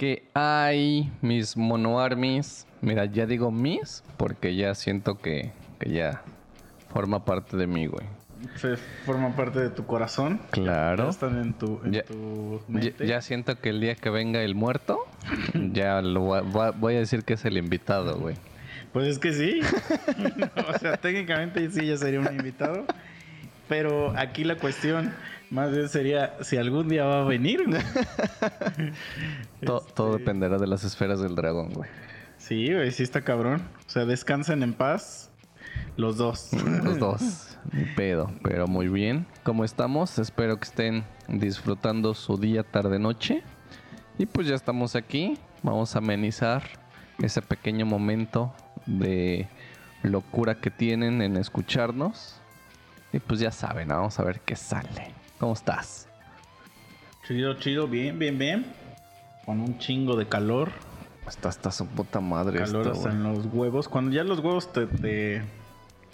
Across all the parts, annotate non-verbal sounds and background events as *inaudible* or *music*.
¿Qué hay, mis monoarmies? Mira, ya digo mis porque ya siento que, que ya forma parte de mí, güey. Se forma parte de tu corazón. Claro. Ya están en tu, en Ya- tu Ya, mente. ya siento que el día que venga el muerto, *laughs* ya lo voy a, voy a- voy a decir que es el invitado, güey. Pues es que sí. *laughs* o sea, técnicamente sí ya sería un invitado. Pero aquí la cuestión más bien sería si algún día va a venir. güey. *laughs* Todo Este, dependerá de las esferas del dragón, güey. Sí, güey, sí está cabrón. O sea, descansen en paz los dos. *laughs* Los dos. Pedo. Pero muy bien. ¿Cómo estamos? Espero que estén disfrutando su día, tarde, noche. Y pues ya estamos aquí. Vamos a amenizar ese pequeño momento de locura que tienen en escucharnos. Y pues ya saben, vamos a ver qué sale. ¿Cómo estás? Chido, chido, bien, bien, bien. Con un chingo de calor. Está hasta su puta madre calor esto, en los huevos. Cuando ya los huevos te, te-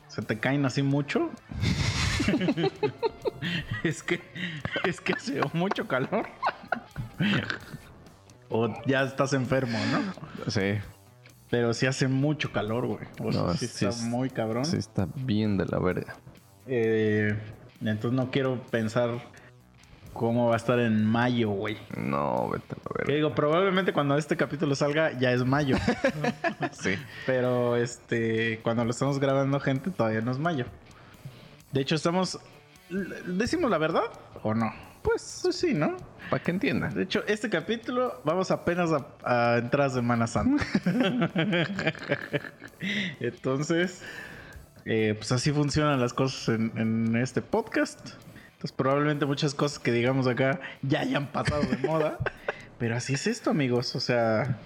se te caen así mucho. *laughs* es que es que hace mucho calor. o ya estás enfermo, ¿no? Sí, Pero sí hace mucho calor, güey. O sea, No, sí sí está es- muy cabrón. sí está bien de la verga. Eh, entonces no quiero pensar cómo va a estar en mayo, güey. No, vete a la Que digo, probablemente cuando este capítulo salga ya es mayo. *laughs* Sí. Pero este, cuando lo estamos grabando, gente, todavía no es mayo. De hecho, estamos. ¿Decimos la verdad o no? Pues, pues sí, ¿no? Para que entiendan. De hecho, este capítulo vamos apenas a, a entrar a Semana Santa. *laughs* Entonces, eh, pues así funcionan las cosas en, en este podcast. Entonces, probablemente muchas cosas que digamos acá ya hayan pasado de moda. *laughs* Pero así es esto, amigos. O sea,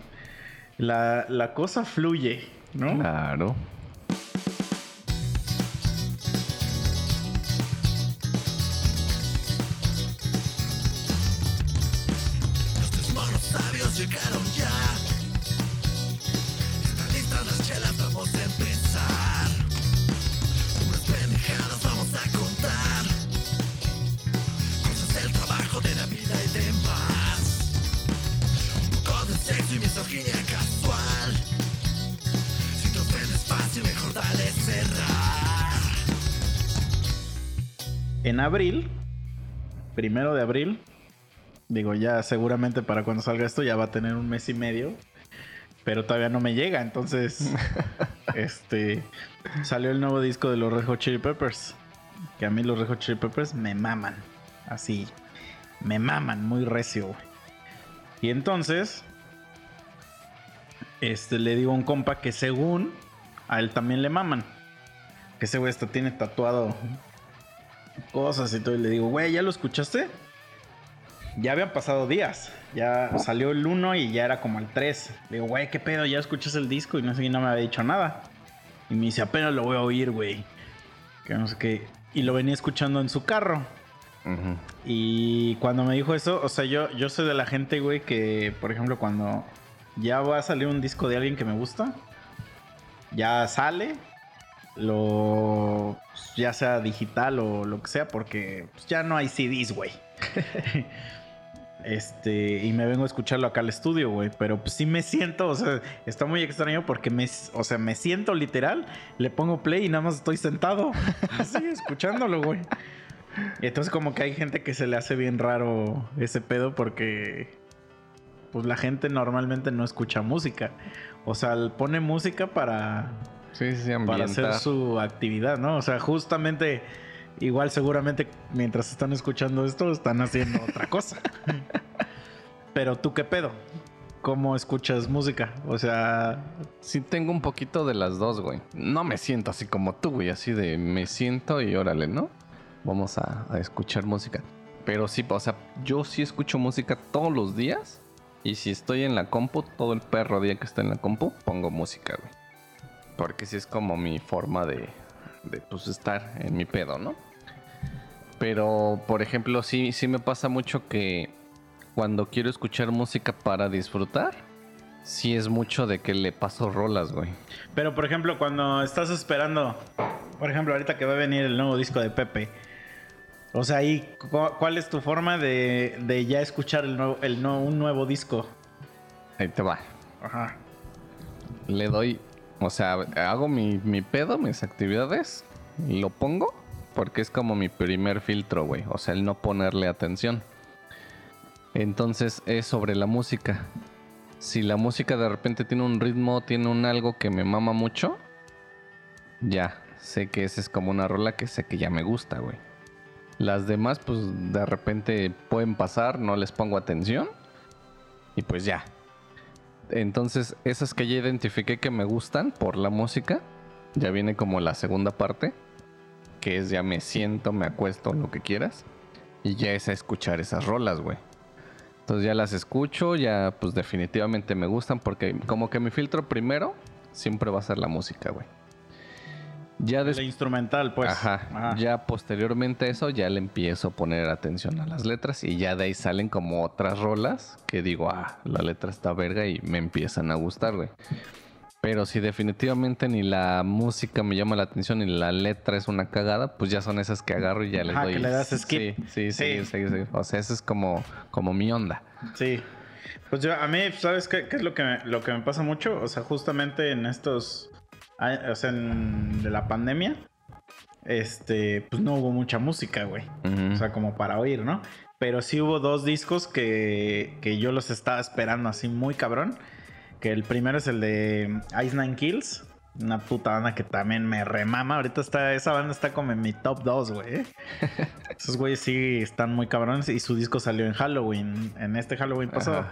la, la cosa fluye, ¿no? Claro. En abril, primero de abril, digo ya seguramente para cuando salga esto ya va a tener un mes y medio, pero todavía no me llega, entonces *laughs* este salió el nuevo disco de los Red Hot Chili Peppers, que a mí los Red Hot Chili Peppers me maman, así, me maman muy recio. güey. Y entonces este le digo a un compa que según a él también le maman, que ese güey hasta tiene tatuado cosas y todo. Y le digo, güey, ¿ya lo escuchaste? Ya habían pasado días. Ya salió el 1 y ya era como el 3. Le digo, güey, ¿qué pedo? ¿Ya escuchas el disco? Y no sé, y no me había dicho nada. Y me dice, apenas lo voy a oír, güey. Que no sé qué. Y lo venía escuchando en su carro. Y cuando me dijo eso, o sea, yo, yo soy de la gente, güey, que, por ejemplo, cuando ya va a salir un disco de alguien que me gusta, ya sale, lo ya sea digital o lo que sea, porque pues, ya no hay CDs, güey. *laughs* Este, y me vengo a escucharlo acá al estudio, güey. Pero pues sí me siento, o sea, está muy extraño porque me, o sea, me siento literal, le pongo play y nada más estoy sentado, *laughs* así, escuchándolo, güey. Y entonces como que hay gente que se le hace bien raro ese pedo porque pues la gente normalmente no escucha música. O sea, pone música para, Sí, sí, para hacer su actividad, ¿no? O sea, justamente, igual seguramente mientras están escuchando esto están haciendo otra *laughs* cosa. Pero tú qué pedo? ¿Cómo escuchas música? O sea, Sí, tengo un poquito de las dos, güey. No me siento así como tú, güey. Así de me siento y órale, ¿no? Vamos a, a escuchar música. Pero sí, o sea, yo sí escucho música todos los días. Y si estoy en la compu, todo el perro día que está en la compu, pongo música, güey. Porque sí es como mi forma de, de pues, estar en mi pedo, ¿no? Pero, por ejemplo, sí, sí me pasa mucho que cuando quiero escuchar música para disfrutar, sí es mucho de que le paso rolas, güey. pero por ejemplo, cuando estás esperando, por ejemplo, ahorita que va a venir el nuevo disco de Pepe. O sea, ahí, cu- ¿cuál es tu forma de, de ya escuchar el nuevo, el nuevo- un nuevo disco? ahí te va. Ajá. Le doy, o sea, hago mi, mi pedo, mis actividades, lo pongo, porque es como mi primer filtro, güey. O sea, el no ponerle atención. Entonces es sobre la música. Si la música de repente tiene un ritmo, tiene un algo que me mama mucho, ya, sé que esa es como una rola que sé que ya me gusta, güey. Las demás, pues de repente pueden pasar, no les pongo atención. Y pues ya. Entonces, esas que ya identifiqué que me gustan por la música, ya viene como la segunda parte, que es ya me siento, me acuesto, lo que quieras. Y ya es a escuchar esas rolas, güey. Entonces ya las escucho, ya pues definitivamente me gustan porque como que mi filtro primero siempre va a ser la música, güey. Ya La después... instrumental, pues. Ajá. Ajá. Ya posteriormente a eso, ya le empiezo a poner atención a las letras y ya de ahí salen como otras rolas que digo, ah, la letra está verga y me empiezan a gustar, güey. Pero si definitivamente ni la música me llama la atención ni la letra es una cagada, pues ya son esas que agarro y ya les Ajá, doy. que le das skip. Sí, sí, sí, Sí. sí, sí. O sea, eso es como, como mi onda. Sí. Pues yo, a mí, ¿sabes qué, qué es lo que, me, lo que me pasa mucho? O sea, justamente en estos. O sea, en, de la pandemia. Este, pues no hubo mucha música, güey. O sea, como para oír, ¿no? Pero sí hubo dos discos que, que yo los estaba esperando así muy cabrón. Que el primero es el de Ice Nine Kills. Una puta banda que también me remama. Ahorita está, esa banda está como en mi top 2, güey. *laughs* Esos güeyes sí están muy cabrones. Y su disco salió en Halloween. En este Halloween pasado. Ajá.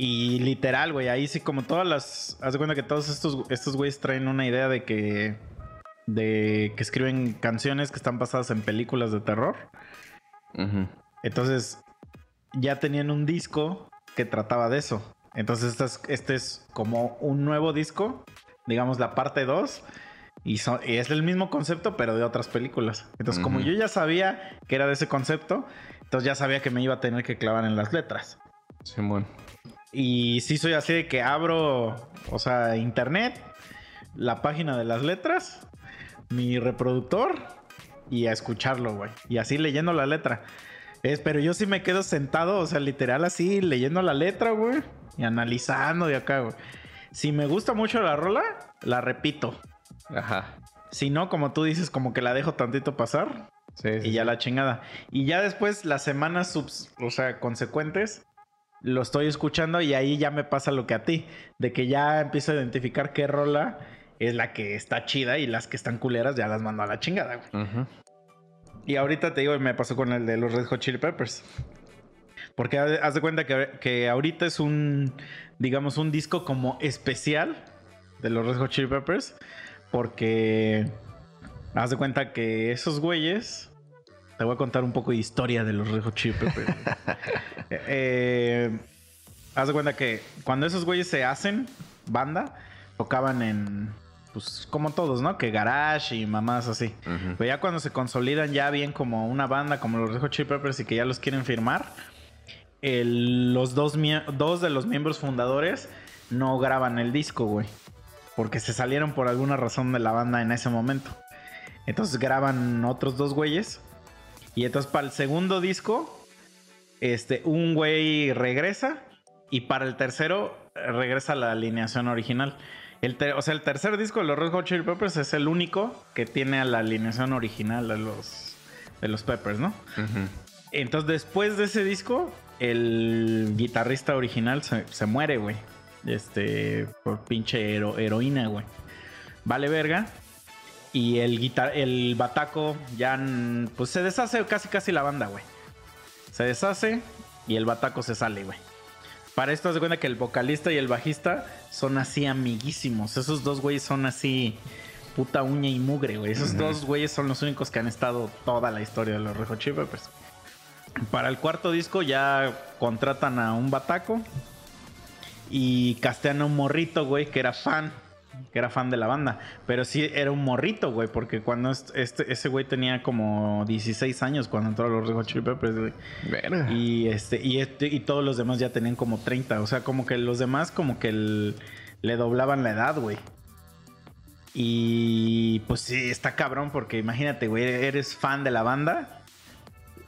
Y literal, güey, ahí sí como todas las... Haz de cuenta que todos estos, estos güeyes traen una idea de que... De que escriben canciones que están basadas en películas de terror. Entonces, ya tenían un disco que trataba de eso. Entonces, este es, este es como un nuevo disco, digamos la parte 2. Y, son- y es el mismo concepto, pero de otras películas. Entonces, como yo ya sabía que era de ese concepto, entonces ya sabía que me iba a tener que clavar en las letras. Simón. Y sí soy así de que abro, o sea, internet, la página de las letras, mi reproductor y a escucharlo, güey. Y así leyendo la letra. Es, pero yo sí me quedo sentado, o sea, literal así, leyendo la letra, güey. Y analizando de acá, güey. Si me gusta mucho la rola, la repito. Ajá. Si no, como tú dices, como que la dejo tantito pasar Sí, sí, y ya sí. la chingada. Y ya después, las semanas subs, o sea, consecuentes, lo estoy escuchando y ahí ya me pasa lo que a ti, de que ya empiezo a identificar qué rola es la que está chida y las que están culeras ya las mando a la chingada, güey. Y ahorita te digo, me pasó con el de los Red Hot Chili Peppers. Porque haz haz de cuenta que, que ahorita es un, digamos, un disco como especial de los Red Hot Chili Peppers. Porque haz de cuenta que esos güeyes. Te voy a contar un poco de historia de los Chili Peppers. *laughs* Eh, haz de cuenta que cuando esos güeyes se hacen banda, tocaban en. Pues como todos, ¿no? Que garage y mamás así. Pero ya cuando se consolidan ya bien como una banda, como los Red Hot Chili Peppers y que ya los quieren firmar, el- los dos, dos de los miembros fundadores no graban el disco, güey. Porque se salieron por alguna razón de la banda en ese momento. Entonces graban otros dos güeyes. Y entonces para el segundo disco, este, un güey regresa. Y para el tercero, regresa a la alineación original. El o sea, el tercer disco de los Red Hot Chili Peppers es el único que tiene a la alineación original de los, de los Peppers, ¿no? Entonces, después de ese disco, el guitarrista original se, se muere, güey. Este, por pinche hero- heroína, güey. Vale verga. Y el guitar el bataco ya, pues se deshace casi casi la banda, güey. Se deshace y el bataco se sale, güey. Para esto, se cuenta que el vocalista y el bajista son así amiguísimos. Esos dos güeyes son así puta uña y mugre, güey. Esos dos güeyes son los únicos que han estado toda la historia de los Chili Peppers. Para el cuarto disco ya contratan a un bataco y castean a un morrito, güey, que era fan, que era fan de la banda. Pero sí era un morrito, güey, porque cuando est- este, ese güey tenía como 16 años cuando entró a los Red Chili Peppers, güey. Verga. Y este, y este, y todos los demás ya tenían como 30. O sea, como que los demás como que el- le doblaban la edad, güey. Y pues sí, está cabrón, porque imagínate, güey, eres fan de la banda.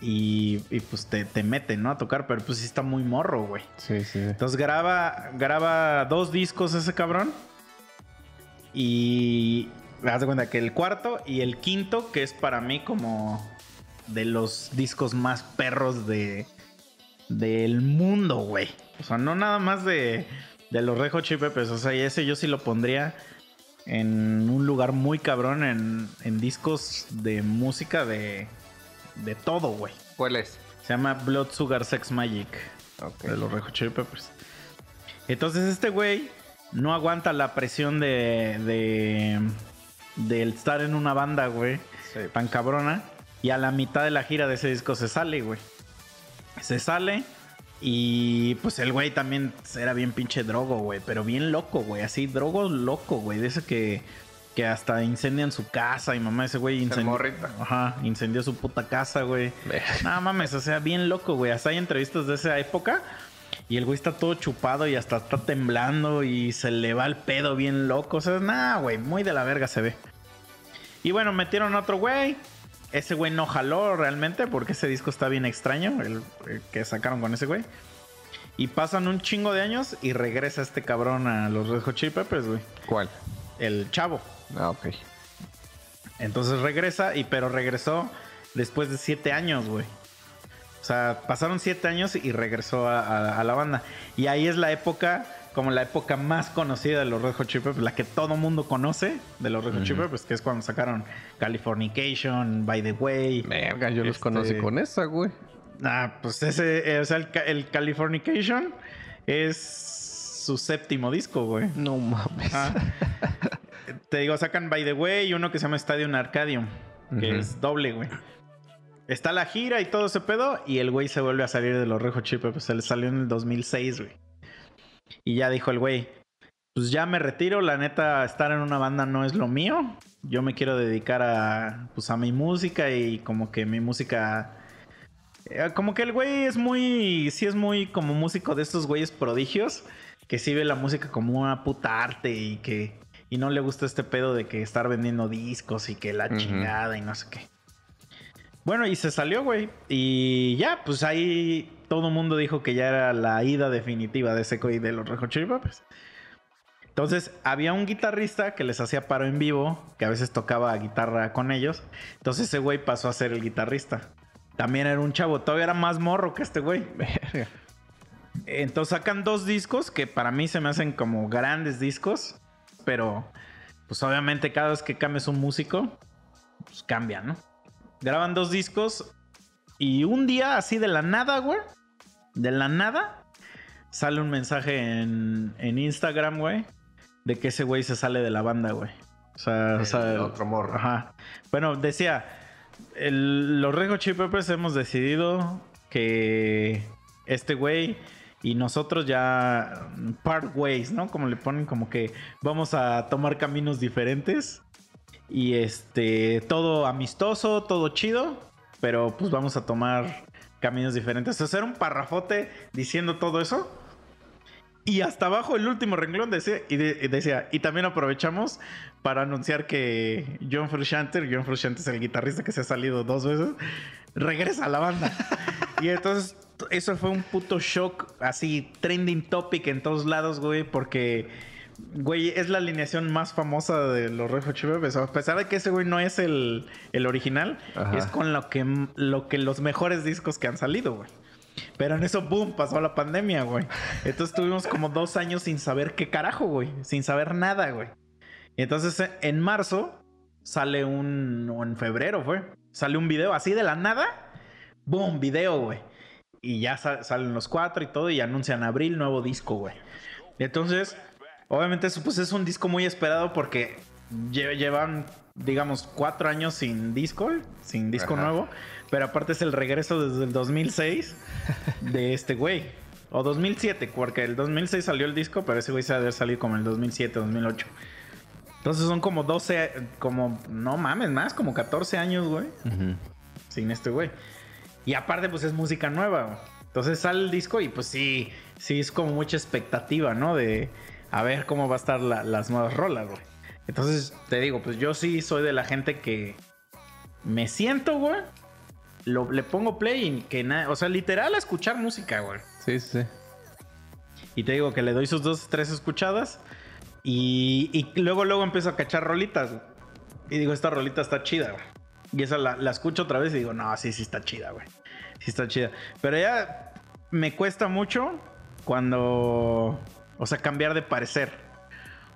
y, y, pues te, te mete, ¿no? A tocar, pero pues sí está muy morro, güey. Sí, sí. Entonces graba, graba dos discos ese cabrón. Y me das cuenta que el cuarto y el quinto, que es para mí como de los discos más perros de del mundo, güey. O sea, no nada más de, de los Chili Peppers. O sea, y ese yo sí lo pondría en un lugar muy cabrón en, en discos de música de, de todo, güey. ¿Cuál es? Se llama Blood Sugar Sex Magic Ok. de los Red Hot Chili Peppers. Entonces este güey no aguanta la presión de, de, de estar en una banda, güey, Sí. tan cabrona. Y a la mitad de la gira de ese disco se sale, güey. Se sale y pues el güey también era bien pinche drogo, güey, pero bien loco, güey, así drogo loco, güey, de ese que que hasta incendian su casa y mamá ese güey incendió, ajá, incendió su puta casa, güey. No mames, o sea, bien loco, güey. Hasta hay entrevistas de esa época. Y el güey está todo chupado y hasta está temblando y se le va el pedo bien loco. O sea, nada, güey, muy de la verga se ve. Y bueno, metieron a otro güey. Ese güey no jaló realmente porque ese disco está bien extraño, el, el que sacaron con ese güey. Y pasan un chingo de años y regresa este cabrón a los Red Hot Chili Peppers, güey. ¿Cuál? El chavo. Ah, ok. Entonces regresa, y pero regresó después de siete años, güey. O sea, pasaron siete años y regresó a, a- a la banda. Y ahí es la época, como la época más conocida de los Red Hot Chili Peppers, la que todo mundo conoce de los Red Hot Chili Peppers, que es cuando sacaron Californication, By the Way. Verga, yo los Este- conocí con esa, güey. Ah, pues ese, eh, o sea, el, el Californication es su séptimo disco, güey. No mames. Ah. *laughs* Te digo, sacan By the Way y uno que se llama Stadium Arcadium, que es doble, güey. Está la gira y todo ese pedo, y el güey se vuelve a salir de los Red Hot Chili Peppers. Se le salió en el 2006, güey. Y ya dijo el güey, pues ya me retiro, la neta, estar en una banda no es lo mío. Yo me quiero dedicar a, pues, a mi música y como que mi música... eh, Como que el güey es muy, sí es muy como músico de estos güeyes prodigios, que sí ve la música como una puta arte y que y no le gusta este pedo de que estar vendiendo discos y que la chingada y no sé qué. Bueno, y se salió, güey. Y ya, pues ahí todo el mundo dijo que ya era la ida definitiva de ese güey de los Peppers. Entonces, había un guitarrista que les hacía paro en vivo, que a veces tocaba guitarra con ellos. Entonces, ese güey pasó a ser el guitarrista. También era un chavo, todavía era más morro que este güey. *laughs* Entonces sacan dos discos que para mí se me hacen como grandes discos, pero pues obviamente cada vez que cambias un músico, pues cambia, ¿no? Graban dos discos y un día así de la nada, güey, de la nada, sale un mensaje en, en Instagram, güey, de que ese güey se sale de la banda, güey. O sea, o sea, El otro morro. Ajá. Bueno, decía, el- los Chili Peppers hemos decidido que este güey y nosotros ya part ways, ¿no? Como le ponen como que vamos a tomar caminos diferentes y este todo amistoso, todo chido, pero pues vamos a tomar caminos diferentes. Hacer un parrafote diciendo todo eso. Y hasta abajo el último renglón decía y, de- decía, y también aprovechamos para anunciar que John Frusciante, John Frusciante es el guitarrista que se ha salido dos veces, regresa a la banda. *laughs* y entonces eso fue un puto shock, así trending topic en todos lados, güey, porque güey es la alineación más famosa de los Red Hot Chili Peppers. A pesar de que ese güey no es el, el original, Ajá. es con lo que, lo que los mejores discos que han salido, güey. Pero en eso, boom, pasó la pandemia, güey. Entonces tuvimos como dos años sin saber qué carajo, güey. Sin saber nada, güey. Y entonces en marzo sale un... o en febrero fue. Sale un video así de la nada. Boom, video, güey. Y ya sa- salen los cuatro y todo y anuncian abril nuevo disco, güey. Entonces, obviamente eso pues es un disco muy esperado porque lle- llevan, digamos, cuatro años sin disco, sin disco Ajá. nuevo. Pero aparte es el regreso desde el 2006 de este güey. O 2007, porque el 2006 salió el disco, pero ese güey se debe salir como en el 2007, 2008. Entonces son como 12, como, no mames, más, como 14 años, güey, sin este güey. Y aparte, pues es música nueva, güey. Entonces sale el disco y pues sí, sí es como mucha expectativa, ¿no? De a ver cómo va a estar la- las nuevas rolas, güey. Entonces te digo, pues yo sí soy de la gente que me siento, güey. lo, le pongo play y que nada, o sea, literal a escuchar música, güey. Sí, sí, sí. Y te digo que le doy sus dos, tres escuchadas y, y luego, luego empiezo a cachar rolitas. güey. Y digo, esta rolita está chida, güey. Y esa la, la escucho otra vez y digo, no, sí, sí está chida, güey. Sí está chida. Pero ya me cuesta mucho cuando, o sea, cambiar de parecer.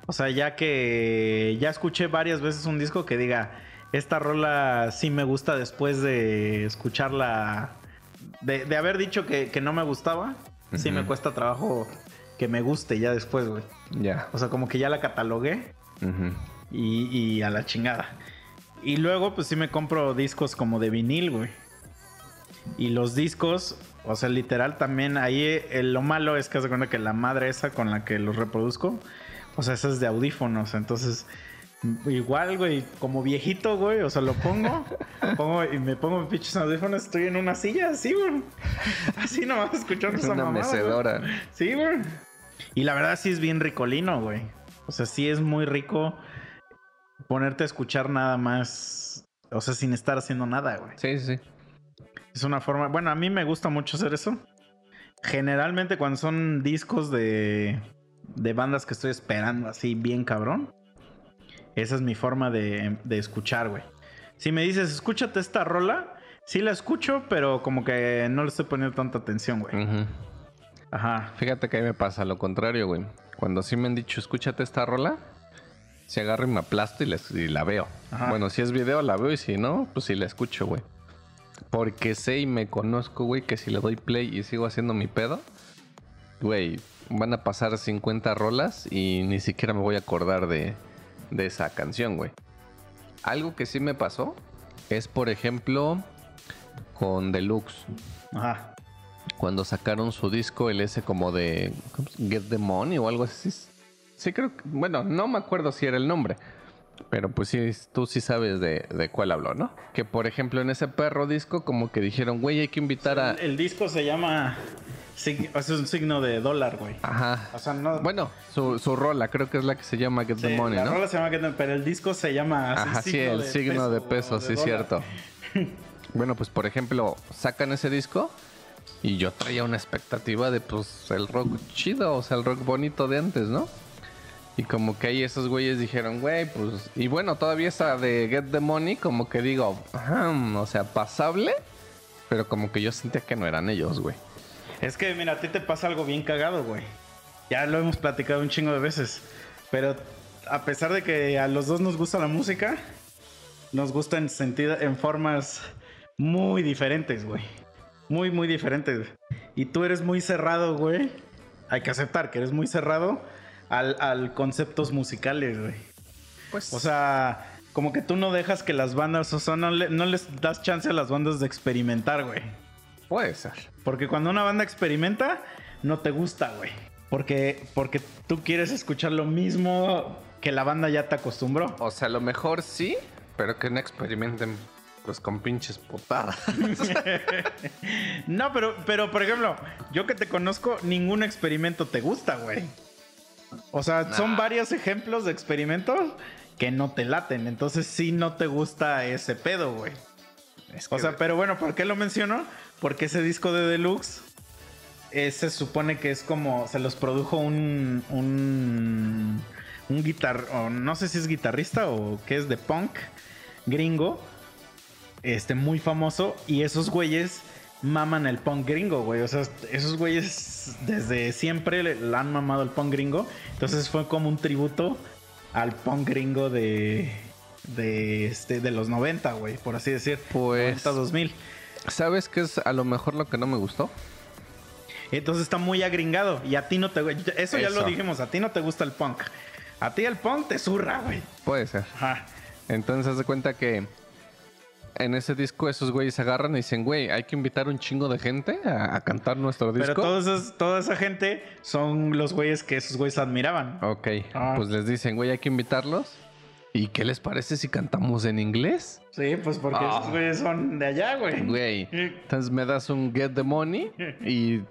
O sea, ya que ya escuché varias veces un disco que diga, esta rola sí me gusta después de escucharla, de, de haber dicho que, que no me gustaba, sí me cuesta trabajo que me guste ya después, güey. Ya. O sea, como que ya la catalogué y a la chingada. Y luego, pues sí me compro discos como de vinil, güey. Y los discos, o sea, literal también ahí eh, lo malo es que se cuenta que la madre esa con la que los reproduzco, o sea, esa es de audífonos. Entonces, igual, güey, como viejito, güey, o sea, lo pongo, *laughs* pongo y me pongo mis pinches audífonos, estoy en una silla así, güey. *laughs* Así nomás escuchando esa Una mamada, güey. mecedora. Sí, güey. Y la verdad sí es bien ricolino, güey. O sea, sí es muy rico ponerte a escuchar nada más. O sea, sin estar haciendo nada, güey. Sí, sí, sí. Es una forma. Bueno, a mí me gusta mucho hacer eso. Generalmente cuando son discos de. de bandas que estoy esperando así bien cabrón. Esa es mi forma de, de escuchar, güey. Si me dices, escúchate esta rola, sí la escucho, pero como que no le estoy poniendo tanta atención, güey. Ujú. Ajá. Fíjate que a mí me pasa lo contrario, güey. Cuando sí me han dicho, escúchate esta rola, si agarro y me aplasto y, les- y la veo. Ajá. Bueno, si es video, la veo y si no, pues sí la escucho, güey. Porque sé y me conozco, güey, que si le doy play y sigo haciendo mi pedo, güey, van a pasar 50 rolas y ni siquiera me voy a acordar de, de esa canción, güey. Algo que sí me pasó es, por ejemplo, con Deluxe Ajá. cuando sacaron su disco, el ese como de ¿cómo se- Get the Money o algo así. Sí, creo que, bueno, no me acuerdo si era el nombre, pero pues sí, tú sí sabes de, de cuál hablo, ¿no? Que por ejemplo en ese perro disco como que dijeron, güey, hay que invitar a... El, el disco se llama. Es un signo de dólar, güey. Ajá. O sea, no. Bueno, su, su rola creo que es la que se llama Get sí, the Money, la ¿no? rola se llama Get the- pero el disco se llama. así, Ajá, sí, el signo de peso, sí, es dólar. cierto. *laughs* bueno, pues por ejemplo, sacan ese disco y yo traía una expectativa de pues el rock chido, o sea, el rock bonito de antes, ¿no? Y como que ahí esos güeyes dijeron, güey, pues... Y bueno, todavía esa de Get the Money, como que digo, o sea, pasable, pero como que yo sentía que no eran ellos, güey. Es que, mira, a ti te pasa algo bien cagado, güey. Ya lo hemos platicado un chingo de veces. Pero a pesar de que a los dos nos gusta la música, nos gusta en, sentido, en formas muy diferentes, güey. Muy, muy diferentes. Y tú eres muy cerrado, güey. Hay que aceptar que eres muy cerrado al, al conceptos musicales, güey. Pues... O sea, como que tú no dejas que las bandas, o sea, no, le- no les das chance a las bandas de experimentar, güey. puede ser. Porque cuando una banda experimenta, no te gusta, güey. Porque, porque tú quieres escuchar lo mismo que la banda ya te acostumbró. O sea, a lo mejor sí, pero que no experimenten pues con pinches putadas. *laughs* No, pero, pero por ejemplo, yo que te conozco, ningún experimento te gusta, güey. O sea, son varios ejemplos de experimentos que no te laten. Entonces sí no te gusta ese pedo, güey. Es O sea, pero bueno, ¿por qué lo menciono? Porque ese disco de Deluxe eh, se supone que es como se los produjo un un un guitar o no sé si es guitarrista o qué es de punk gringo este muy famoso y esos güeyes maman el punk gringo, güey. O sea, esos güeyes desde siempre le, le han mamado el punk gringo. Entonces fue como un tributo al punk gringo de de este de los 90, güey, por así decir. Pues- 90 2000. ¿Sabes qué es a lo mejor lo que no me gustó? Entonces está muy agringado y a ti no te eso ya lo Eso. dijimos, a ti no te gusta el punk. A ti el punk te zurra, güey. Puede ser. Ajá. Entonces, haz de cuenta que en ese disco esos güeyes se agarran y dicen, güey, hay que invitar un chingo de gente a, a cantar nuestro disco. Pero todos esos- toda esa gente son los güeyes que esos güeyes admiraban. Ok, Ah. pues les dicen, güey, hay que invitarlos. ¿Y qué les parece si cantamos en inglés? Sí, pues porque Ah. esos güeyes son de allá, güey. Güey, entonces me das un Get the Money y...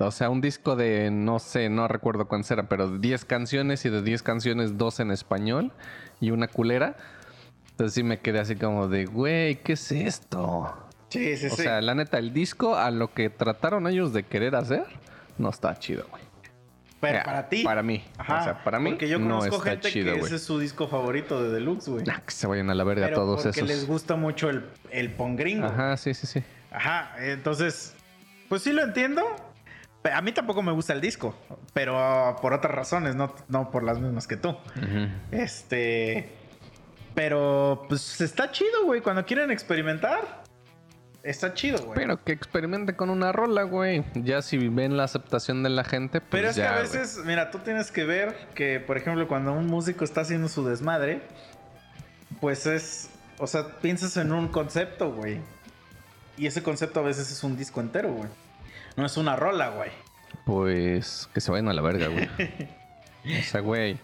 O sea, un disco de, no sé, no recuerdo cuántas era, pero de 10 canciones y de 10 canciones, dos en español y una culera. Entonces sí me quedé así como de, güey, ¿qué es esto? Sí, sí, O sí. sea, la neta, el disco a lo que trataron ellos de querer hacer, no está chido, güey. Pero para ti. Para mí. Ajá. O sea, para mí Porque yo no conozco está gente chido, que ese es su disco favorito de Deluxe, güey. Ah, que se vayan a la verga Pero todos porque esos. les gusta mucho el, el pongringo. Ajá, sí, sí, sí. Ajá, entonces, pues sí lo entiendo. A mí tampoco me gusta el disco, pero por otras razones, no, no por las mismas que tú. Este. Pero, pues está chido, güey. Cuando quieren experimentar, está chido, güey. Pero que experimente con una rola, güey. Ya si ven la aceptación de la gente, pues Pero es ya, que a güey. veces, mira, tú tienes que ver que, por ejemplo, cuando un músico está haciendo su desmadre, pues es. O sea, piensas en un concepto, güey. Y ese concepto a veces es un disco entero, güey. No es una rola, güey. Pues que se vayan a la verga, güey. *laughs* o sea, güey.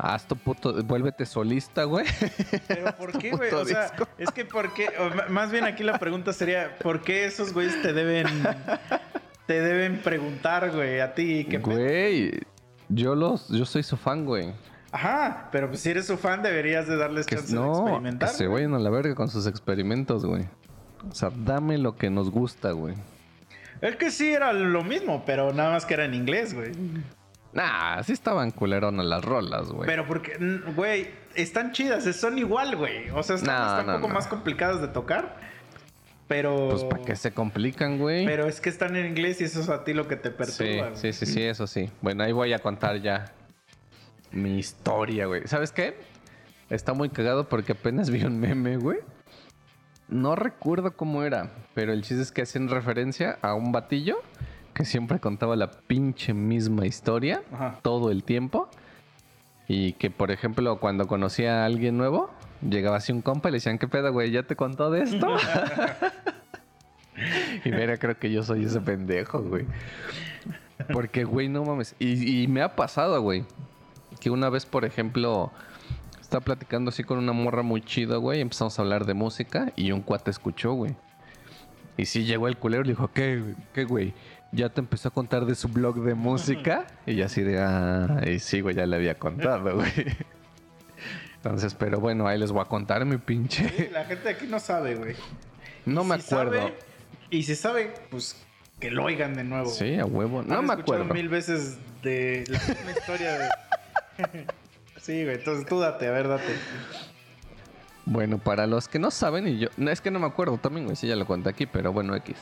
Haz tu puto. Vuélvete solista, güey. Pero ¿por *laughs* qué, güey? O sea, disco. es que ¿por qué? O más bien aquí la pregunta sería, ¿por qué esos güeyes te deben te deben preguntar, güey, a ti? Güey. Yo los. Yo soy su fan, güey. Ajá, pero pues si eres su fan deberías de darles Que chance de no, que experimentar. se güey. vayan a la verga con sus experimentos, güey. O sea, dame lo que nos gusta, güey. Es que sí era lo mismo, pero nada más que era en inglés, güey. Nah, sí estaban culeronas las rolas, güey. Pero porque, güey, están chidas, son igual, güey. O sea, están, No, están no, un poco no. más complicadas de tocar. Pero. Pues para qué se complican, güey. Pero es que están en inglés y eso es a ti lo que te Sí, perturba. sí, sí, sí, eso sí. Bueno, ahí voy a contar ya mi historia, güey. ¿Sabes qué? Está muy cagado porque apenas *laughs* vi un meme, güey. No recuerdo cómo era, pero el chiste es que hacen referencia a un batillo que siempre contaba la pinche misma historia Ajá. todo el tiempo. Y que, por ejemplo, cuando conocía a alguien nuevo, llegaba así un compa y le decían, ¿qué pedo, güey? ¿Ya te contó de esto? *laughs* y mira, creo que yo soy ese pendejo, güey. Porque, güey, no mames. Y, y me ha pasado, güey. Que una vez, por ejemplo, estaba platicando así con una morra muy chida, güey. Empezamos a hablar de música y un cuate escuchó, güey. Y sí llegó el culero y le dijo, ¿qué? ¿Qué, güey? Ya te empezó a contar de su blog de música. Y yo así de, ah, y sí, güey, ya le había contado, güey. Entonces, pero bueno, ahí les voy a contar mi pinche. La gente de aquí no sabe, güey. No me Si acuerdo. sabe- y si sabe, pues que lo oigan de nuevo. Sí, a huevo. No me acuerdo. mil veces de la misma historia de... *laughs* sí, güey. Entonces tú date, a ver, date. Bueno, para los que no saben, y yo. No, es que no me acuerdo también, güey, si ya lo conté aquí, pero bueno, X.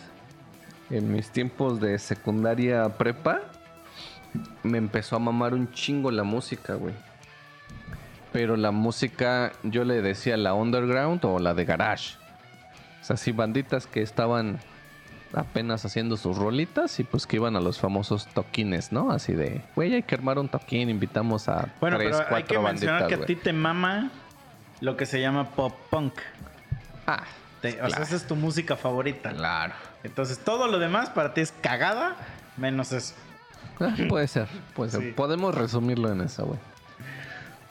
En mis tiempos de secundaria prepa, me empezó a mamar un chingo la música, güey. Pero la música, yo le decía la underground o la de garage. O sea, sí, banditas que estaban apenas haciendo sus rolitas y pues que iban a los famosos toquines, ¿no? Así de, güey, hay que armar un toquín, invitamos a Bueno, tres, pero hay cuatro que mencionar banditas, que a ti te mama lo que se llama pop punk. Ah, Te- o sea, esa es tu música favorita. claro. Entonces todo lo demás para ti es cagada, menos eso. Ah, puede ser, puede ser. Sí. Podemos resumirlo en eso, güey.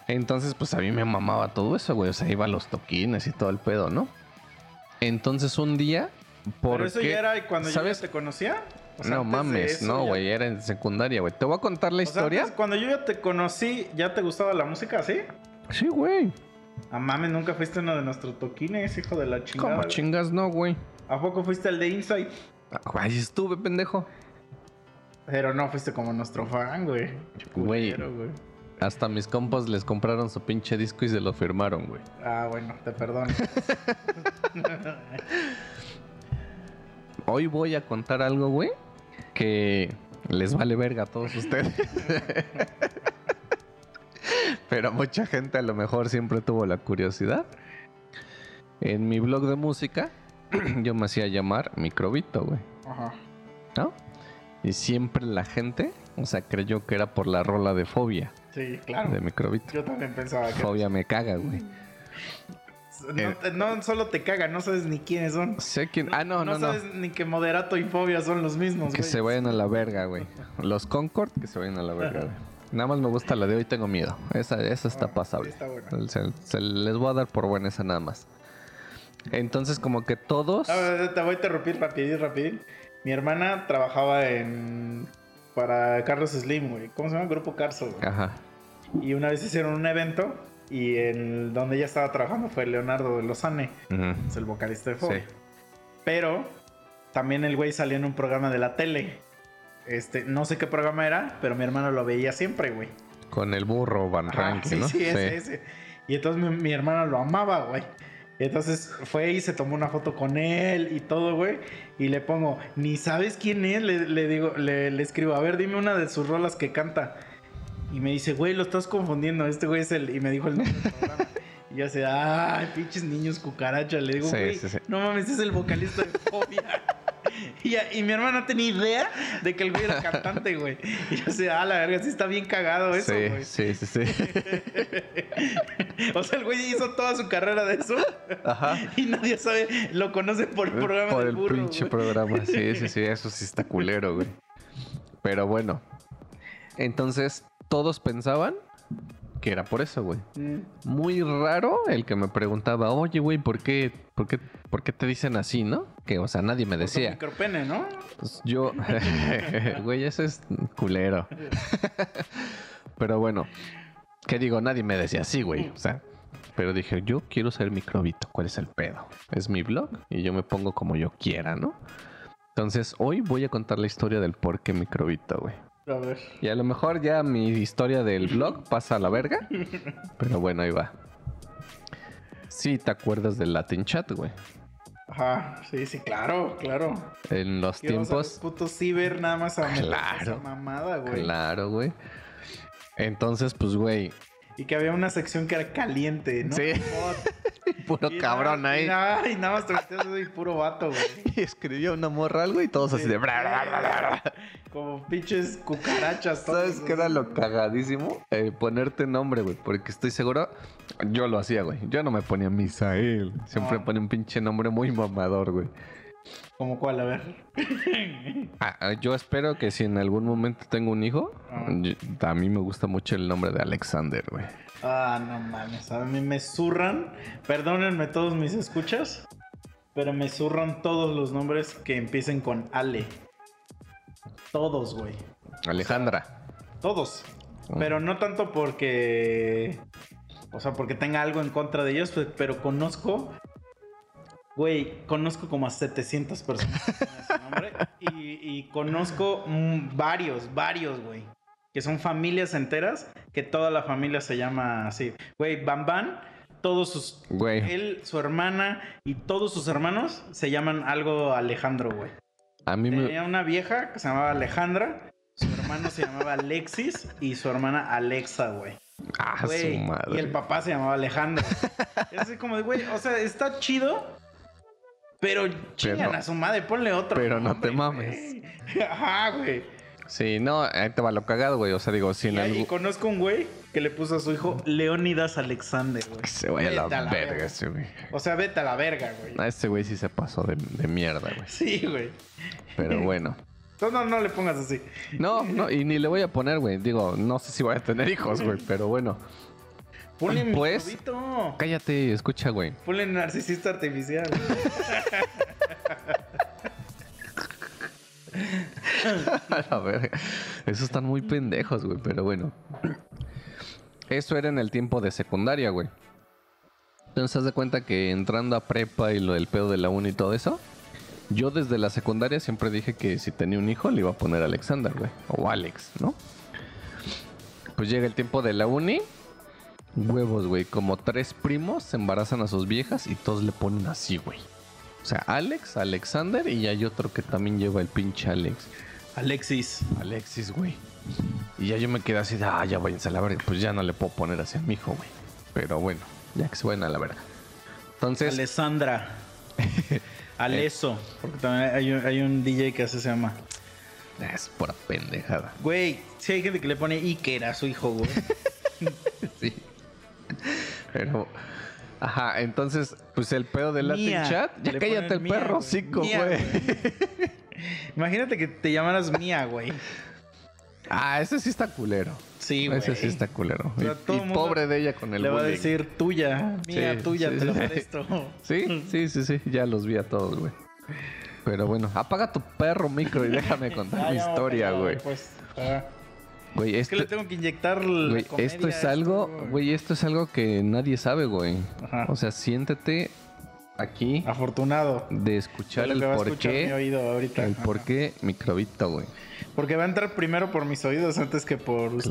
Entonces, pues a mí me mamaba todo eso, güey. O sea, iba a los toquines y todo el pedo, ¿no? Entonces un día, por Pero eso ya era cuando ¿sabes? yo ya te conocía. O sea, no mames, eso no, ya- güey, era en secundaria, güey. Te voy a contar la O sea, historia. antes, cuando yo ya te conocí, ¿ya te gustaba la música así? Sí, güey. A mames, nunca fuiste uno de nuestros toquines, hijo de la chingada. ¿Cómo chingas no, güey? ¿A poco fuiste el de Inside? Ahí estuve, pendejo. Pero no fuiste como nuestro fan, güey. Güey. Hasta mis compas les compraron su pinche disco y se lo firmaron, güey. Ah, bueno, te perdono. *laughs* Hoy voy a contar algo, güey, que les vale verga a todos ustedes. *laughs* Pero mucha gente a lo mejor siempre tuvo la curiosidad. En mi blog de música, *clears throat* yo me hacía llamar Microbito, güey. Ajá. ¿No? Y siempre la gente, o sea, creyó que era por la rola de fobia Sí, claro. de Microbito. Yo también pensaba que... Fobia me caga, güey. No, te- no solo te caga, no sabes ni quiénes son. Sé quién. Ah, no, no, no. sabes ni que Moderato y Fobia son los mismos, Que se vayan a la verga, güey. Los Concord, que se vayan a la verga, güey. Nada más me gusta la de hoy, tengo miedo. Esa, esa está Ah, pasable. sí, está buena. Se, se les voy a dar por buena esa nada más. Entonces, como que todos. Ah, te voy a interrumpir rapidín, rapidín. Mi hermana trabajaba en... Para Carlos Slim, güey. ¿Cómo se llama? Grupo Carso, güey. Ajá. Y una vez hicieron un evento y el donde ella estaba trabajando fue Leonardo de Lozane, es el vocalista de Fobia. Sí. Pero también el güey salía en un programa de la tele. Este, no sé qué programa era, pero mi hermano lo veía siempre, güey. Con el burro Van Ajá, Ranke, sí, ¿no? sí, ese, ese. Y entonces mi, mi hermana lo amaba, güey. Entonces fue y se tomó una foto con él y todo, güey. Y le pongo, ni sabes quién es, le, le digo, le, le escribo, a ver, dime una de sus rolas que canta. Y me dice, güey, lo estás confundiendo, este güey es el... Y me dijo el nombre del programa. Y yo así, ay, pinches niños cucarachas. Le digo, Sí, güey, sí, sí. no mames, es el vocalista de Fobia. Y, mi hermana no tenía idea de que el güey era cantante, güey. Y yo así, ah, la verga, sí está bien cagado eso, sí, güey. sí, sí, sí. *laughs* O sea, el güey hizo toda su carrera de eso Ajá. y nadie sabe, lo conoce por el programa Por del el burro. pinche güey. programa. Sí, sí, sí. Eso sí está culero, güey. Pero bueno. Entonces, todos pensaban que era por eso, güey. Mm. Muy raro el que me preguntaba, oye, güey, ¿por qué, por, qué, ¿por qué te dicen así, no? Que, o sea, nadie me decía. micropene, ¿no? Pues yo, *laughs* güey, eso es culero. *laughs* Pero bueno, ¿qué digo? Nadie me decía así, güey. O sea, pero dije, yo quiero ser microbito. ¿Cuál es el pedo? Es mi blog y yo me pongo como yo quiera, ¿no? Entonces, hoy voy a contar la historia del por qué microbito, güey. A ver. Y a lo mejor ya mi historia del blog pasa a la verga. Pero bueno, ahí va. Sí, ¿te acuerdas del Latin Chat, güey? Ajá, sí, sí, claro, claro. En los tiempos... putos ciber nada más a Claro. esa mamada, güey. Claro, güey. Entonces, pues, güey, Y que había una sección que era caliente, ¿no? Sí. *laughs* Puro Y cabrón nada- ahí. Y nada, y nada más te metías y puro vato, güey. *laughs* Y escribió una morra algo y todos así de... bla. Como pinches cucarachas. todos ¿Sabes qué era lo cagadísimo? Eh, ponerte nombre, güey. Porque estoy seguro... Yo lo hacía, güey. Yo no me ponía Misael. Siempre No. ponía un pinche nombre muy mamador, güey. ¿Como cuál? A ver. *laughs* Ah, ah, yo espero que si en algún momento tengo un hijo... Ah. a mí me gusta mucho el nombre de Alexander, güey. Ah, no mames. A mí me zurran. Perdónenme todos mis escuchas. Pero me zurran todos los nombres que empiecen con Ale. Todos, güey. Alejandra. Todos. Pero no tanto porque. O sea, porque tenga algo en contra de ellos, pe- pero conozco. Güey, conozco como a 700 personas ese nombre. Y, y conozco mm, varios, varios, güey. Que son familias enteras, que toda la familia se llama así. Güey, Bam Bam, todos sus. Güey. Él, su hermana y todos sus hermanos se llaman algo Alejandro, güey. A mí me... Tenía una vieja que se llamaba Alejandra, su hermano se llamaba Alexis y su hermana Alexa, güey. Ah, su madre. Y el papá se llamaba Alejandro. Es así como de, güey, o sea, está chido, pero chingan a su madre, ponle otro. pero no te mames. güey. *laughs* Ajá, güey. Sí, no, ahí te va lo cagado, güey. O sea, digo, si en Y, algún... conozco un güey que le puso a su hijo Leónidas Alexander, güey. Se vaya a la Vete verga verga. ese, güey. O sea, vete a la verga, güey. A ese güey sí se pasó de, de mierda, güey. Sí, güey. Pero bueno. Entonces no, no le pongas así. No, no, y ni le voy a poner, güey. Digo, no sé si voy a tener hijos, güey, pero bueno. Ponle Pues-. Cállate, escucha, güey. Ponle narcisista artificial. *laughs* A ver, esos están muy pendejos, güey, pero bueno. Eso era en el tiempo de secundaria, güey. Entonces, haz de cuenta que entrando a prepa y lo del pedo de la uni y todo eso, yo desde la secundaria siempre dije que si tenía un hijo le iba a poner Alexander, güey. O Alex, ¿no? Pues llega el tiempo de la uni. Huevos, güey. Como tres primos se embarazan a sus viejas y todos le ponen así, güey. O sea, Alex, Alexander y hay otro que también lleva el pinche Alex. Alexis. Alexis, güey. Y ya yo me quedé así de, ah, ya váyanse a la verga. Pues ya no le puedo poner así a mi hijo, güey. Pero bueno, ya que se vayan a la verga. Entonces, Alessandra. *laughs* Aleso. Porque también hay un, hay un DJ que así se llama. es pura pendejada. Güey, si hay gente que le pone Iker a su hijo, güey. *laughs* Sí. Pero, ajá, entonces, pues el pedo del Latin Mía. Chat. Ya Le cállate el mía, perro, cico, Mía, güey. *laughs* Imagínate que te llamaras Mía, güey. Ah, ese sí está culero. Sí, güey. Ese sí está culero. O sea, y pobre de ella con el Le va a bullying. decir tuya. Mía, Sí, tuya, sí, te lo *laughs* sí. presto. Sí, sí, sí, sí. Ya los vi a todos, güey. Pero bueno, apaga tu perro micro y déjame *laughs* contar mi historia, güey. Pues, ah. Güey, es que esto, le tengo que inyectar güey, comedia esto es algo, güey. güey, esto es algo que nadie sabe, güey. Ajá. O sea, siéntete aquí Afortunado. de escuchar el lo que va a por escuchar mi qué. oído ahorita. El Ajá. por qué microbito, güey. Porque va a entrar primero por mis oídos antes que por ustedes.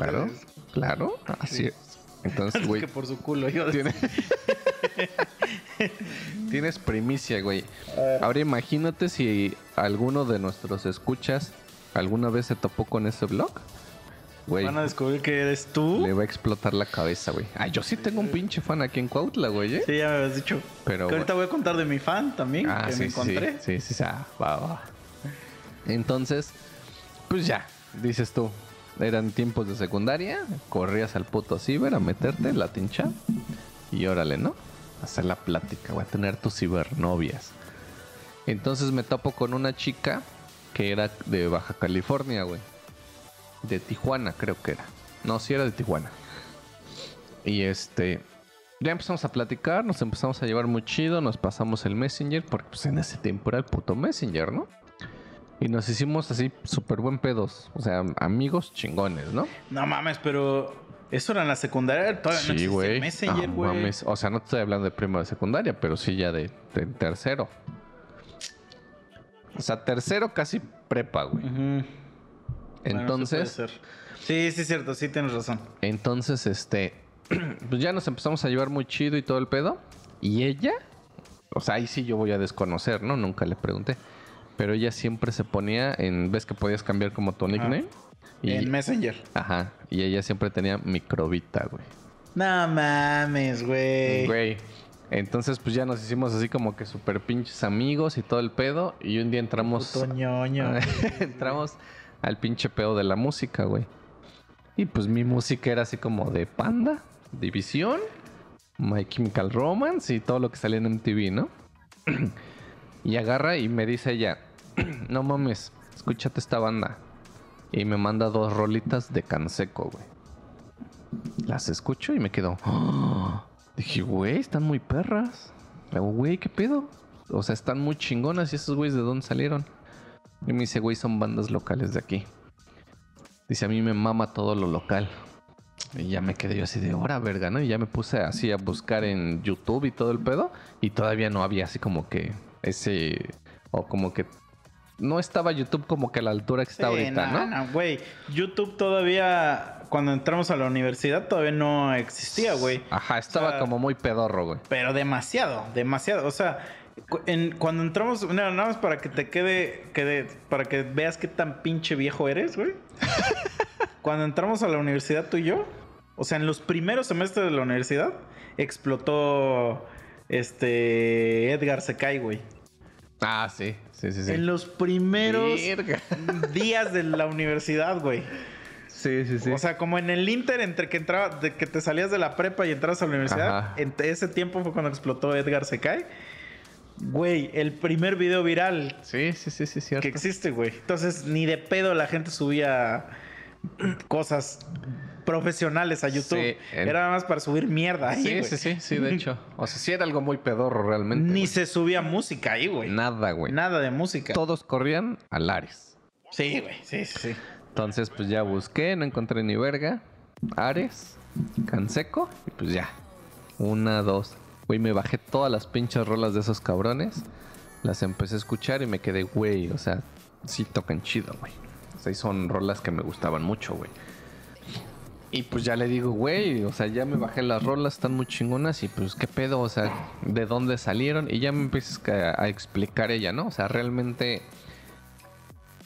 Claro, claro. Así es. Entonces, Antes güey, que por su culo. Yo tiene- *laughs* tienes primicia, güey. Ahora imagínate si alguno de nuestros escuchas alguna vez se topó con ese blog. Güey, Van a descubrir que eres tú. le va a explotar la cabeza, güey. Ah, yo sí tengo un pinche fan aquí en Cuautla, güey, ¿eh? Sí, ya me habías dicho. Pero, Que ahorita voy a contar de mi fan también, Ah, que sí, me encontré. sí, sí, sí, ah, va, va. Entonces, pues ya, dices tú, eran tiempos de secundaria, corrías al puto ciber a meterte la tincha y órale, ¿no? Hacer la plática, voy a tener tus cibernovias. Entonces me topo con una chica que era de Baja California, güey. De Tijuana, creo que era. No, sí era de Tijuana. Y este, ya empezamos a platicar, nos empezamos a llevar muy chido, nos pasamos el Messenger, porque pues en ese tiempo era el puto Messenger, ¿no? Y nos hicimos así súper buen pedos, o sea, amigos chingones, ¿no? No mames, pero eso era en la secundaria. Todavía no existía el Messenger, No güey. mames, O sea, no te estoy hablando de primero de secundaria, pero sí ya de, de tercero. O sea, tercero casi prepa, güey. Bueno, Entonces. Sí, sí, es cierto, sí tienes razón. Entonces, este, *clears throat* pues ya nos empezamos a llevar muy chido y todo el pedo. Y ella, o sea, ahí sí yo voy a desconocer, ¿no? Nunca le pregunté. Pero ella siempre se ponía en, ves que podías cambiar como tu nickname. Y, En Messenger. ajá, y ella siempre tenía microbita, güey. No mames, güey. Güey. Entonces, pues ya nos hicimos así como que súper pinches amigos y todo el pedo. Y un día entramos. Puto ñoño. *laughs* entramos al pinche pedo de la música, güey. Y pues mi música era así como de Panda, División, My Chemical Romance y todo lo que salía en MTV, ¿no? *clears throat* y agarra y me dice ella, *clears throat* no mames, escúchate esta banda. Y me manda dos rolitas de Canseco, güey. Las escucho y me quedo. "Ah". Dije, güey, están muy perras. Güey, ¿qué pedo? O sea, están muy chingonas. ¿Y esos güeyes de dónde salieron? Y me dice, güey, son bandas locales de aquí. Dice, a mí me mama todo lo local. Y ya me quedé yo así de hora, verga, ¿no? Y ya me puse así a buscar en YouTube y todo el pedo. Y todavía no había así como que ese. O como que. No estaba YouTube como que a la altura que está Sí, ahorita, no, ¿no? no, güey. YouTube todavía, cuando entramos a la universidad, todavía no existía, güey. Ajá, estaba O sea, como muy pedorro, güey. Pero demasiado, demasiado. O sea, en- cuando entramos, no, nada más para que te quede, quede, para que veas qué tan pinche viejo eres, güey. *laughs* cuando entramos a la universidad tú y yo, o sea, en los primeros semestres de la universidad, explotó este Edgar Secay, güey. Ah, sí, sí, sí, sí. En los primeros días de la universidad, güey. Sí, sí, sí. O sea, como en el Inter, entre que entraba, de que te salías de la prepa y entras a la universidad, Ajá. en ese tiempo fue cuando explotó Edgar Secay. Güey, el primer video viral sí, sí, sí, sí, cierto. que existe, güey. Entonces, ni de pedo la gente subía cosas profesionales a YouTube. Sí, el- Era nada más para subir mierda ahí, Sí, sí, sí, sí, de hecho. *laughs* O sea, sí era algo muy pedorro realmente. Ni se subía música ahí, güey. Nada, güey. Nada de música. Todos corrían a Lares. Sí, güey. Sí, sí, sí. Entonces, pues ya busqué, no encontré ni verga. Ares, Canseco, y pues ya. Una, dos. Güey, me bajé todas las pinches rolas de esos cabrones. Las empecé a escuchar y me quedé, güey, o sea, sí tocan chido, güey. O sea, y son rolas que me gustaban mucho, güey. Y pues ya le digo, güey, o sea, ya me bajé las rolas, están muy chingonas y pues qué pedo, o sea, de dónde salieron. Y ya me empiezas a, explicar ella, ¿no? O sea, realmente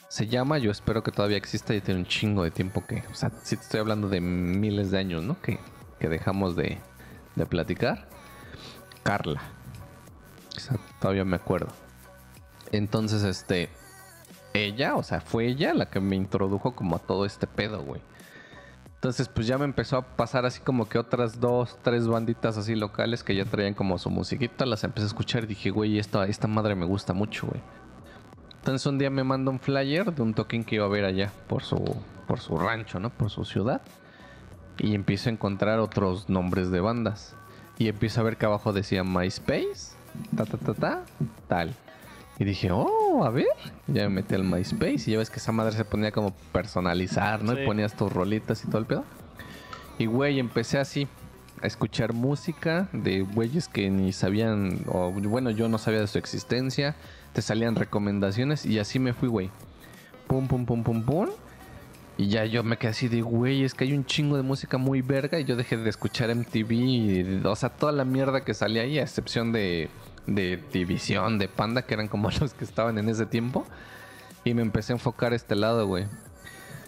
se llama, yo espero que todavía exista, ya tiene un chingo de tiempo que, o sea, sí te estoy hablando de miles de años, ¿no? Que, que dejamos de, de platicar. Carla. Todavía me acuerdo. Entonces, este, ella, o sea, fue ella la que me introdujo como a todo este pedo, güey. Entonces, pues ya me empezó a pasar así como que otras dos, tres banditas así locales que ya traían como su musiquita. Las empecé a escuchar y dije, güey, esta, esta madre me gusta mucho, güey. Entonces un día me manda un flyer de un token que iba a ver allá por su, por su rancho, ¿no? Por su ciudad. Y empiezo a encontrar otros nombres de bandas. Y empiezo a ver que abajo decía MySpace, ta ta ta ta, tal. Y dije, oh, a ver. Ya me metí al MySpace y ya ves que esa madre se ponía como personalizar, ¿no? Sí. Y ponías tus rolitas y todo el pedo. Y güey, empecé así. a escuchar música de güeyes que ni sabían, o bueno, yo no sabía de su existencia. Te salían recomendaciones y así me fui, güey. Pum, pum, pum, pum, pum. Y ya yo me quedé así de, güey, es que hay un chingo de música muy verga y yo dejé de escuchar MTV, y, o sea, toda la mierda que salía ahí, a excepción de, de División, de Panda, que eran como *laughs* los que estaban en ese tiempo. Y me empecé a enfocar este lado, güey.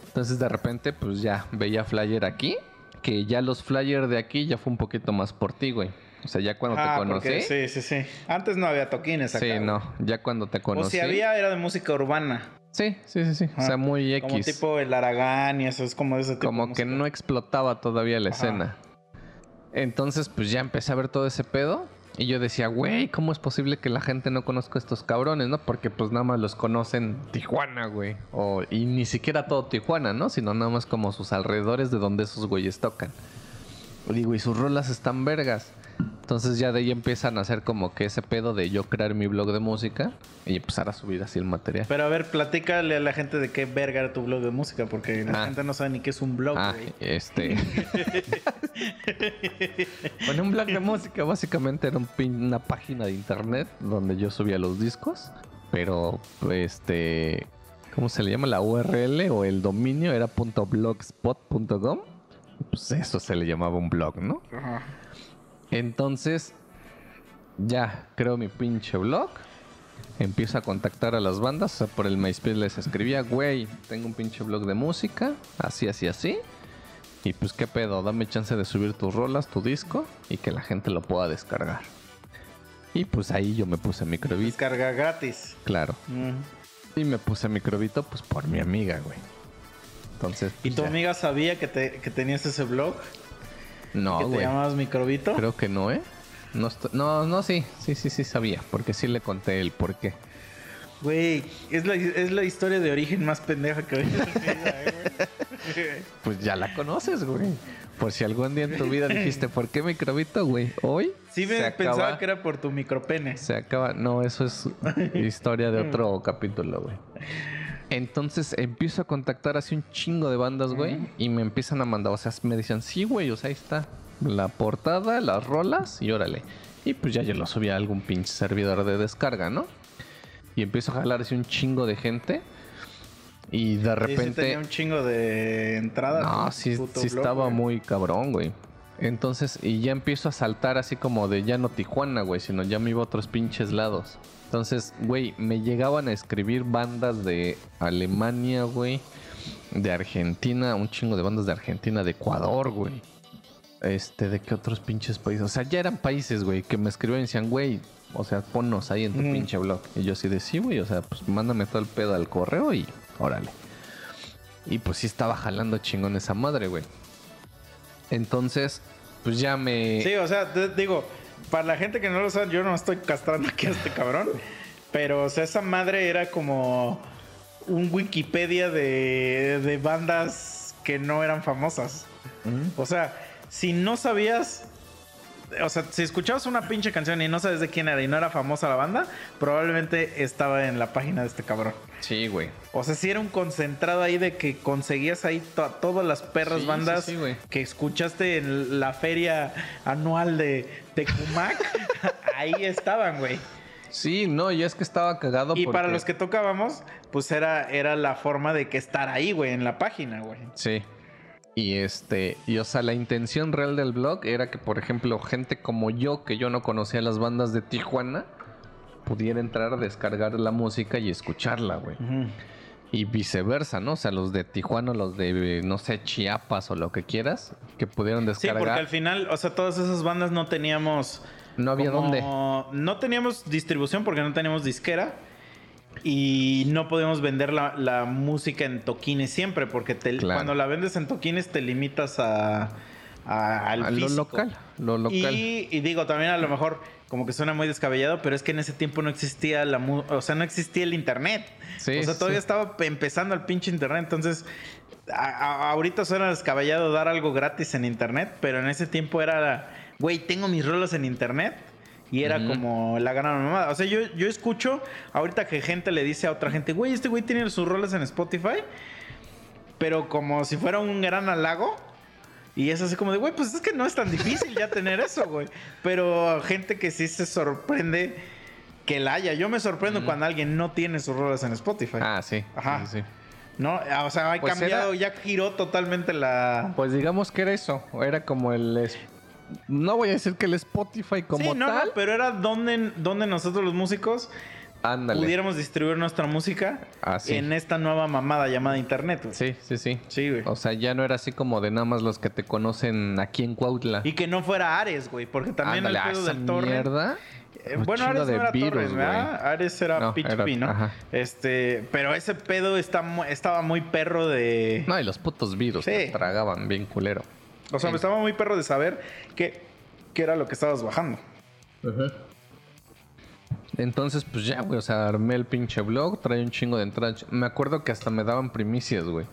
Entonces de repente, pues ya veía flyer aquí, que ya los flyers de aquí ya fue un poquito más por ti, güey. O sea, ya cuando Ah, te porque- conocí. Sí, Sí, sí, sí. Antes no había toquines acá. güey. no, ya cuando te O conocí. si había, era de música urbana. Sí, sí, sí, sí. O sea, muy X. Como tipo el Aragán y eso, es como de ese tipo. como de que no explotaba todavía la Ajá. escena. Entonces, pues ya empecé a ver todo ese pedo. Y yo decía, güey, ¿cómo es posible que la gente no conozca a estos cabrones, no? Porque pues nada más los conocen Tijuana, güey. O, y ni siquiera todo Tijuana, ¿no? Sino nada más como sus alrededores de donde esos güeyes tocan. Digo, y sus rolas están vergas. Entonces ya de ahí empiezan a hacer como que ese pedo de yo crear mi blog de música y empezar a subir así el material. Pero a ver, platícale a la gente de qué verga era tu blog de música, porque la Ah. gente no sabe ni qué es un blog, Ah, güey. este. *laughs* Bueno, un blog de música básicamente era un pin- una página de internet donde yo subía los discos, pero este, ¿cómo se le llama? La URL o el dominio era .blogspot.com. Pues eso se le llamaba un blog, ¿no? Ajá. Entonces, ya creo mi pinche blog. Empiezo a contactar a las bandas. O sea, por el MySpace les escribía, güey, tengo un pinche blog de música. Así, así, así. Y pues, ¿qué pedo? Dame chance de subir tus rolas, tu disco. Y que la gente lo pueda descargar. Y pues ahí yo me puse microbito, Descarga gratis. claro. Mm. Y me puse microbito, pues por mi amiga, güey. Entonces. ¿Y pues, tu ya. amiga sabía que, te, que tenías ese blog? No, ¿Que te güey. llamabas Microbito? Creo que no, ¿eh? No, no, no, sí, sí, sí, sí sabía, porque sí le conté el por qué. Güey, es la, es la historia de origen más pendeja que vida, eh, güey. *laughs* Pues ya la conoces, güey. Por si algún día en tu vida dijiste, ¿por qué microbito, güey? Hoy Sí me pensaba acaba- que era por tu micropene. Se acaba. No, eso es *laughs* historia de otro capítulo, güey. Entonces empiezo a contactar así un chingo de bandas, güey. Y me empiezan a mandar, o sea, me decían, sí, güey, o sea, ahí está. La portada, las rolas y órale. Y pues ya yo lo subí a algún pinche servidor de descarga, ¿no? Y empiezo a jalar así un chingo de gente. Y de repente. tenía un chingo de entradas. No, sí, sí blog, estaba güey. muy cabrón, güey. Entonces, y ya empiezo a saltar así como de ya no Tijuana, güey, sino ya me iba a otros pinches lados. Entonces, güey, me llegaban a escribir bandas de Alemania, güey, de Argentina, un chingo de bandas de Argentina, de Ecuador, güey. Este, ¿de qué otros pinches países? O sea, ya eran países, güey, que me escribían y decían, güey, o sea, ponnos ahí en tu pinche blog. Y yo así de sí, güey, o sea, pues mándame todo el pedo al correo y órale. Y pues sí estaba jalando chingón esa madre, güey. Entonces, pues ya me... Sí, o sea, te digo, para la gente que no lo sabe, yo no estoy castrando aquí a este cabrón. Pero, o sea, esa madre era como un Wikipedia de, de bandas que no eran famosas. O sea, si no sabías. O sea, si escuchabas una pinche canción y no sabes de quién era y no era famosa la banda, probablemente estaba en la página de este cabrón. Sí, güey. O sea, si era un concentrado ahí de que conseguías ahí to- todas las perras Sí, bandas sí, que escuchaste en la feria anual de Tecumac. *laughs* ahí estaban, güey. Sí, no, y es que estaba cagado Y porque- para los que tocábamos, pues era, era la forma de que estar ahí, güey, en la página, güey. Sí. Y este, y o sea, la intención real del blog era que, por ejemplo, gente como yo, que yo no conocía las bandas de Tijuana, pudiera entrar a descargar la música y escucharla, güey. Y viceversa, ¿no? O sea, los de Tijuana, los de, no sé, Chiapas o lo que quieras, que pudieran Sí, descargar. porque al final, o sea, todas esas bandas no teníamos. no había como- dónde. No teníamos distribución porque no teníamos disquera. Y no podíamos vender la, la música en toquines siempre, porque te- Claro. cuando la vendes en toquines te limitas a, a- al A lo local, lo local. Y, y digo, también a lo mejor como que suena muy descabellado, pero es que en ese tiempo no existía la o sea, no existía el internet. Sí, o sea, todavía sí. estaba pe- empezando el pinche internet, entonces a- ahorita suena descabellado dar algo gratis en internet, pero en ese tiempo era, güey, tengo mis rolos en internet. Y era como la gran mamada. O sea, yo, yo escucho ahorita que gente le dice a otra gente, güey, este güey tiene sus roles en Spotify. Pero como si fuera un gran halago. Y es así como de, güey, pues es que no es tan difícil ya tener eso, güey. Pero gente que sí se sorprende que la haya. Yo me sorprendo cuando alguien no tiene sus rolas en Spotify. Ah, sí. Ajá. sí, sí. No, o sea, ha Pues cambiado, era- ya giró totalmente la. Pues digamos que era eso. Era como el. No voy a decir que el Spotify como sí, no, tal. no, pero era donde, donde nosotros los músicos Ándale. pudiéramos distribuir nuestra música Ah, sí. en esta nueva mamada llamada internet. güey. Sí, sí, sí. Sí, güey. O sea, ya no era así como de nada más los que te conocen aquí en Cuautla. Y que no fuera Ares, güey, porque también Ándale, el pedo esa del mierda. Eh, bueno, Ares no era virus, Torres, ¿verdad? Ares era No, P2P, era- ¿no? ajá. Este, pero ese pedo está estaba muy perro de... No, y los putos virus Sí. te tragaban bien culero. O sea, Sí. estaba muy perro de saber qué, qué era lo que estabas bajando. Entonces, pues ya, güey, o sea, armé el pinche blog, traía un chingo de entradas. Me acuerdo que hasta me daban primicias, güey.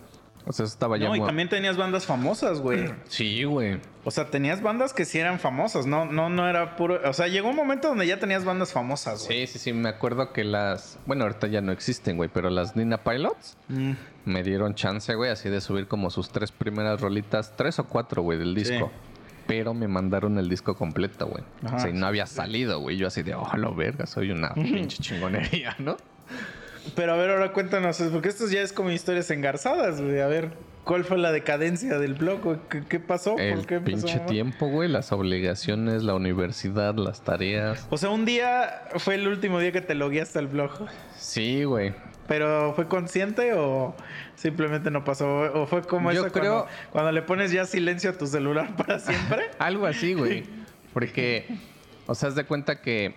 O sea, eso estaba ya No, y muy- también tenías bandas famosas, güey. *clears throat* Sí, güey. O sea, tenías bandas que sí eran famosas, no, no, no era puro... O sea, llegó un momento donde ya tenías bandas famosas, güey. Sí, sí, sí, me acuerdo que las... Bueno, ahorita ya no existen, güey, pero las Nina Pilots Mm. me dieron chance, güey, así de subir como sus tres primeras rolitas, tres o cuatro, güey, del disco. Sí. Pero me mandaron el disco completo, güey. O sea, y no había salido, güey. Yo así de, oh, lo verga, soy una pinche chingonería, ¿no? Pero a ver, ahora cuéntanos, porque esto ya es como historias engarzadas, güey. A ver, ¿cuál fue la decadencia del blog? güey? ¿Qué, qué pasó? El ¿Por qué pinche tiempo, güey, las obligaciones, la universidad, las tareas. O sea, un día fue el último día que te logueaste al blog. Sí, güey. ¿Pero fue consciente o simplemente no pasó? ¿O fue como Yo eso creo- cuando, cuando le pones ya silencio a tu celular *laughs* para siempre? Algo así, güey. *laughs* Porque, o sea, haz de cuenta que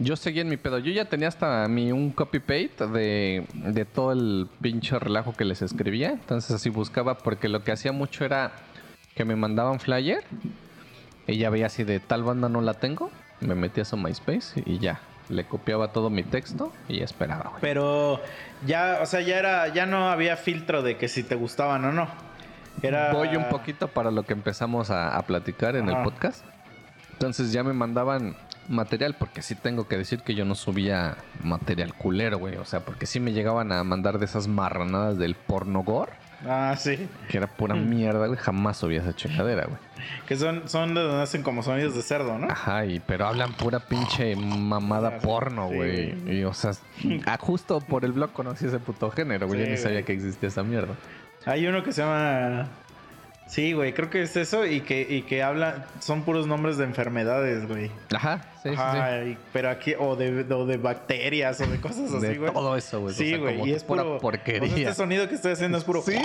yo seguía en mi pedo. Yo ya tenía hasta mi un copy-paste de, de todo el pinche relajo que les escribía. Entonces así buscaba, porque lo que hacía mucho era que me mandaban flyer y ya veía así de tal banda no la tengo. Me metía a su MySpace y ya. Le copiaba todo mi texto y esperaba, güey. Pero ya, o sea, ya era, ya no había filtro de que si te gustaban o no. Era. Voy un poquito para lo que empezamos a, a platicar en Ajá. el podcast. Entonces ya me mandaban material, porque sí tengo que decir que yo no subía material culero, güey. O sea, porque sí me llegaban a mandar de esas marranadas del pornogor, Ah, sí. que era pura Mm. mierda, güey. Jamás subía esa chingadera, güey. Que son, son de donde hacen como sonidos de cerdo, ¿no? Ajá, y, pero hablan pura pinche mamada Ah, porno, sí, güey. Y, o sea, justo por el blog conocí ese puto género, güey. Sí, yo ni sabía que existía esa mierda. Hay uno que se llama. Sí, güey, creo que es eso y que, y que habla. Son puros nombres de enfermedades, güey. Ajá, sí, sí, sí. Ajá, y- pero aquí, o de, o de bacterias o de cosas así, De güey. todo eso, güey. O Sí, sea, güey, y es pura puro. porquería. o sea, este sonido que estoy haciendo es puro. Sí.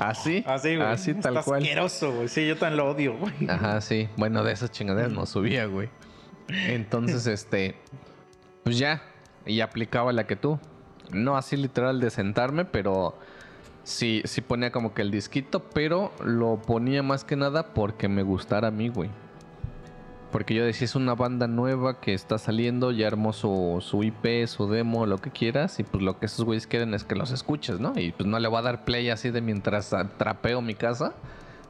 Así. Así, güey. Así tal Está cual. asqueroso, güey. Sí, yo tan lo odio, güey. Ajá, sí. Bueno, de esas chingaderas no subía, güey. Entonces, *laughs* este. Pues ya. Y aplicaba la que tú. No así literal de sentarme, pero. Sí, sí ponía como que el disquito, pero lo ponía más que nada porque me gustara a mí, güey. Porque yo decía, es una banda nueva que está saliendo, ya armó su, su IP, su demo, lo que quieras, y pues lo que esos güeyes quieren es que los escuches, ¿no? Y pues no le voy a dar play así de mientras trapeo mi casa.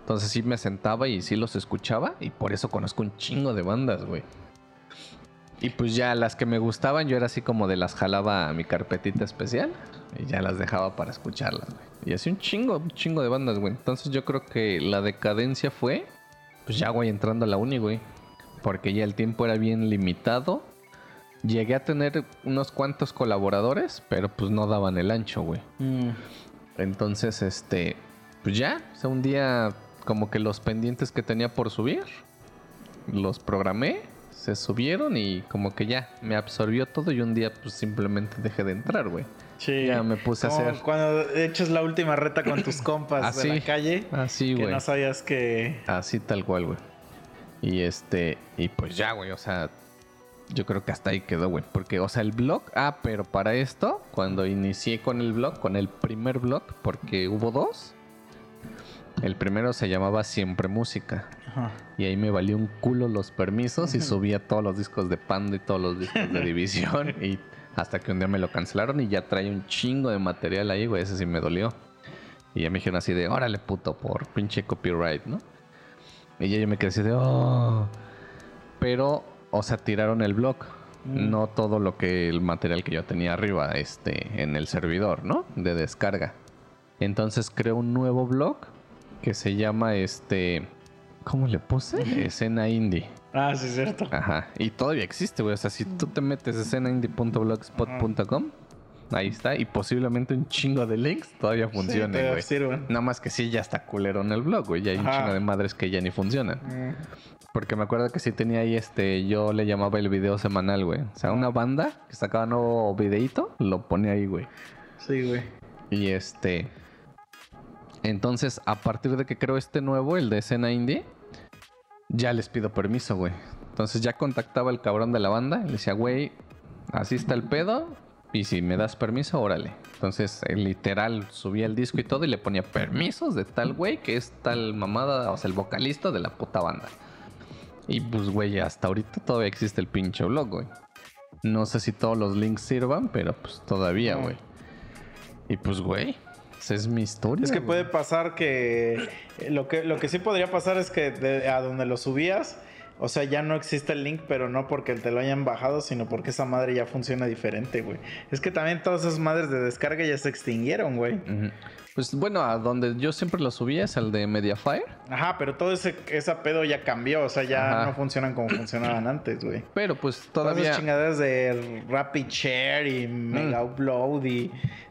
Entonces sí me sentaba y sí los escuchaba, y por eso conozco un chingo de bandas, güey. Y pues ya las que me gustaban, yo era así como de las jalaba a mi carpetita especial y ya las dejaba para escucharlas, güey. Y así un chingo, un chingo de bandas, güey. Entonces yo creo que la decadencia fue, pues ya, güey, entrando a la uni, güey. Porque ya el tiempo era bien limitado. Llegué a tener unos cuantos colaboradores, pero pues no daban el ancho, güey. Mm. Entonces, este, pues ya, o sea, un día como que los pendientes que tenía por subir, los programé, se subieron y como que ya me absorbió todo y un día pues simplemente dejé de entrar, güey. Sí. Ya me puse a hacer- Cuando echas la última reta con tus compas Así. de la calle. Así, que güey. no sabías que. Así tal cual, güey. Y este, y pues ya, güey, o sea, yo creo que hasta ahí quedó, güey. Porque, o sea, el blog, ah, pero para esto, cuando inicié con el blog, con el primer blog, porque hubo dos, el primero se llamaba Siempre Música. Ajá. Y ahí me valió un culo los permisos y subía todos los discos de Panda y todos los discos de *laughs* División. y hasta que un día me lo cancelaron y ya trae un chingo de material ahí, güey. Ese sí me dolió. Y ya me dijeron así de, órale puto, por pinche copyright, ¿no? Y ya yo me quedé así de, oh. Pero, o sea, tiraron el blog. Mm. No todo lo que el material que yo tenía arriba, este, en el servidor, ¿no? De descarga. Entonces creo un nuevo blog que se llama este. ¿Cómo le puse? Escena indie. Ah, sí, es cierto. Ajá. Y todavía existe, güey. O sea, si tú te metes escenaindie.blogspot.com, ahí está. Y posiblemente un chingo de links todavía funcionen, güey. sirven. Nada más que sí, ya está culero en el blog, güey. Ya hay un chingo de madres que ya ni funcionan. Mm. Porque me acuerdo que sí tenía ahí este, yo le llamaba el video semanal, güey. O sea, una banda que sacaba nuevo videíto, lo ponía ahí, güey. Sí, güey. Y este. Entonces, a partir de que creo este nuevo, el de escena indie, ya les pido permiso, güey. Entonces ya contactaba al cabrón de la banda y le decía, güey, así está el pedo. Y si me das permiso, órale. Entonces, eh, literal, subía el disco y todo y le ponía permisos de tal güey que es tal mamada, o sea, el vocalista de la puta banda. Y pues, güey, hasta ahorita todavía existe el pinche blog, güey. No sé si todos los links sirvan, pero pues todavía, güey. Y pues, güey, esa es mi historia. Es que güey. puede pasar que eh, lo que lo que sí podría pasar es que de- a donde lo subías, o sea, ya no existe el link, pero no porque te lo hayan bajado, sino porque esa madre ya funciona diferente, güey. Es que también todas esas madres de descarga ya se extinguieron, güey. Pues bueno, a donde yo siempre lo subía es al de Mediafire. Ajá, pero todo ese, ese pedo ya cambió, o sea, ya Ajá. no funcionan como funcionaban *clears throat* antes, güey. Pero pues Todas todavía. esas chingaderas de Rapid Share y Mega Upload y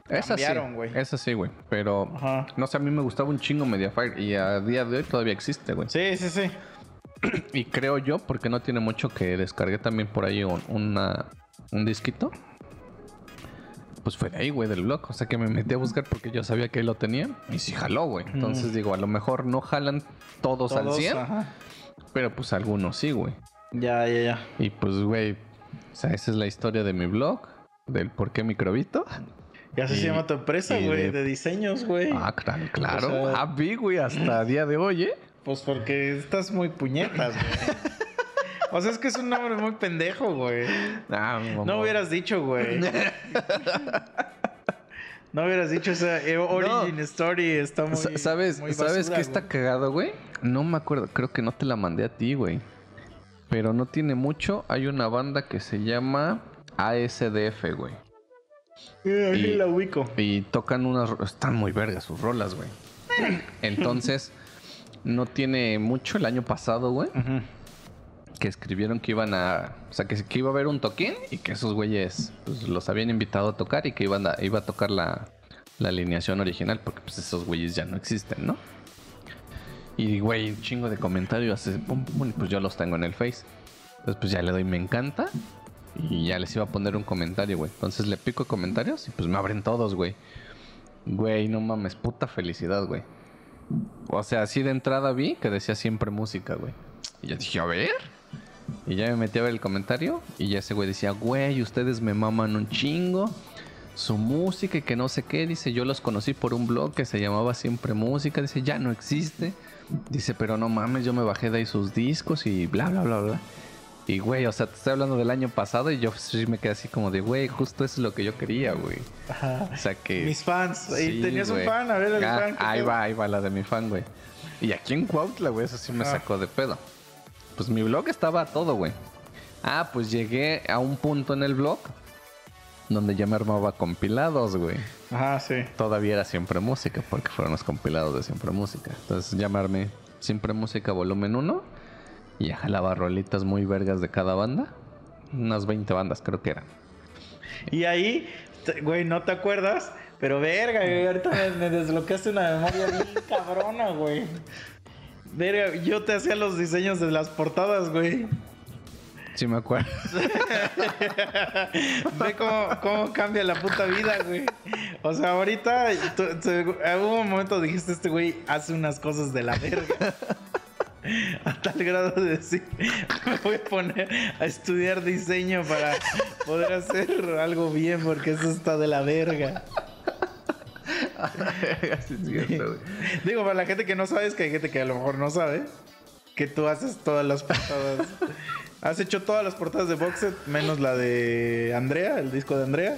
Esa sí, cambiaron, güey. esa sí, güey. Pero Ajá. no sé, a mí me gustaba un chingo Mediafire y a día de hoy todavía existe, güey. Sí, sí, sí. *clears throat* Y creo yo, porque no tiene mucho que descargué también por ahí un, una, un disquito. Pues fue de ahí, güey, del blog. O sea que me metí a buscar porque yo sabía que ahí lo tenía. Y sí jaló, güey. Entonces digo, a lo mejor no jalan todos, al Todos, 100, ajá. pero pues algunos sí, güey. Ya, ya, ya. Y pues, güey, o sea, esa es la historia de mi blog, del por qué microbito. Y así Y- se llama tu empresa, güey, de- de... diseños, güey. Ah, claro, claro. O sea- Ah, vi, güey, hasta día de hoy, ¿eh? Pues porque estás muy puñetas, güey. o sea, es que es un nombre muy pendejo, güey. Ah. No hubieras dicho, güey. No hubieras dicho esa eh, origin story está muy Sa- ¿Sabes, muy ¿sabes basura, qué está cagado, güey? No me acuerdo, creo que no te la mandé a ti, güey. Pero no tiene mucho. Hay una banda que se llama ASDF, güey. Eh, ahí y- la ubico. Y tocan unas... Están muy vergas sus rolas, güey. Entonces, no tiene mucho el año pasado, güey. Que escribieron que iban a. O sea, que, que iba a haber un toquín y que esos güeyes pues, los habían invitado a tocar y que iban a, iba a tocar la, la alineación original porque pues esos güeyes ya no existen, ¿no? Y güey, un chingo de comentarios, pum, pues yo los tengo en el Face. Entonces, pues ya le doy me encanta y ya les iba a poner un comentario, güey. Entonces le pico comentarios y pues me abren todos, güey. Güey, no mames, puta felicidad, güey. O sea, así de entrada vi que decía siempre música, güey. Y yo dije, a ver. Y ya me metí a ver el comentario. Y ya ese güey decía, güey, ustedes me maman un chingo. Su música y que no sé qué. Dice, yo los conocí por un blog que se llamaba Siempre Música. Dice, ya no existe. Dice, pero no mames, yo me bajé de ahí sus discos y bla, bla, bla, bla. Y güey, o sea, te estoy hablando del año pasado y yo sí me quedé así como de, güey, justo eso es lo que yo quería, güey. Ajá. O sea que... Mis fans. ¿Y Sí, tenías güey. un fan? A ver, el Ah, fan. ¿qué Ahí va, ahí va la de mi fan, güey. Y aquí en Cuautla, güey, eso sí me Ah. sacó de pedo. Pues mi blog estaba todo, güey. Ah, pues llegué a un punto en el blog donde ya me armaba compilados, güey. Ajá, sí. Todavía era siempre música, porque fueron los compilados de siempre música. Entonces ya me armé siempre música volumen 1 y ya jalaba rolitas muy vergas de cada banda. Unas 20 bandas creo que eran. Y ahí, güey, no te acuerdas, pero verga, güey, ahorita me, me desbloqueaste una memoria bien *laughs* cabrona, güey. Verga, yo te hacía los diseños de las portadas, güey. Sí me acuerdo. *laughs* Ve cómo, cómo cambia la puta vida, güey. O sea, ahorita tú- tú- hubo un momento dijiste, este güey hace unas cosas de la verga. *laughs* A tal grado de decir, me voy a poner a estudiar diseño para poder hacer algo bien, porque eso está de la verga. *laughs* Sí, cierto. Digo, para la gente que no sabe, es que hay gente que a lo mejor no sabe que tú haces todas las portadas. *laughs* Has hecho todas las portadas de Boxet, menos la de Andrea, el disco de Andrea.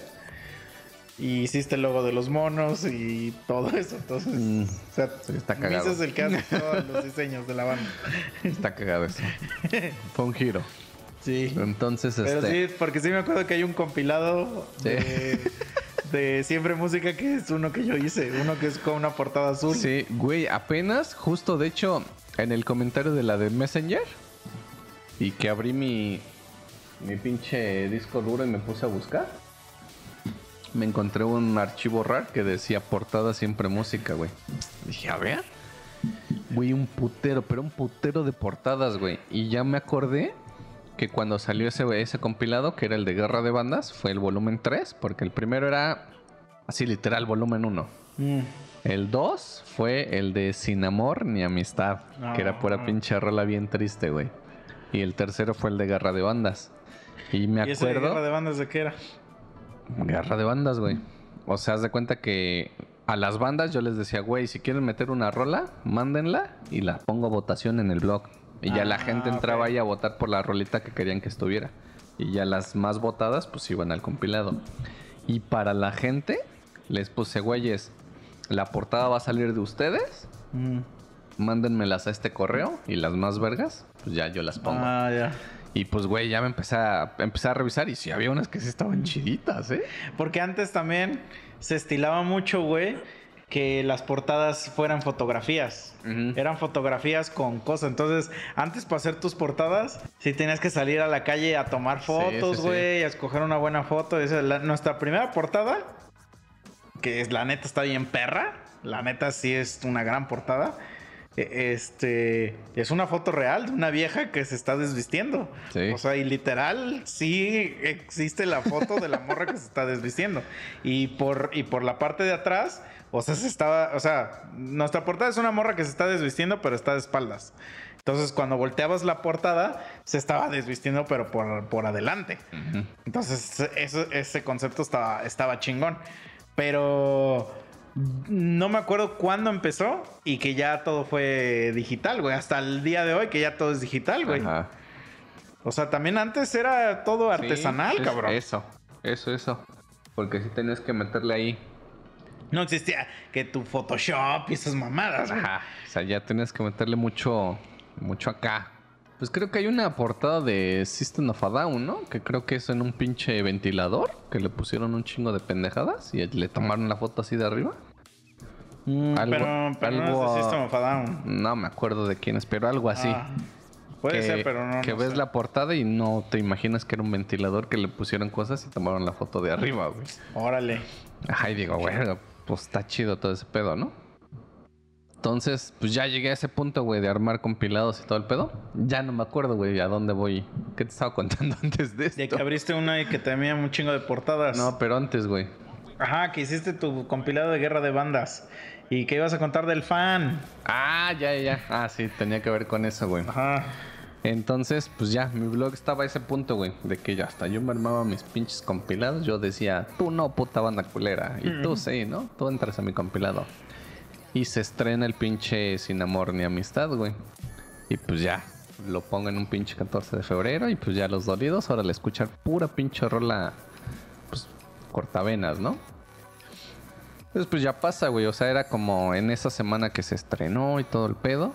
Y hiciste el logo de los monos y todo eso. Entonces, Mm, o sea, sí, está cagado. Misa es el que hace todos los diseños de la banda. Está cagado eso. Fue un giro. Sí. Entonces, Pero este. sí, porque sí me acuerdo que hay un compilado Sí. de, de Siempre Música, que es uno que yo hice, uno que es con una portada azul. Sí, güey, apenas, justo de hecho, en el comentario de la de Messenger, y que abrí mi, mi pinche disco duro y me puse a buscar, me encontré un archivo RAR que decía portada siempre música, güey. Dije, a ver. Güey, un putero, pero un putero de portadas, güey. Y ya me acordé que cuando salió ese, ese compilado, que era el de Guerra de Bandas, fue el volumen 3, porque el primero era así literal, volumen 1. Mm. El 2 fue el de Sin Amor ni Amistad, que era pura Ah. pinche rola bien triste, güey. Y el tercero fue el de Guerra de Bandas. Y me ¿Y ese de acuerdo... guerra de bandas de qué era? Guerra de bandas, güey. O sea, haz de cuenta que a las bandas yo les decía, güey, si quieren meter una rola, mándenla y la pongo a votación en el blog. Y ya la Ah, gente entraba ok. ahí a votar por la rolita que querían que estuviera. Y ya las más votadas, pues iban al compilado. Y para la gente, les puse, güeyes, la portada va a salir de ustedes. Mm. Mándenmelas a este correo y las más vergas, pues ya yo las pongo. Ah, ya. Y pues, güey, ya me empecé a, empecé a revisar y sí, había unas que sí estaban chiditas, ¿eh? Porque antes también se estilaba mucho, güey, que las portadas fueran fotografías. Eran fotografías con cosas. Entonces, antes para hacer tus portadas, sí tenías que salir a la calle a tomar fotos, sí, sí. güey, a escoger una buena foto. Esa es la- nuestra primera portada, que es la neta está bien perra. La neta sí es una gran portada. E- Este es una foto real de una vieja que se está desvistiendo. Sí. O sea, y literal, sí existe la foto de la morra que se está desvistiendo. Y por, y por la parte de atrás, o sea, se estaba. O sea, nuestra portada es una morra que se está desvistiendo, pero está de espaldas. Entonces, cuando volteabas la portada, se estaba desvistiendo, pero por, por adelante. Entonces, eso, ese concepto estaba, estaba chingón. Pero no me acuerdo cuándo empezó y que ya todo fue digital, güey. Hasta el día de hoy que ya todo es digital, güey. Ajá. O sea, también antes era todo artesanal, Sí, es- cabrón. Eso, eso, eso. Porque si tenías que meterle ahí. No existía que tu Photoshop y esas mamadas, güey. Ajá. O sea, ya tenías que meterle mucho, mucho acá. Pues creo que hay una portada de System of a Down, ¿no? Que creo que es en un pinche ventilador. Que le pusieron un chingo de pendejadas y le tomaron la foto así de arriba. Mm, algo- pero pero algo, no es de System of a Down. No me acuerdo de quién es, pero algo así. Ah, puede que, ser, pero no. Que no ves sé. la portada y no te imaginas que era un ventilador que le pusieron cosas y tomaron la foto de arriba, güey. Órale. Ajá, y digo, güey, pues está chido todo ese pedo, ¿no? Entonces, pues ya llegué a ese punto, güey, de armar compilados y todo el pedo. Ya no me acuerdo, güey, a dónde voy. ¿Qué te estaba contando *laughs* antes de esto? De que abriste una y que tenía un chingo de portadas. No, pero antes, güey. Ajá, que hiciste tu compilado de guerra de bandas. Y que ibas a contar del fan. Ah, ya, ya. Ah, sí, tenía que ver con eso, güey. Ajá. Entonces, pues ya, mi blog estaba a ese punto, güey, de que ya hasta yo me armaba mis pinches compilados. Yo decía, tú no, puta banda culera. Y tú sí, ¿no? Tú entras a mi compilado. Y se estrena el pinche Sin Amor ni Amistad, güey. Y pues ya, lo pongo en un pinche 14 de febrero. Y pues ya los dolidos, ahora le escuchar pura pinche rola, pues cortavenas, ¿no? Entonces, pues ya pasa, güey. O sea, era como en esa semana que se estrenó y todo el pedo.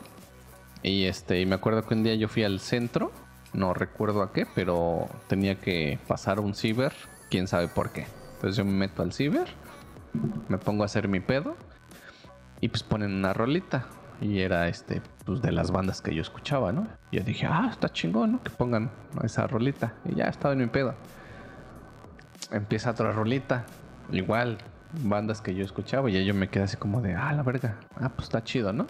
Y este, y me acuerdo que un día yo fui al centro, no recuerdo a qué, pero tenía que pasar un ciber, quién sabe por qué. Entonces yo me meto al ciber, me pongo a hacer mi pedo y pues ponen una rolita. Y era este, pues de las bandas que yo escuchaba, ¿no? Y yo dije, ah, está chingón, ¿no? Que pongan esa rolita. Y ya estaba en mi pedo. Empieza otra rolita, igual, bandas que yo escuchaba. Y ya yo me quedé así como de, ah, la verga, ah, pues está chido, ¿no?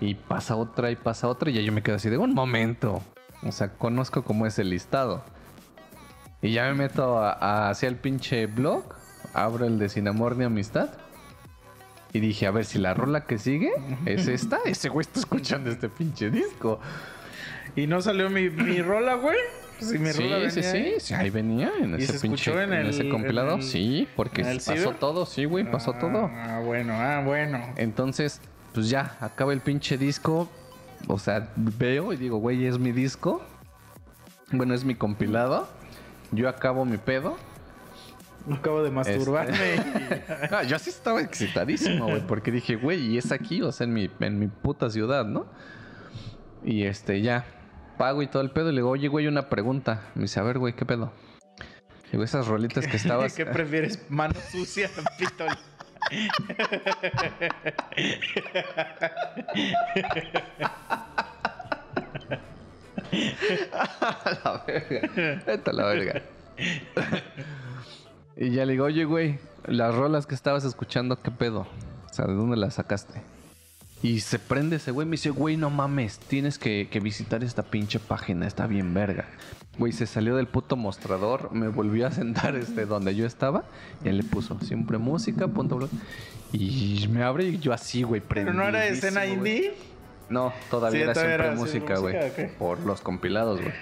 Y pasa otra y pasa otra y ya yo me quedo así de un momento. O sea, conozco cómo es el listado. Y ya me meto a- a- hacia el pinche blog, abro el de Sin Amor ni Amistad. Y dije, a ver si la rola que sigue es *laughs* esta. Ese güey está escuchando este pinche disco. ¿Y no salió mi, mi rola, güey? Sí, mi Sí, sí, venía sí, ahí. sí, ahí venía en ¿Y ese pinche en en, ese el- compilado. en el- sí, porque pasó ciber? todo, sí, güey, pasó todo. Ah, bueno, ah, bueno. Entonces, pues ya, acaba el pinche disco. O sea, veo y digo, güey, es mi disco. Bueno, es mi compilado. Yo acabo mi pedo. Acabo de masturbarme. *laughs* Ah, yo así estaba excitadísimo, güey, porque dije, güey, y es aquí, o sea, en mi, en mi puta ciudad, ¿no? Y este, ya, pago y todo el pedo. Y le digo, oye, güey, una pregunta. Me dice, a ver, güey, ¿qué pedo? Digo, esas rolitas que estabas. *laughs* ¿Qué prefieres? ¿Mano sucia o pito? a la verga. Vete a la verga. y ya le digo, oye, güey, las rolas que estabas escuchando, ¿qué pedo? O sea, ¿de dónde las sacaste? Y se prende ese güey, me dice, güey, no mames, tienes que, que visitar esta pinche página, está bien verga. Güey, se salió del puto mostrador, me volvió a sentar este donde yo estaba y él le puso siempre música, punto. Y me abre y yo así, güey, ¿Pero no era escena indie? No, todavía Sí, era todavía siempre era música, güey. música, ok. Por los compilados, güey.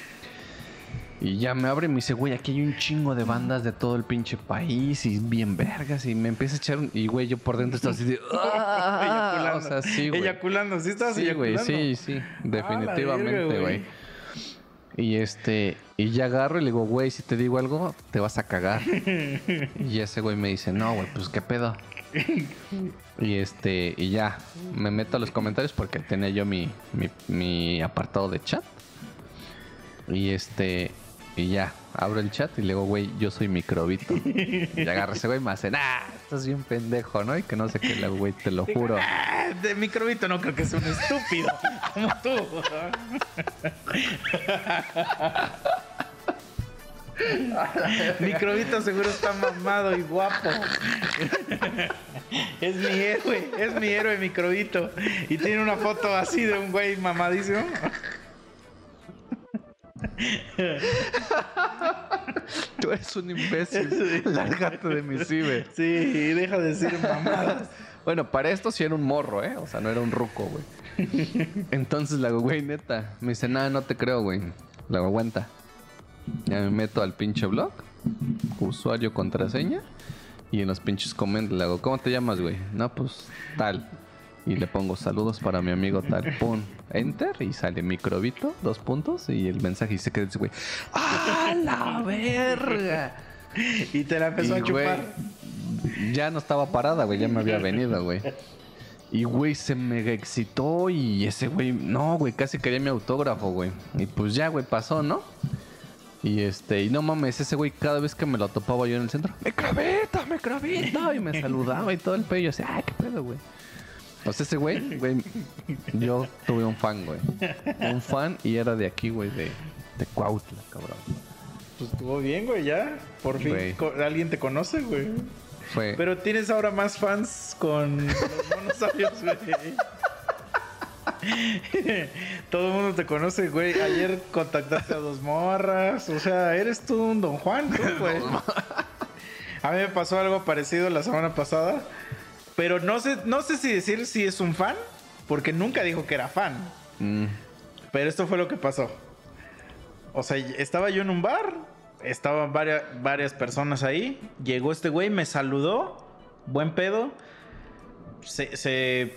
Y ya me abre y me dice, güey, aquí hay un chingo de bandas de todo el pinche país y bien vergas. Y me empieza a echar un... Y, güey, yo por dentro estaba así de... "Ah", Eyaculando. o sea, sí, güey. Eyaculando, ¿sí estabas Sí, güey, eyaculando? sí, sí. Definitivamente, güey. Y este... Y ya agarro y le digo, güey, si te digo algo, te vas a cagar. *laughs* y ese güey me dice, no, güey, pues qué pedo. *laughs* Y este, y ya, me meto a los comentarios porque tenía yo mi, mi, mi apartado de chat. Y este, y ya, abro el chat y le digo, güey, yo soy microbito. y agarra ese güey y me hace, ah, estás bien pendejo, ¿no? Y que no sé qué, le- güey, te lo juro. Ah, de microbito no creo que sea un estúpido *laughs* como tú. *laughs* microbito seguro está mamado y guapo. es mi héroe, es mi héroe microbito. Y tiene una foto así de un güey mamadísimo. Tú eres un imbécil. Lárgate de mi ciber. Sí, deja de decir mamadas. Bueno, para esto sí era un morro, ¿eh? O sea, no era un ruco, güey. Entonces le hago, güey, neta. Me dice, nada, no te creo, güey. Le hago, aguanta. Ya me meto al pinche blog, usuario, contraseña. Y en los pinches comentarios le hago, ¿cómo te llamas, güey? No, pues tal. Y le pongo saludos para mi amigo tal. Pum. Enter y sale microbito, dos puntos. Y el mensaje dice que dice, güey, ¡ah, la verga! Y te la empezó Y, a chupar. güey, ya no estaba parada, güey. Ya me había venido, güey. Y, güey, se mega excitó y ese güey... No, güey, casi quería mi autógrafo, güey. Y pues ya, güey, pasó, ¿no? Y este... Y no mames, ese güey cada vez que me lo topaba yo en el centro... ¡Me craveta, me craveta! Y me saludaba y todo el pedo. Y yo así, ¡ay, qué pedo, güey! O sea, ese güey, güey... Yo tuve un fan, güey. Un fan y era de aquí, güey, de... De Cuautla, cabrón. Pues estuvo bien, güey, ya. Por fin Güey. co- alguien te conoce, güey. Fue... Pero tienes ahora más fans con los monosaurios, güey. *laughs* Todo el mundo te conoce, güey. Ayer contactaste a dos morras. O sea, eres tú un Don Juan, tú, *laughs* güey. A mí me pasó algo parecido la semana pasada. Pero no sé, no sé si decir si es un fan, porque nunca dijo que era fan. Mm. Pero esto fue lo que pasó. O sea, estaba yo en un bar, estaban varias, varias personas ahí, llegó este güey, me saludó, buen pedo, se, se-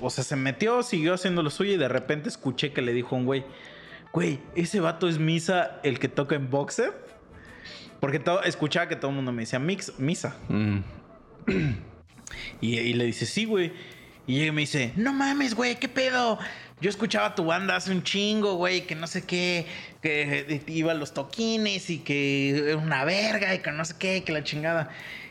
o sea, se metió, siguió haciendo lo suyo y de repente escuché que le dijo a un güey, güey, ese vato es Misa el que toca en Boxer. Porque todo, escuchaba que todo el mundo me decía Mix, Misa. Mm. *clears throat* Y, y le dice, sí, güey. Y llega y me dice, no mames, güey, ¿qué pedo? Yo escuchaba tu banda hace un chingo, güey, que no sé qué, que iba a los toquines y que era una verga y que no sé qué, que la chingada.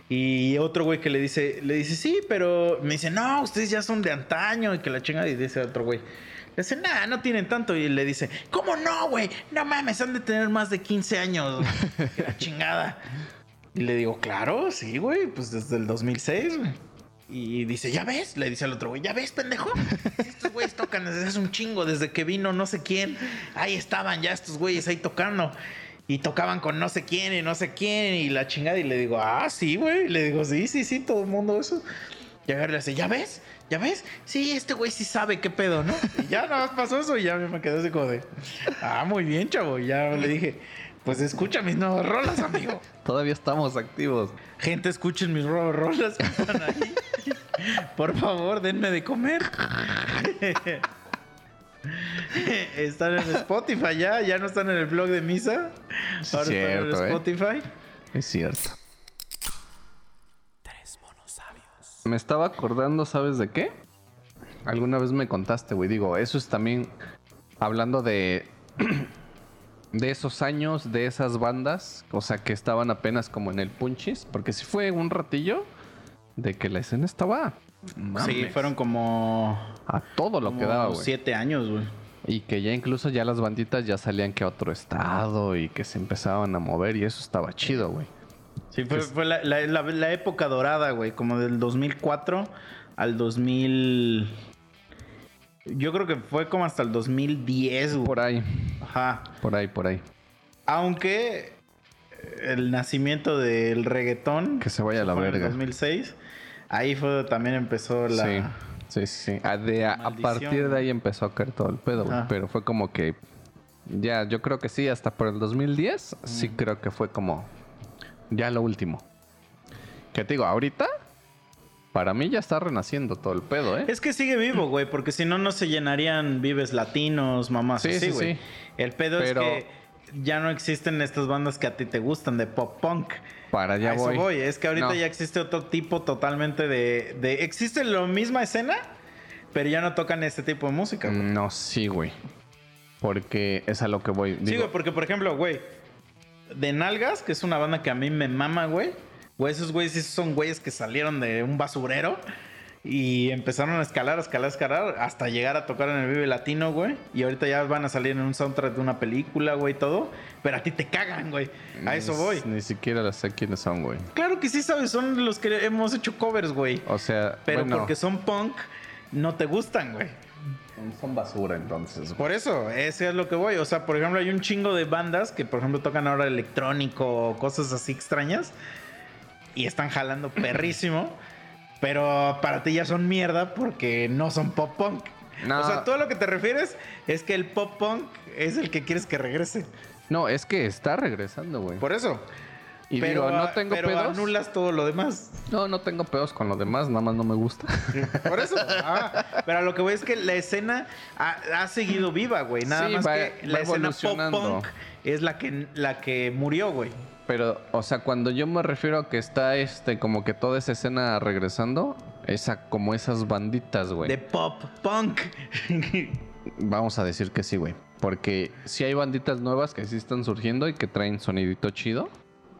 Y otro güey que le dice, le dice, sí, pero me dice, no, ustedes ya son de antaño y que la chingada. Y dice otro güey, le dice, nah, no tienen tanto. Y le dice, ¿cómo no, güey? No mames, han de tener más de 15 años. *laughs* que la chingada. Y le digo, claro, sí, güey, pues desde el 2006, güey. Y dice, ¿ya ves? Le dice al otro güey, ¿ya ves, pendejo? Estos güeyes tocan desde hace un chingo, desde que vino no sé quién. Ahí estaban ya estos güeyes ahí tocando. Y tocaban con no sé quién y no sé quién y la chingada. Y le digo, ah, sí, güey. Le digo, sí, sí, sí, todo el mundo eso. Y a ver, le dice, ¿ya ves? ¿Ya ves? Sí, este güey sí sabe qué pedo, ¿no? Y ya nada más pasó eso y ya me quedé así como ah, muy bien, chavo. Y ya le dije, pues escucha mis nuevas rolas, amigo. *laughs* Todavía estamos activos. Gente, escuchen mis nuevas rolas que están ahí. *laughs* Por favor, denme de comer. *laughs* Están en Spotify ya, ya no están en el blog de misa. Ahora cierto, están ¿eh? en Spotify. Es cierto. Tres monosabios. Me estaba acordando, ¿sabes de qué? Alguna vez me contaste, güey. Digo, eso es también hablando de *clears throat* de esos años, de esas bandas, o sea, que estaban apenas como en el punchis, porque sí fue un ratillo de que la escena estaba Sí, fueron como, a todo lo que daba, güey. siete años, güey. Y que ya incluso ya las banditas ya salían que a otro estado y que se empezaban a mover y eso estaba chido, güey. Sí, fue, fue la, la- la- la época dorada, güey, como del 2004 al 2000... Yo creo que fue como hasta el 2010, güey. Por ahí, Ajá. por ahí, por ahí. Aunque el nacimiento del reggaetón... Que se vaya a la fue en el verga. 2006. Ahí fue donde también empezó la... Sí, sí, sí. sí. A, de- a- a Maldición, partir de ahí empezó a caer todo el pedo, güey. Ajá. Pero fue como que. Ya, yo creo que sí, hasta por el 2010, sí creo que fue como. Ya lo último. Que te digo, ahorita. Para mí ya está renaciendo todo el pedo, ¿eh? Es que sigue vivo, güey, porque si no, no se llenarían vives latinos, mamás Sí, así, sí, güey. sí. El pedo Pero- es que ya no existen estas bandas que a ti te gustan de pop punk. Para allá a eso voy. Es que ahorita No. ya existe otro tipo totalmente de, de... Existe la misma escena, pero ya no tocan este tipo de música. güey. No, sí, güey. Porque es a lo que voy. Sí, Digo, güey, porque por ejemplo, güey, de Nalgas, que es una banda que a mí me mama, güey. Güey, esos güeyes sí son güeyes que salieron de un basurero y empezaron a escalar, a escalar, a escalar hasta llegar a tocar en el Vive Latino, güey. Y ahorita ya van a salir en un soundtrack de una película, güey, y todo. Pero a ti te cagan, güey. A eso voy. Ni siquiera sé quiénes son, güey. Claro que sí, sabes, son los que hemos hecho covers, güey. O sea, Pero bueno, porque son punk, no te gustan, güey. son basura entonces. güey. Por eso, ese es lo que voy. O sea, por ejemplo, hay un chingo de bandas que, por ejemplo, tocan ahora electrónico o cosas así extrañas y están jalando perrísimo. Pero para ti ya son mierda porque no son pop punk. No. O sea, tú a lo que te refieres es que el pop punk es el que quieres que regrese. No, es que está regresando, güey. Por eso. Y pero digo, no tengo pero pedos. anulas todo lo demás. No, no tengo pedos con lo demás, nada más no me gusta. *laughs* Por eso. ah, pero lo que voy es que la escena ha, ha seguido viva, güey. Nada Sí, más va- que la va escena pop punk es la que, la que murió, güey. Pero, o sea, cuando yo me refiero a que está este, como que toda esa escena regresando, esa, como esas banditas, güey. De pop punk. Vamos a decir que sí, güey. Porque sí hay banditas nuevas que sí están surgiendo y que traen sonidito chido,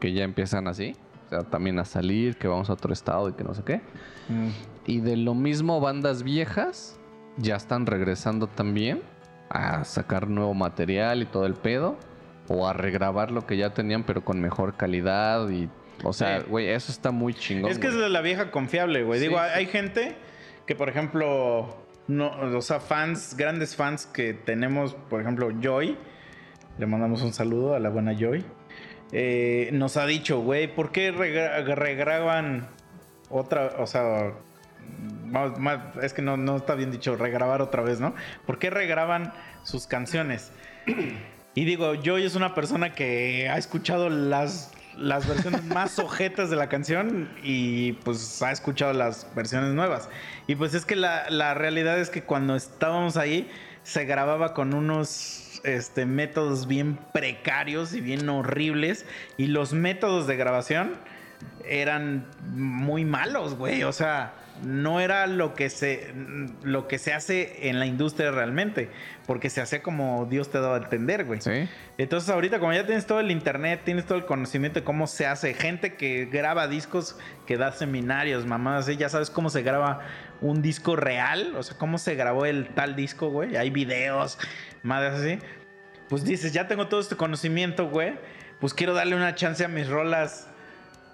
que ya empiezan así. O sea, también a salir, que vamos a otro estado y que no sé qué. Y de lo mismo, bandas viejas ya están regresando también a sacar nuevo material y todo el pedo. O a regrabar lo que ya tenían, pero con mejor calidad. Y, o sea, Sí. güey, eso está muy chingón. es que es de la vieja confiable, güey. Sí, Digo, sí. hay hay gente que, por ejemplo, no, o sea, fans, grandes fans que tenemos, por ejemplo, Joy. Le mandamos un saludo a la buena Joy. eh, nos ha dicho, güey, ¿por qué regra- regraban otra, o sea, más- más- es que no, no está bien dicho regrabar otra vez, ¿no? ¿Por qué regraban sus canciones? Y digo, Joy es una persona que ha escuchado las, las versiones *laughs* más ojetas de la canción y pues ha escuchado las versiones nuevas. Y pues es que la, la realidad es que cuando estábamos ahí se grababa con unos este, métodos bien precarios y bien horribles y los métodos de grabación eran muy malos, güey. O sea, no era lo que se lo que se hace en la industria realmente, porque se hacía como Dios te daba a entender, güey. Sí. Entonces ahorita como ya tienes todo el internet, tienes todo el conocimiento de cómo se hace, gente que graba discos, que da seminarios, mamás, así, ya sabes cómo se graba un disco real, o sea, cómo se grabó el tal disco, güey. Hay videos, madres así. Pues dices, ya tengo todo este conocimiento, güey. Pues quiero darle una chance a mis rolas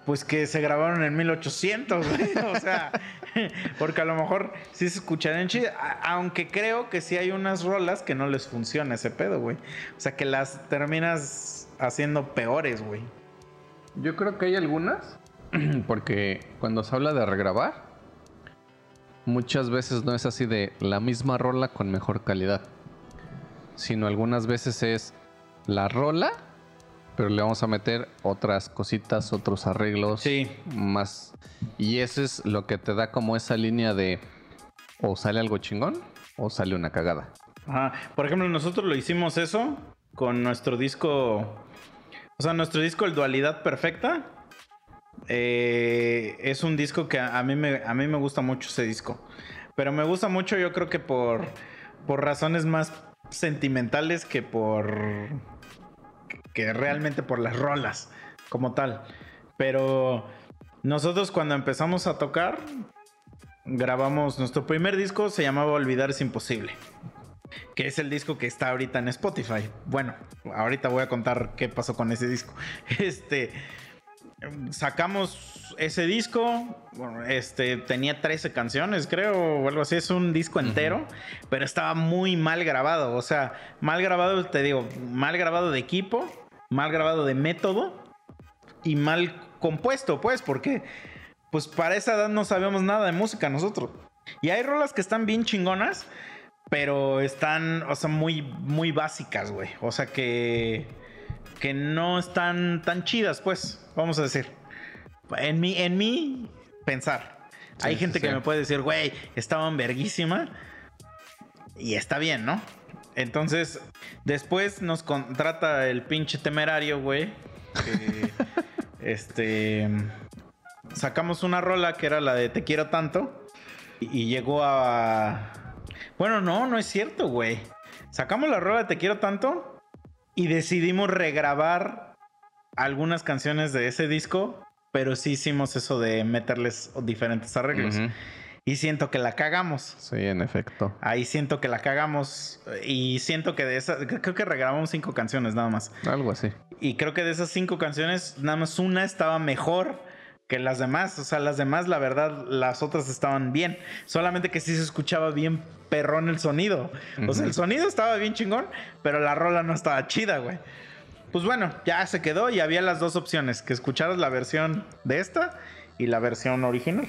pues que se grabaron en 1800, güey. *laughs* O sea, *laughs* porque a lo mejor sí se escucharán chido. a- Aunque creo que sí hay unas rolas que no les funciona ese pedo, güey. O sea, que las terminas haciendo peores, güey. Yo creo que hay algunas, *clears throat* porque cuando se habla de regrabar, muchas veces no es así de la misma rola con mejor calidad, sino algunas veces es la rola, pero le vamos a meter otras cositas, otros arreglos Sí. más. Y eso es lo que te da como esa línea de o sale algo chingón o sale una cagada. Ajá. Por ejemplo, nosotros lo hicimos eso con nuestro disco. O sea, nuestro disco, el Dualidad Perfecta. eh, es un disco que a a mí, me, a mí me gusta mucho ese disco. Pero me gusta mucho, yo creo que por, por razones más sentimentales que por. Que realmente por las rolas como tal. Pero nosotros cuando empezamos a tocar, grabamos nuestro primer disco, se llamaba Olvidar es Imposible. Que es el disco que está ahorita en Spotify. Bueno, ahorita voy a contar qué pasó con ese disco. *laughs* Este. Sacamos ese disco. Este tenía 13 canciones, creo, o algo así. Es un disco entero, pero estaba muy mal grabado. O sea, mal grabado, te digo, mal grabado de equipo, mal grabado de método y mal compuesto, pues, porque pues para esa edad no sabemos nada de música nosotros. Y hay rolas que están bien chingonas, pero están, o sea, muy, muy básicas, güey. O sea, que, que no están tan chidas, pues, vamos a decir. En mí, en mí, pensar. hay gente sí. que me puede decir, güey, estaban verguísima. Y está bien, ¿no? Entonces, después nos contrata el pinche temerario, güey. que, *laughs* este. Sacamos una rola que era la de Te quiero tanto. Y, llegó a. Bueno, no, no es cierto, güey. Sacamos la rola de Te quiero tanto. Y decidimos regrabar algunas canciones de ese disco. Pero sí hicimos eso de meterles diferentes arreglos. Y siento que la cagamos. Sí, en efecto. Ahí siento que la cagamos. Y siento que de esas. Creo que regrabamos cinco canciones nada más. Algo así. Y creo que de esas cinco canciones, nada más una estaba mejor que las demás. O sea, las demás, la verdad, las otras estaban bien. Solamente que sí se escuchaba bien perrón el sonido. O sea, el sonido estaba bien chingón, pero la rola no estaba chida, güey. Pues bueno, ya se quedó y había las dos opciones: que escucharas la versión de esta y la versión original.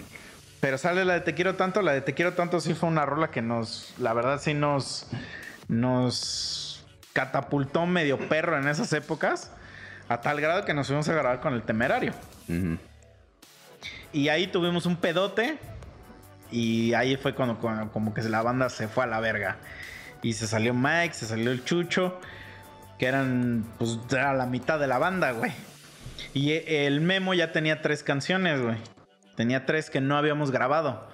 Pero sale la de Te quiero tanto. La de Te quiero tanto sí fue una rola que nos, la verdad, sí nos, nos catapultó medio perro en esas épocas. A tal grado que nos fuimos a grabar con el temerario. Y ahí tuvimos un pedote. Y ahí fue cuando, cuando como que la banda se fue a la verga. Y se salió Mike, se salió el Chucho. Que eran, pues, era la mitad de la banda, güey. Y el Memo ya tenía tres canciones, güey. Tenía tres que no habíamos grabado.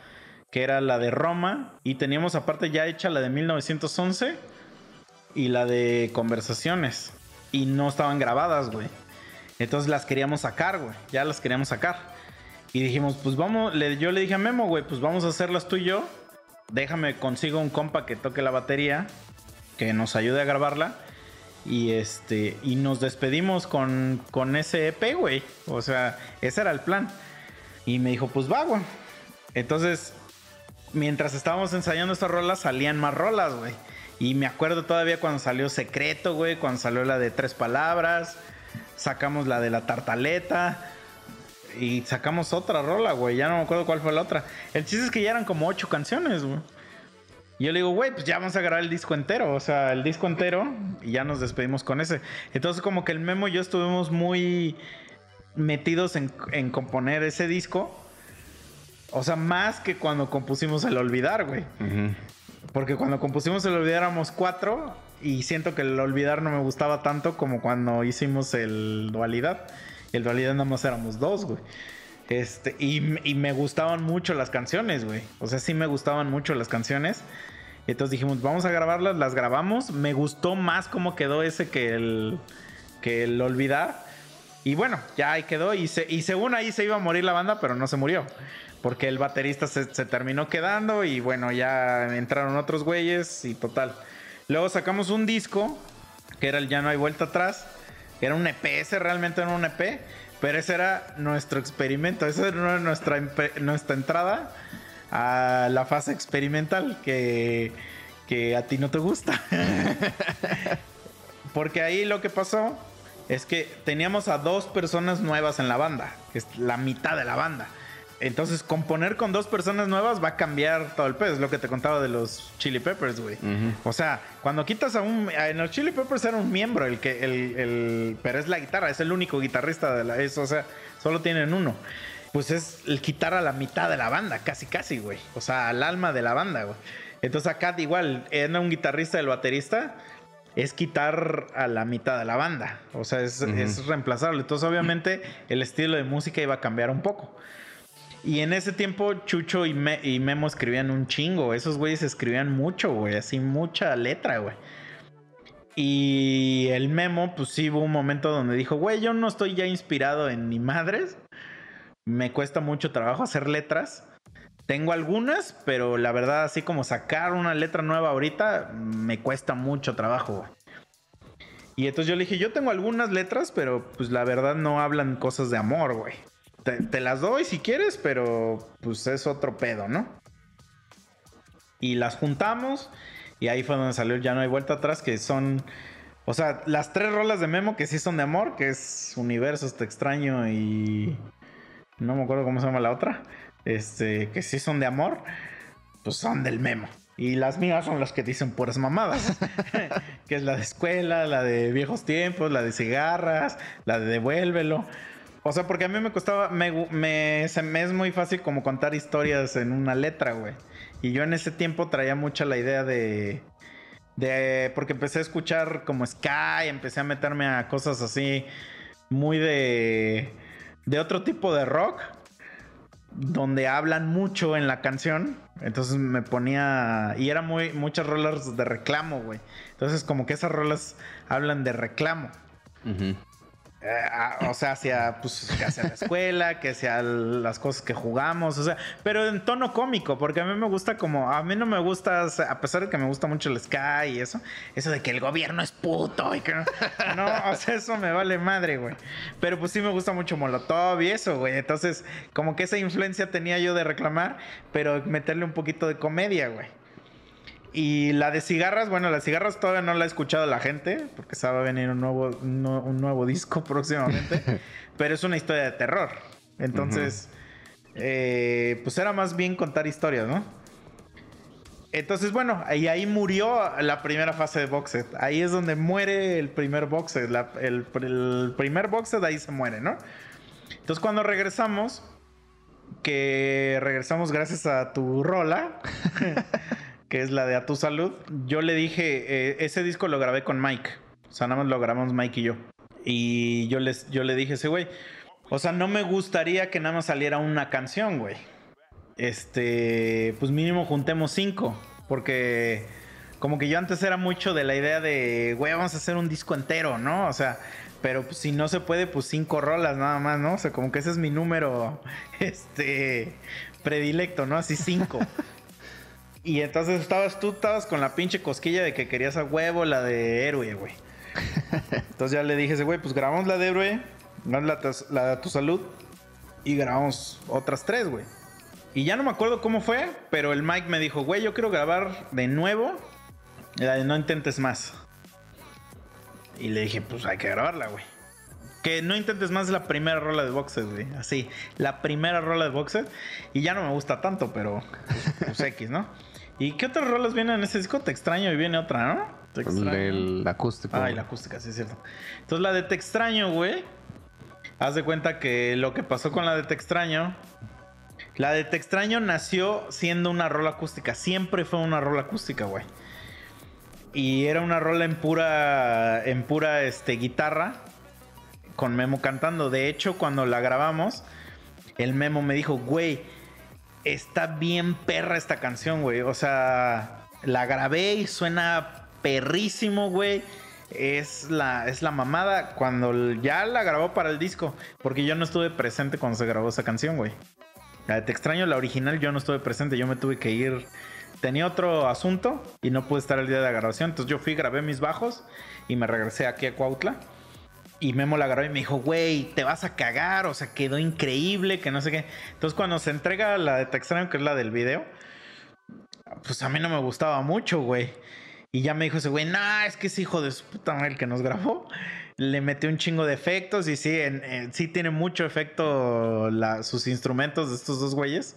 Que era la de Roma. Y teníamos aparte ya hecha la de 1911. Y la de Conversaciones. Y no estaban grabadas, güey. Entonces las queríamos sacar, güey. Ya las queríamos sacar. Y dijimos, pues vamos, le- yo le dije a Memo, güey, pues vamos a hacerlas tú y yo. Déjame consigo un compa que toque la batería, que nos ayude a grabarla. Y este, y nos despedimos con, con ese EP, güey. O sea, ese era el plan. Y me dijo, pues va, güey. Entonces, mientras estábamos ensayando estas rolas, salían más rolas, güey. Y me acuerdo todavía cuando salió Secreto, güey, cuando salió la de Tres Palabras, sacamos la de la tartaleta y sacamos otra rola, güey. Ya no me acuerdo cuál fue la otra. El chiste es que ya eran como ocho canciones, güey. Yo le digo, güey, pues ya vamos a grabar el disco entero. O sea, el disco entero y ya nos despedimos con ese. Entonces, como que el Memo y yo estuvimos muy metidos en, en componer ese disco. O sea, más que cuando compusimos El Olvidar, güey. Porque cuando compusimos El Olvidar éramos cuatro. Y siento que el Olvidar no me gustaba tanto como cuando hicimos el Dualidad. El Dualidad nada más éramos dos, güey. Este, y, y me gustaban mucho las canciones, güey. O sea, sí me gustaban mucho las canciones. Entonces dijimos, vamos a grabarlas, las grabamos. Me gustó más cómo quedó ese que el, que el Olvidar. Y bueno, ya ahí quedó. Y, se- y según ahí se iba a morir la banda, pero no se murió. Porque el baterista se, terminó quedando y bueno, ya entraron otros güeyes y total. Luego sacamos un disco, que era el Ya no hay vuelta atrás. Era un EP, ese realmente era un EP. Pero ese era nuestro experimento, esa era nuestra, nuestra entrada a la fase experimental que, que a ti no te gusta. *laughs* Porque ahí lo que pasó es que teníamos a dos personas nuevas en la banda, que es la mitad de la banda. Entonces, componer con dos personas nuevas va a cambiar todo el pedo. Es lo que te contaba de los Chili Peppers, güey. O sea, cuando quitas a un. En los Chili Peppers era un miembro, el que. El, el- pero es la guitarra, es el único guitarrista de la. Es, o sea, solo tienen uno. Pues es el quitar a la mitad de la banda, casi, casi, güey. O sea, al alma de la banda, güey. Entonces acá igual, era un guitarrista el baterista. Es quitar a la mitad de la banda. O sea, es, Ujú. es reemplazable. Entonces, obviamente, el estilo de música iba a cambiar un poco. Y en ese tiempo Chucho y, Me- y Memo escribían un chingo. Esos güeyes escribían mucho, güey. Así mucha letra, güey. Y el memo, pues sí hubo un momento donde dijo, güey, yo no estoy ya inspirado en ni madres. Me cuesta mucho trabajo hacer letras. Tengo algunas, pero la verdad, así como sacar una letra nueva ahorita, me cuesta mucho trabajo. Y entonces yo le dije, yo tengo algunas letras, pero pues la verdad no hablan cosas de amor, güey. Te, las doy si quieres, pero pues es otro pedo, ¿no? Y las juntamos y ahí fue donde salió Ya no hay vuelta atrás, que son... O sea, las tres rolas de Memo que sí son de amor, que es Universos, Te extraño y... No me acuerdo cómo se llama la otra. Este, que sí son de amor, pues son del Memo. Y las mías son las que dicen puras mamadas. *laughs* que es la de escuela, la de viejos tiempos, la de cigarras, la de devuélvelo. O sea, porque a mí me costaba, me, se me es muy fácil como contar historias en una letra, güey. Y yo en ese tiempo traía mucha la idea de, de, porque empecé a escuchar como Sky, empecé a meterme a cosas así muy de, de otro tipo de rock, donde hablan mucho en la canción. Entonces me ponía, y era muy, muchas rolas de reclamo, güey. Entonces como que esas rolas hablan de reclamo. Ujú. Eh, ah, o sea, hacia, pues, hacia la escuela, que hacia las cosas que jugamos, o sea, pero en tono cómico, porque a mí me gusta como, a mí no me gusta, a pesar de que me gusta mucho el Sky y eso, eso de que el gobierno es puto y que no, no, o sea, eso me vale madre, güey. Pero pues sí me gusta mucho Molotov y eso, güey. Entonces, como que esa influencia tenía yo de reclamar, pero meterle un poquito de comedia, güey. Y la de cigarras, bueno, las cigarras todavía no la ha escuchado la gente, porque sabe venir un nuevo, un, nue- un nuevo disco *laughs* próximamente, pero es una historia de terror. Entonces, eh, pues era más bien contar historias, ¿no? Entonces, bueno, y ahí murió la primera fase de Boxed. Ahí es donde muere el primer Boxed. la- el, el primer Boxed ahí se muere, ¿no? Entonces, cuando regresamos, que regresamos gracias a tu rola, *laughs* que es la de A Tu Salud, yo le dije, eh, ese disco lo grabé con Mike. O sea, nada más lo grabamos Mike y yo. Y yo, les, yo le dije ese güey, o sea, no me gustaría que nada más saliera una canción, güey. Este, pues mínimo juntemos cinco. Porque como que yo antes era mucho de la idea de, güey, vamos a hacer un disco entero, ¿no? O sea, pero pues, si no se puede, pues cinco rolas nada más, ¿no? O sea, como que ese es mi número, *laughs* este, predilecto, ¿no? Así cinco. *laughs* y entonces estabas, tú estabas con la pinche cosquilla de que querías a huevo la de héroe, güey. *laughs* Entonces ya le dije ese güey, pues grabamos la de héroe, la, la de tu salud y grabamos otras tres, güey. Y ya no me acuerdo cómo fue, pero el Mike me dijo, güey, yo quiero grabar de nuevo la de no intentes más. Y le dije, pues hay que grabarla, güey. Que no intentes más es la primera rola de Boxed, güey. Así, la primera rola de Boxed. Y ya no me gusta tanto, pero pues, pues, *laughs* X, ¿no? ¿Y qué otras rolas vienen en ese disco? Te extraño y viene otra, ¿no? Te extraño. El acústico. Ay, la acústica, sí es cierto. Entonces la de Te extraño, güey. Haz de cuenta que lo que pasó con la de Te extraño. La de Te extraño nació siendo una rola acústica. Siempre fue una rola acústica, güey. Y era una rola en pura. en pura este, guitarra. Con Memo cantando. De hecho, cuando la grabamos, el Memo me dijo, güey, está bien perra esta canción, güey. O sea, la grabé y suena perrísimo, güey. Es la, es la mamada cuando ya la grabó para el disco. Porque yo no estuve presente cuando se grabó esa canción, güey. La Te extraño, la original, yo no estuve presente. Yo me tuve que ir. Tenía otro asunto y no pude estar el día de la grabación. Entonces yo fui, grabé mis bajos y me regresé aquí a Cuautla. Y Memo la grabó y me dijo, güey, te vas a cagar, o sea, quedó increíble, que no sé qué. Entonces cuando se entrega la de Te extraño, que es la del video, pues a mí no me gustaba mucho, güey. Y ya me dijo ese güey, nah, es que es hijo de su puta madre el que nos grabó. Le metió un chingo de efectos y sí, en- sí tiene mucho efecto la- sus instrumentos de estos dos güeyes.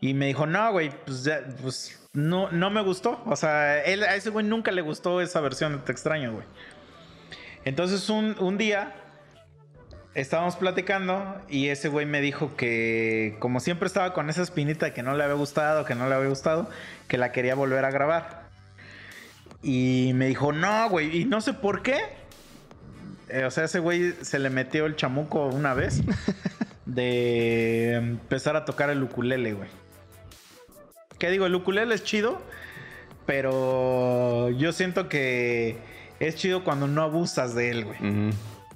Y me dijo, no, güey, pues ya, pues no, no me gustó. O sea, él, a ese güey nunca le gustó esa versión de Te extraño, güey. Entonces un, un día estábamos platicando y ese güey me dijo que como siempre estaba con esa espinita que no le había gustado, que no le había gustado, que la quería volver a grabar. Y me dijo, no, güey, y no sé por qué. Eh, o sea, ese güey se le metió el chamuco una vez *laughs* de empezar a tocar el ukulele, güey. ¿Qué digo? El ukulele es chido, pero yo siento que es chido cuando no abusas de él, güey.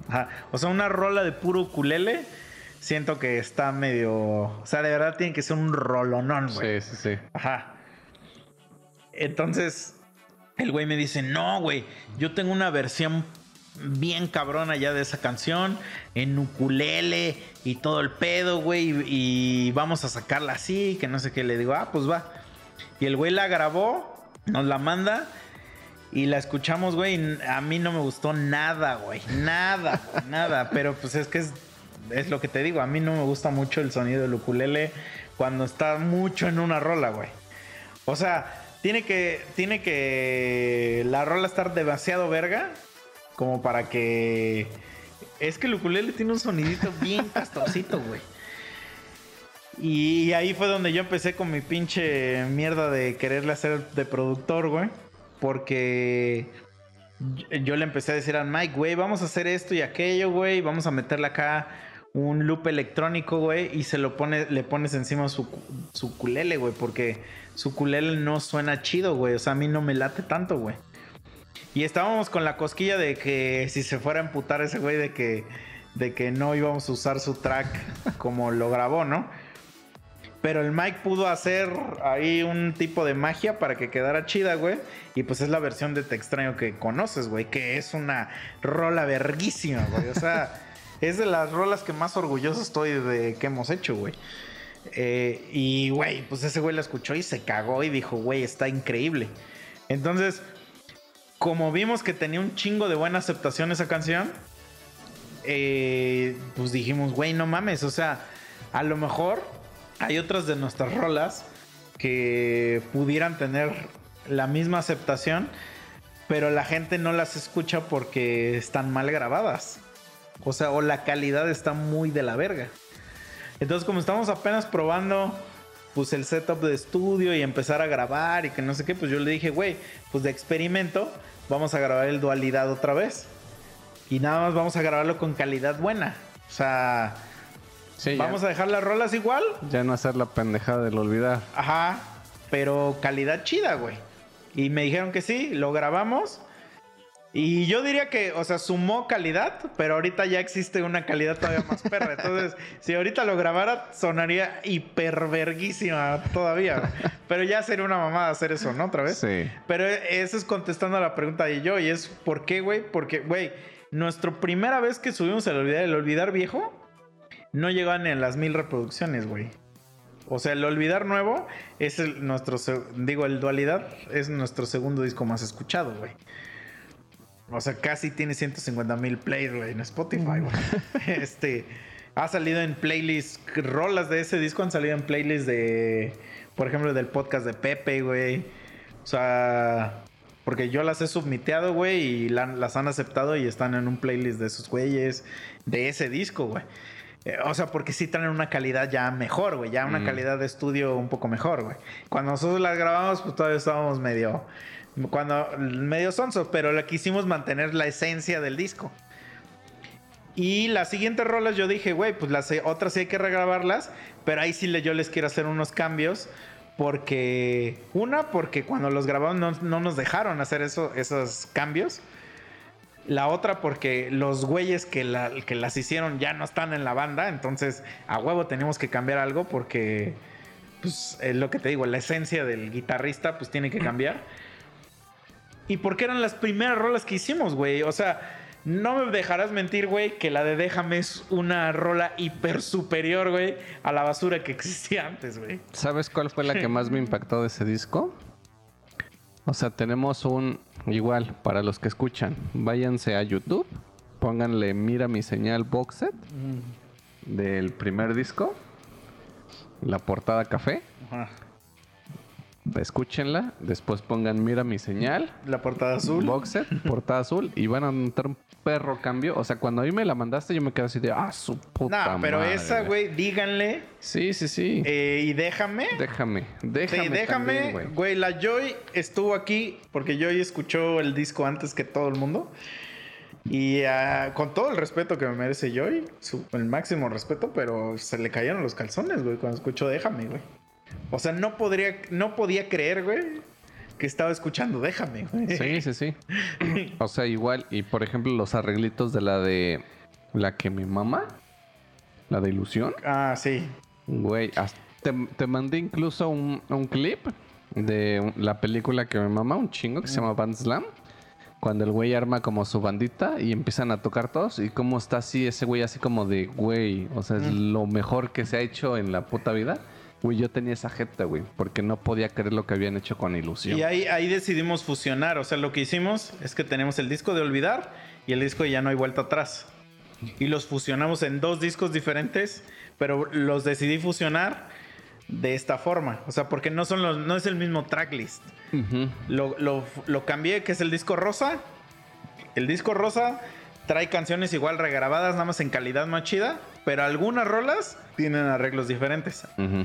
Ajá. O sea, una rola de puro ukulele, siento que está medio. O sea, de verdad tiene que ser un rolonón, güey. Sí, sí, sí. Ajá. Entonces, el güey me dice: No, güey, yo tengo una versión bien cabrona ya de esa canción en ukulele y todo el pedo, güey, y, y vamos a sacarla así, que no sé qué. Le digo: Ah, pues va. Y el güey la grabó, nos la manda. Y la escuchamos, güey. A mí no me gustó nada, güey. Nada, güey, *laughs* nada. Pero pues es que es, es lo que te digo. A mí no me gusta mucho el sonido del ukulele cuando está mucho en una rola, güey. O sea, tiene que, tiene que la rola estar demasiado verga como para que... Es que el ukulele tiene un sonidito bien *laughs* castorcito, güey. Y ahí fue donde yo empecé con mi pinche mierda de quererle hacer de productor, güey. Porque yo- le empecé a decir a Mike, güey, vamos a hacer esto y aquello, güey. Vamos a meterle acá un loop electrónico, güey. Y se lo pone, le pones encima su, su ukulele, güey. Porque su ukulele no suena chido, güey. O sea, a mí no me late tanto, güey. Y estábamos con la cosquilla de que si se fuera a emputar ese güey de que, de que no íbamos a usar su track como lo grabó, ¿no? Pero el Mike pudo hacer ahí un tipo de magia para que quedara chida, güey. Y pues es la versión de Te extraño que conoces, güey. Que es una rola verguísima, güey. O sea, *laughs* es de las rolas que más orgulloso estoy de que hemos hecho, güey. Eh, y, güey, pues ese güey la escuchó y se cagó y dijo, güey, está increíble. Entonces, como vimos que tenía un chingo de buena aceptación esa canción, eh, pues dijimos, güey, no mames, o sea, a lo mejor hay otras de nuestras rolas que pudieran tener la misma aceptación, pero la gente no las escucha porque están mal grabadas. O sea, o la calidad está muy de la verga. Entonces, como estamos apenas probando pues el setup de estudio y empezar a grabar y que no sé qué, pues yo le dije, güey, pues de experimento vamos a grabar el dualidad otra vez. Y nada más vamos a grabarlo con calidad buena. O sea, Sí, vamos ya, a dejar las rolas igual, ya no hacer la pendejada del olvidar. Ajá, pero calidad chida, güey. Y me dijeron que sí, lo grabamos. Y yo diría que, o sea, sumó calidad, pero ahorita ya existe una calidad todavía más perra. Entonces, *laughs* si ahorita lo grabara, sonaría hiperverguísima todavía. Pero ya sería una mamada hacer eso, ¿no? Otra vez. Sí. Pero eso es contestando a la pregunta de yo. Y es, ¿por qué, güey? Porque, güey, nuestra primera vez que subimos el olvidar, el olvidar viejo, no llegaban a las mil reproducciones, güey. O sea, el olvidar nuevo es el- nuestro, digo, el dualidad es nuestro segundo disco más escuchado, güey. O sea, casi tiene 150 mil plays, güey, en Spotify, güey. *laughs* *laughs* este, ha salido en playlists, rolas de ese disco han salido en playlists de, por ejemplo, del podcast de Pepe, güey. O sea, porque yo las he submiteado, güey, y la- las han aceptado y están en un playlist de esos güeyes, de ese disco, güey. Eh, O sea, porque sí traen una calidad ya mejor, güey. Ya una Mm. calidad de estudio un poco mejor, güey. Cuando nosotros las grabamos, pues todavía estábamos medio. Cuando. medio sonso, pero la quisimos mantener la esencia del disco. Y las siguientes rolas yo dije, güey, pues las otras sí hay que regrabarlas. Pero ahí sí le, yo les quiero hacer unos cambios. Porque. Una, porque cuando los grabamos no, no nos dejaron hacer eso, esos cambios. La otra porque los güeyes que, la- que las hicieron ya no están en la banda, entonces a huevo tenemos que cambiar algo porque, pues, es lo que te digo, la esencia del guitarrista pues tiene que cambiar. Y porque eran las primeras rolas que hicimos, güey. O sea, no me dejarás mentir, güey, que la de Déjame es una rola hiper superior, güey, a la basura que existía antes, güey. ¿Sabes cuál fue la que más me impactó de ese disco? O sea, tenemos un igual para los que escuchan. Váyanse a YouTube, pónganle Mira mi señal box set del primer disco, la portada café. Ajá. Escúchenla, después pongan Mira mi señal, La portada azul. box set, portada azul y van a notar un perro cambio. O sea, cuando a mí me la mandaste yo me quedé así de, ah, su puta No, pero madre". esa, güey, díganle Sí, sí, sí. eh, y déjame. déjame, déjame. Sí, déjame, también, güey. güey. La Joy estuvo aquí porque Joy escuchó el disco antes que todo el mundo. Y ah, con todo el respeto que me merece Joy, su- el máximo respeto, pero se le cayeron los calzones, güey, cuando escuchó Déjame, güey. O sea, no podría, no podía creer, güey. que estaba escuchando, déjame, güey. Sí, sí, sí. O sea, igual, y por ejemplo, los arreglitos de la de la que me mama, la de ilusión. Ah, sí. Güey, te, te mandé incluso un, un clip de la película que me mama, un chingo, que se llama Band Slam. Cuando el güey arma como su bandita y empiezan a tocar todos. Y cómo está así, ese güey así como de, güey, o sea, es lo mejor que se ha hecho en la puta vida. Güey, yo tenía esa jeta, güey, porque no podía creer lo que habían hecho con ilusión. Y ahí, ahí decidimos fusionar. O sea, lo que hicimos es que tenemos el disco de Olvidar y el disco de Ya no hay vuelta atrás. Y los fusionamos en dos discos diferentes, pero los decidí fusionar de esta forma. O sea, porque no, son los, no es el mismo tracklist. Lo, lo- lo cambié, que es el disco rosa. El disco rosa trae canciones igual regrabadas, nada más en calidad más chida. Pero algunas rolas tienen arreglos diferentes. Ujú.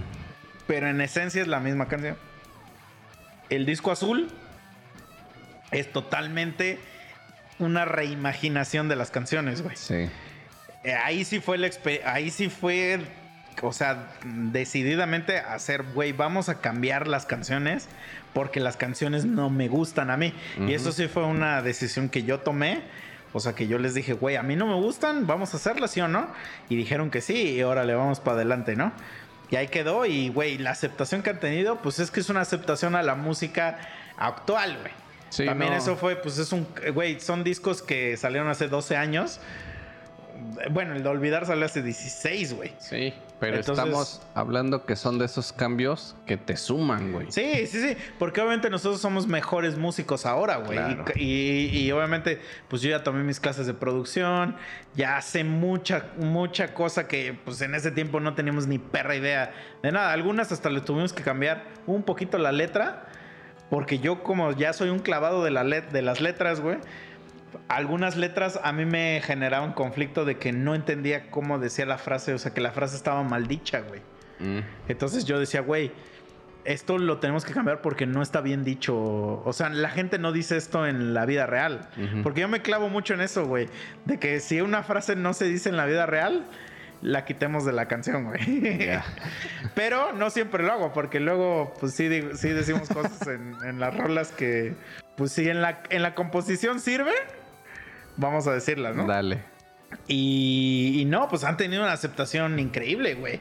Pero en esencia es la misma canción. El disco azul es totalmente una reimaginación de las canciones, güey. Sí. Eh, Ahí sí fue expe- ahí sí fue, o sea, decididamente hacer, güey, vamos a cambiar las canciones porque las canciones no me gustan a mí. Y eso sí fue una decisión que yo tomé. O sea, que yo les dije, güey, a mí no me gustan, vamos a hacerlas, ¿sí o no? Y dijeron que sí, y ahora le vamos para adelante, ¿no? Y ahí quedó, y güey, la aceptación que han tenido, pues es que es una aceptación a la música actual, güey. Sí, También no. eso fue, pues es un, güey, son discos que salieron hace 12 años. Bueno, el de Olvidar salió hace 16, güey. Sí, pero Entonces- estamos hablando que son de esos cambios que te suman, güey. Sí, sí, sí. Porque obviamente nosotros somos mejores músicos ahora, güey. Claro. Y, y- y obviamente, pues yo ya tomé mis clases de producción. Ya sé mucha, mucha cosa que, pues en ese tiempo no teníamos ni perra idea de nada. Algunas hasta le tuvimos que cambiar un poquito la letra. Porque yo, como ya soy un clavado de, la let- de las letras, güey. Algunas letras a mí me generaban conflicto de que no entendía cómo decía la frase. O sea, que la frase estaba mal dicha, güey. Mm. Entonces yo decía, güey, esto lo tenemos que cambiar porque no está bien dicho. O sea, la gente no dice esto en la vida real. Porque yo me clavo mucho en eso, güey. De que si una frase no se dice en la vida real, la quitemos de la canción, güey. *laughs* Pero no siempre lo hago, porque luego, pues sí, digo- sí decimos cosas en, en las rolas que, pues sí, en la, en la composición sirve. Vamos a decirlas, ¿no? Dale. Y, y no, pues han tenido una aceptación increíble, güey.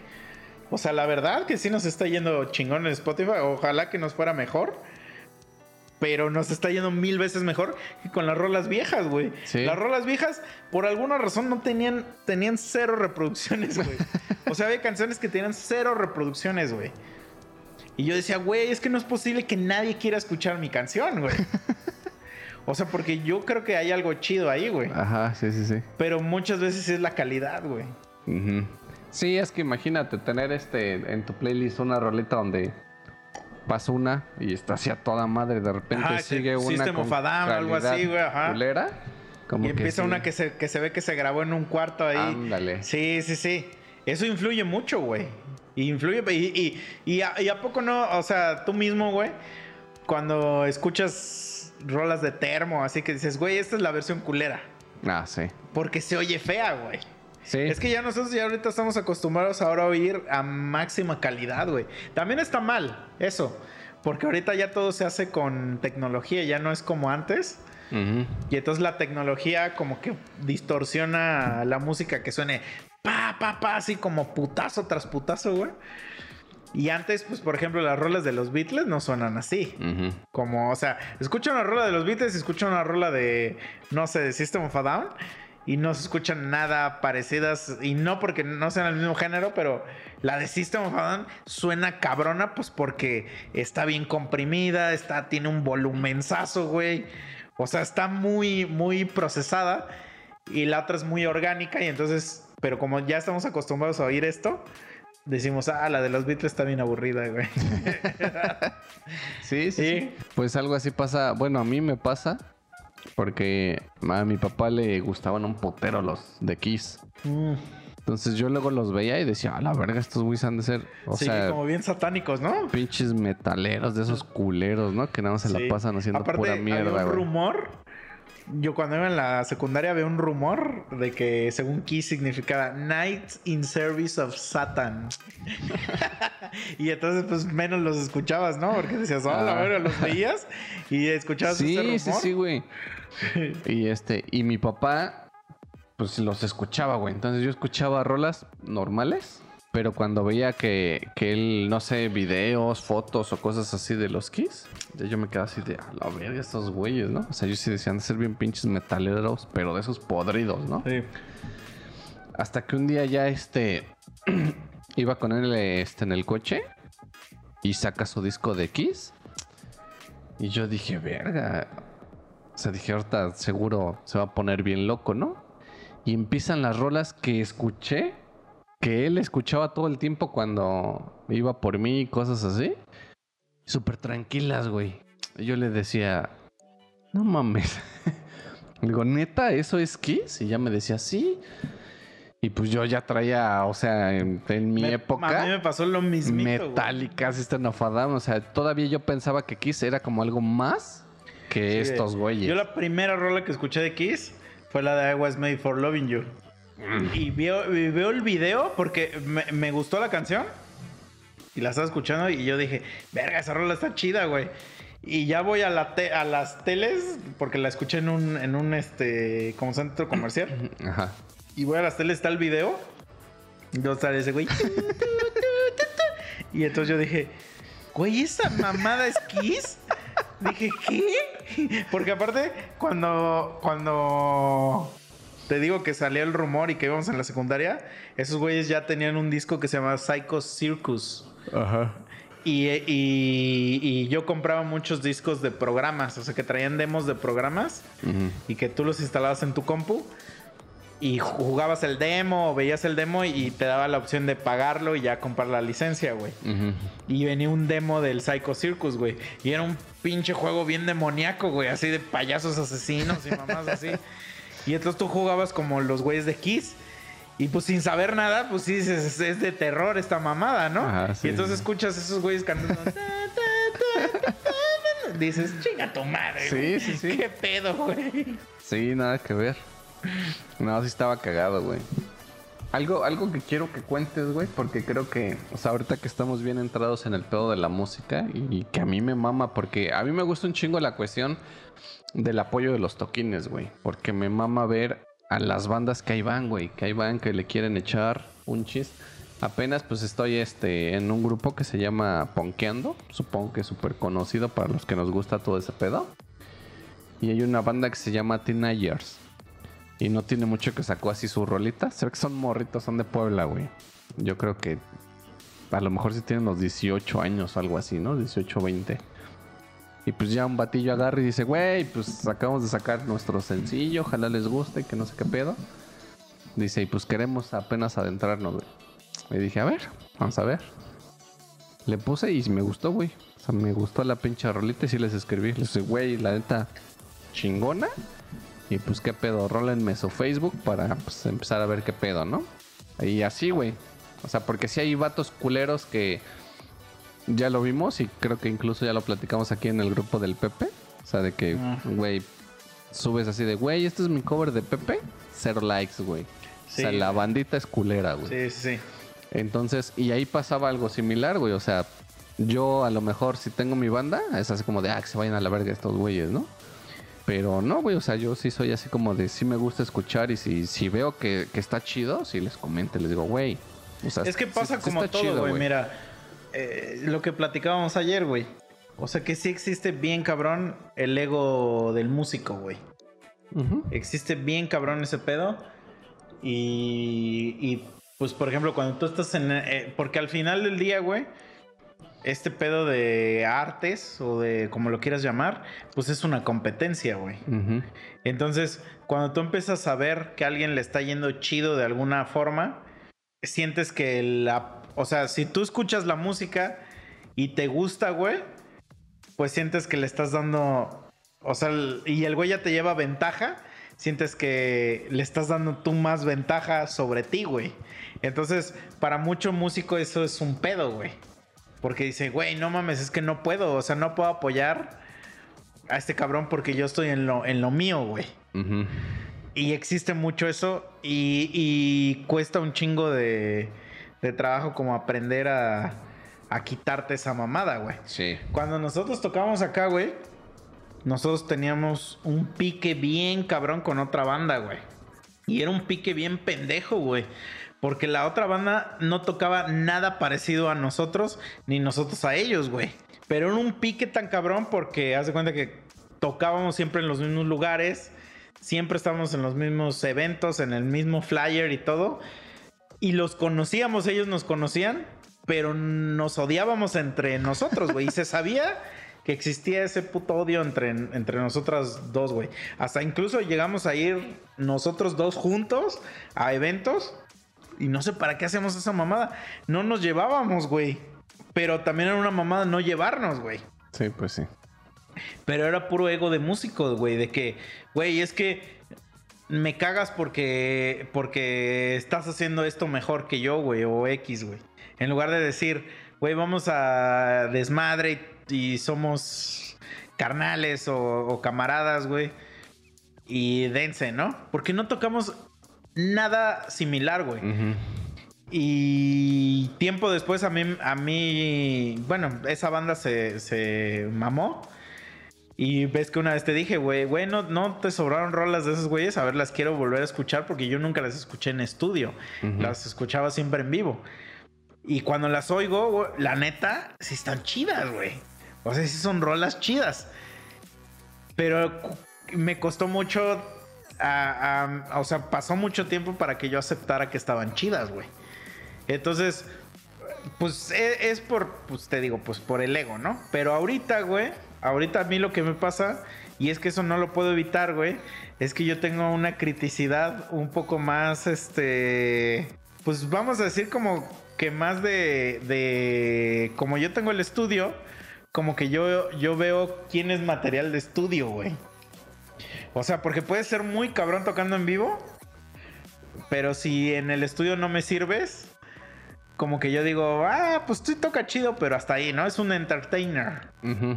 O sea, la verdad que sí nos está yendo chingón en Spotify. Ojalá que nos fuera mejor. Pero nos está yendo mil veces mejor que con las rolas viejas, güey. Sí. Las rolas viejas, por alguna razón, no tenían, tenían cero reproducciones, güey. o sea, había canciones que tenían cero reproducciones, güey. Y yo decía, güey, es que no es posible que nadie quiera escuchar mi canción, güey. O sea, porque yo creo que hay algo chido ahí, güey. Ajá, sí, sí, sí. Pero muchas veces es la calidad, güey. Ujú. Sí, es que imagínate tener este en tu playlist una roleta donde pasa una y está así a toda madre, de repente Ajá, sigue sí, una System con of a Down o algo calidad así, güey, ajá. culera, como y que empieza sí. una que se, que se ve que se grabó en un cuarto ahí. Ándale. Sí, sí, sí. Eso influye mucho, güey. Influye. Y, y, y, a, y a poco no, o sea, tú mismo, güey, cuando escuchas rolas de termo, así que dices, güey, esta es la versión culera. Ah, sí. Porque se oye fea, güey. Sí. Es que ya nosotros ya ahorita estamos acostumbrados ahora a oír a máxima calidad, güey. También está mal eso. Porque ahorita ya todo se hace con tecnología, ya no es como antes. Y entonces la tecnología como que distorsiona la música que suene pa, pa, pa, así como putazo tras putazo, güey. Y antes, pues, por ejemplo, las rolas de los Beatles no suenan así. Como, o sea, escucha una rola de los Beatles y escucha una rola de, no sé, de System of a Down. Y no se escuchan nada parecidas. Y no porque no sean el mismo género, pero la de System of a Down suena cabrona, pues porque está bien comprimida, está, tiene un volumenzazo, güey. O sea, está muy, muy procesada. Y la otra es muy orgánica. Y entonces, pero como ya estamos acostumbrados a oír esto, decimos, ah, la de los Beatles está bien aburrida, güey. *laughs* Sí, sí. Pues algo así pasa, bueno, a mí me pasa porque a mi papá le gustaban un potero los de Kiss. Mm. Entonces yo luego los veía y decía, a la verga, estos güeyes han de ser, o sí, sea, como bien satánicos, ¿no? pinches metaleros de esos culeros, ¿no? Que nada más se Sí. la pasan haciendo Aparte, pura había mierda, un güey. rumor, yo cuando iba en la secundaria había un rumor de que según Kiss significaba Nights in Service of Satan. *laughs* y entonces pues menos los escuchabas, ¿no? Porque decías, oh, la Ah. verga, los veías y escuchabas ese rumor. Sí, sí, sí, güey. *laughs* y este, y mi papá, pues los escuchaba, güey. Entonces yo escuchaba rolas normales, pero cuando veía que, que él, no sé, videos, fotos o cosas así de los Kiss, ya yo me quedaba así de, a la verga, estos güeyes, ¿no? O sea, yo sí decían de ser bien pinches metaleros, pero de esos podridos, ¿no? Sí. Hasta que un día ya este *clears throat* iba con él este, en el coche y saca su disco de Kiss. Y yo dije, verga. O sea, dije, ahorita seguro se va a poner bien loco, ¿no? Y empiezan las rolas que escuché, que él escuchaba todo el tiempo cuando iba por mí y cosas así. Súper tranquilas, güey. Y yo le decía, no mames. *laughs* Le digo, neta, ¿eso es Kiss? Y ya me decía, sí. Y pues yo ya traía, o sea, en, en mi Me- época, A mí me pasó lo güey. Metallica, System of. O sea, todavía yo pensaba que Kiss era como algo más que Sí, estos güeyes. Yo la primera rola que escuché de Kiss fue la de I Was Made for Loving You. Y veo, y veo el video porque me, me gustó la canción. Y la estaba escuchando y yo dije, verga, esa rola está chida, güey. Y ya voy a, la te- a las teles, porque la escuché en un, en un este, como centro comercial. *clears throat* Ajá. Y voy a las teles, está el video. Y yo sale ese güey. *laughs* Y entonces yo dije, güey, ¿esa mamada es Kiss? Dije, ¿qué? *laughs* Porque aparte, cuando, cuando te digo que salió el rumor y que íbamos en la secundaria, esos güeyes ya tenían un disco que se llamaba Psycho Circus. Ajá. Y, y- y yo compraba muchos discos de programas, o sea, que traían demos de programas y que tú los instalabas en tu compu y jugabas el demo veías el demo y te daba la opción de pagarlo y ya comprar la licencia, güey. Y venía un demo del Psycho Circus, güey. Y era un pinche juego bien demoníaco, güey. Así de payasos asesinos y mamás así. *laughs* Y entonces tú jugabas como los güeyes de Kiss. Y pues sin saber nada, pues sí dices, es, de terror esta mamada, ¿no? Ajá, sí, y entonces escuchas a esos güeyes cantando. ta, ta, ta, ta, ta, Dices, chinga tu madre. Sí, sí, sí. ¿Qué pedo, güey? Sí, nada que ver. No, sí estaba cagado, güey. Algo, algo que quiero que cuentes, güey, porque creo que, o sea, ahorita que estamos bien entrados en el pedo de la música y, que a mí me mama, porque a mí me gusta un chingo la cuestión del apoyo de los toquines, güey, porque me mama ver a las bandas que ahí van, güey, que ahí van, que le quieren echar un chis. Apenas pues estoy este, en un grupo que se llama Ponkeando, supongo que es súper conocido para los que nos gusta todo ese pedo. Y hay una banda que se llama Teenagers. Y no tiene mucho que sacó así su rolita. Se ve que son morritos, son de Puebla, güey. Yo creo que a lo mejor sí tienen los 18 años o algo así, ¿no? 18, 20. Y pues ya un batillo agarra y dice, güey, pues acabamos de sacar nuestro sencillo, ojalá les guste, que no sé qué pedo. Dice, y pues queremos apenas adentrarnos, güey. Y dije, a ver, vamos a ver. Le puse y me gustó, güey. O sea, me gustó la pinche rolita y sí les escribí. Les dije, güey, la neta, chingona. Y pues qué pedo, rólenme su Facebook para pues, empezar a ver qué pedo, ¿no? Y así, güey. O sea, porque sí hay vatos culeros que ya lo vimos y creo que incluso ya lo platicamos aquí en el grupo del Pepe. O sea, de que, güey, subes así de, güey, este es mi cover de Pepe. Cero likes, güey. Sí. O sea, la bandita es culera, güey. Sí, sí, sí. Entonces, y ahí pasaba algo similar, güey. O sea, yo a lo mejor si tengo mi banda, es así como de, ah, que se vayan a la verga estos güeyes, ¿no? Pero no, güey, o sea, yo sí soy así como de, sí me gusta escuchar y si, si veo que, que está chido, sí les comento, les digo, güey. O sea, Es que pasa sí como todo, güey. Mira, eh, lo que platicábamos ayer, güey. O sea que sí existe bien cabrón el ego del músico, güey. Existe bien cabrón ese pedo. Y, y, pues, por ejemplo, cuando tú estás en... eh, porque al final del día, güey, este pedo de artes o de como lo quieras llamar, pues es una competencia, güey. Entonces, cuando tú empiezas a ver que a alguien le está yendo chido de alguna forma, sientes que la... O sea, si tú escuchas la música y te gusta, güey, pues sientes que le estás dando... O sea, y el güey ya te lleva ventaja, sientes que le estás dando tú más ventaja sobre ti, güey. Entonces, para mucho músico eso es un pedo, güey. Porque dice, güey, no mames, es que no puedo, o sea, no puedo apoyar a este cabrón porque yo estoy en lo, en lo mío, güey. Y existe mucho eso y, y cuesta un chingo de, de trabajo como aprender a, a quitarte esa mamada, güey. Sí. Cuando nosotros tocábamos acá, güey, nosotros teníamos un pique bien cabrón con otra banda, güey. Y era un pique bien pendejo, güey. Porque la otra banda no tocaba nada parecido a nosotros, ni nosotros a ellos, güey. Pero era un pique tan cabrón porque haz cuenta que tocábamos siempre en los mismos lugares, siempre estábamos en los mismos eventos, en el mismo flyer y todo. Y los conocíamos, ellos nos conocían, pero nos odiábamos entre nosotros, güey. Y se sabía que existía ese puto odio entre, entre nosotras dos, güey. Hasta incluso llegamos a ir nosotros dos juntos a eventos. Y no sé para qué hacemos esa mamada. No nos llevábamos, güey. Pero también era una mamada no llevarnos, güey. Sí, pues sí. Pero era puro ego de músicos, güey. De que, güey, es que me cagas porque, porque estás haciendo esto mejor que yo, güey, o X, güey. En lugar de decir, güey, vamos a desmadre y, y somos carnales o, o camaradas, güey. Y dense, ¿no? Porque no tocamos nada similar, güey. Y tiempo después a mí, a mí bueno, esa banda se, se mamó. Y ves que una vez te dije, güey, güey, no, no te sobraron rolas de esos güeyes. A ver, las quiero volver a escuchar porque yo nunca las escuché en estudio. Las escuchaba siempre en vivo. Y cuando las oigo, güey, la neta, sí están chidas, güey. O sea, sí son rolas chidas. Pero me costó mucho. O sea, pasó mucho tiempo para que yo aceptara que estaban chidas, güey. Entonces, pues e- es, por, pues te digo, pues por el ego, ¿no? Pero ahorita, güey, ahorita a mí lo que me pasa, y es que eso no lo puedo evitar, güey, es que yo tengo una criticidad un poco más, este, pues vamos a decir como que más de, de, como yo tengo el estudio, como que yo, yo veo quién es material de estudio, güey. O sea, porque puedes ser muy cabrón tocando en vivo, pero si en el estudio no me sirves, como que yo digo, ah, pues tú toca chido, pero hasta ahí, ¿no? Es un entertainer. Ujú.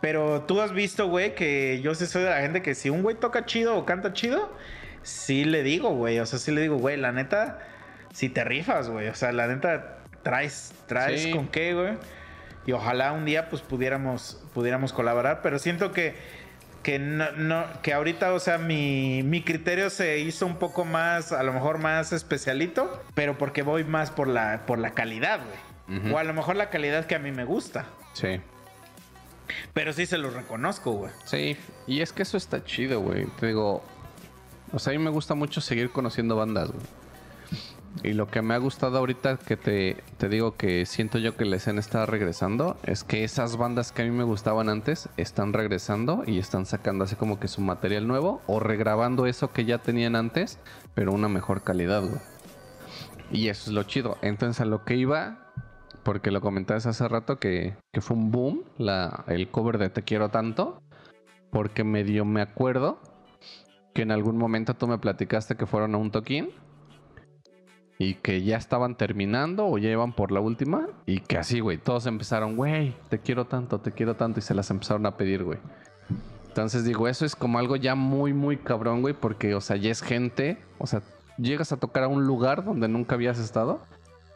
Pero tú has visto, güey, que yo sí soy de la gente que si un güey toca chido o canta chido, sí le digo, güey. O sea, sí le digo, güey, la neta, si te rifas, güey. O sea, la neta, traes, traes Sí. con qué, güey. Y ojalá un día, pues, pudiéramos, pudiéramos colaborar. Pero siento que, que no, no- que ahorita, o sea, mi, mi criterio se hizo un poco más, a lo mejor más especialito, pero porque voy más por la, por la calidad, güey. O a lo mejor la calidad que a mí me gusta. Sí. Pero sí se lo reconozco, güey. Sí, y es que eso está chido, güey. Te digo, o sea, a mí me gusta mucho seguir conociendo bandas, güey. Y lo que me ha gustado ahorita que te, te digo que siento yo que la escena está regresando, es que esas bandas que a mí me gustaban antes están regresando y están sacando así como que su material nuevo o regrabando eso que ya tenían antes, pero una mejor calidad, güey. Y eso es lo chido. Entonces a lo que iba, porque lo comentabas hace rato que, que fue un boom la, el cover de Te quiero tanto, porque medio me acuerdo que en algún momento tú me platicaste que fueron a un toquín y que ya estaban terminando o ya iban por la última y que así, güey, todos empezaron, güey, te quiero tanto, te quiero tanto y se las empezaron a pedir, güey. Entonces digo, eso es como algo ya muy, muy cabrón, güey, porque, o sea, ya es gente, o sea, llegas a tocar a un lugar donde nunca habías estado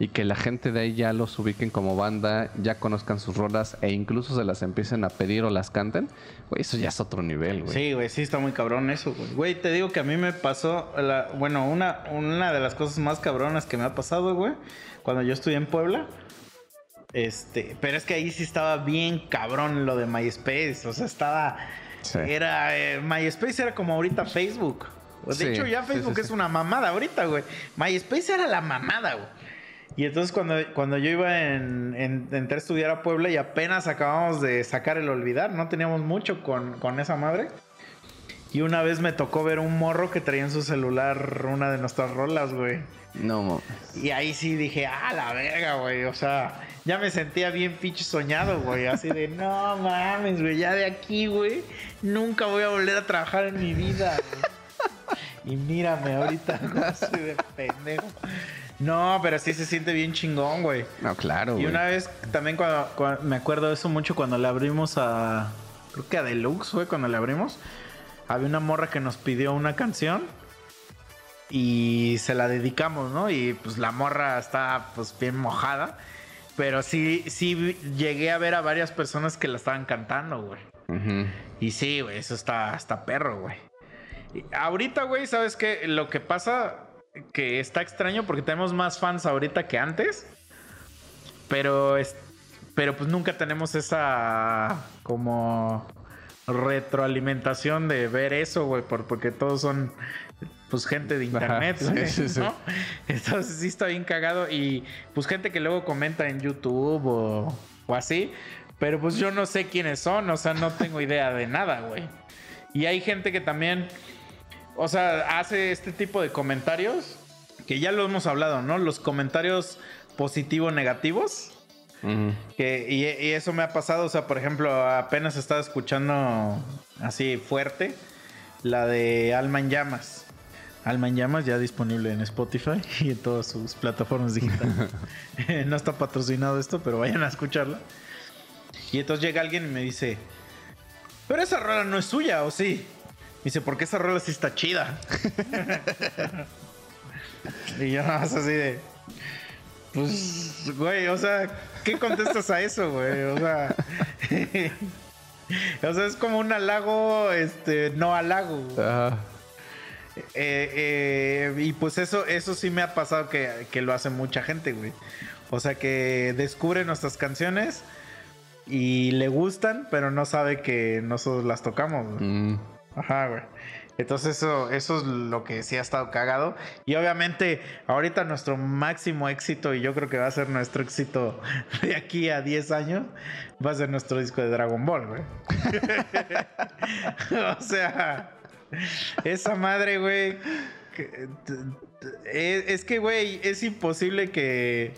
y que la gente de ahí ya los ubiquen como banda, ya conozcan sus rolas e incluso se las empiecen a pedir o las canten, güey, eso ya es otro nivel, güey. Sí, güey, sí está muy cabrón eso, güey. Güey, te digo que a mí me pasó, la- bueno, una, una de las cosas más cabronas que me ha pasado, güey, cuando yo estudié en Puebla. Este, pero es que ahí sí estaba bien cabrón lo de MySpace, o sea, estaba, Sí. era, eh, MySpace era como ahorita Facebook. De Sí, hecho, ya Facebook sí, es una mamada ahorita, güey. MySpace era la mamada, güey. Y entonces cuando, cuando yo iba en, en, entré a estudiar a Puebla y apenas acabamos de sacar el olvidar, no teníamos mucho con, con esa madre. Y una vez me tocó ver un morro que traía en su celular una de nuestras rolas, güey. No, mo- Y ahí sí dije, ah, la verga, güey. O sea, ya me sentía bien pinche soñado, güey. Así de, no mames, güey. Ya de aquí, güey. Nunca voy a volver a trabajar en mi vida, güey. Y mírame ahorita, *laughs* cómo soy de pendejo. No, pero sí se siente bien chingón, güey. no, claro, Y güey. una vez también cuando, cuando- me acuerdo de eso mucho cuando le abrimos a creo que a Deluxe fue cuando le abrimos. Había una morra que nos pidió una canción y se la dedicamos, ¿no? Y pues la morra está pues bien mojada. Pero sí, sí llegué a ver a varias personas que la estaban cantando, güey. Y sí, güey, eso está, está perro, güey. Ahorita, güey, ¿sabes qué? Lo que pasa que está extraño porque tenemos más fans ahorita que antes. Pero es, pero pues nunca tenemos esa como retroalimentación de ver eso, güey, por- porque todos son pues gente de internet, Ajá, sí, güey, sí, sí. ¿no? Entonces sí está bien cagado y pues gente que luego comenta en YouTube o, o así, pero pues yo no sé quiénes son, o sea, no tengo idea de nada, güey. Y hay gente que también, o sea, hace este tipo de comentarios que ya lo hemos hablado, ¿no? Los comentarios positivos negativos. Ujú. Que, y, y eso me ha pasado, o sea, por ejemplo, apenas estaba escuchando así fuerte la de Alma en Llamas. Alma en Llamas ya disponible en Spotify *laughs* y en todas sus plataformas digitales. *laughs* *laughs* no está patrocinado esto, pero vayan a escucharla. Y entonces llega alguien y me dice, pero esa rola no es suya, ¿o sí? Dice, porque esa rola sí está chida. *laughs* y yo nada más así de... Pues, güey, o sea, ¿qué contestas a eso, güey? O sea, *laughs* o sea, es como un halago, este, no halago. Ajá. Eh, eh, y pues eso, eso sí me ha pasado que, que lo hace mucha gente, güey. O sea, que descubre nuestras canciones y le gustan, pero no sabe que nosotros las tocamos, güey. Mm. Ajá, güey. Entonces eso, eso es lo que sí ha estado cagado. Y obviamente ahorita nuestro máximo éxito, y yo creo que va a ser nuestro éxito *laughs* de aquí a 10 años, va a ser nuestro disco de Dragon Ball, güey. *laughs* o sea, esa madre, güey. Es, es que, güey, es imposible que,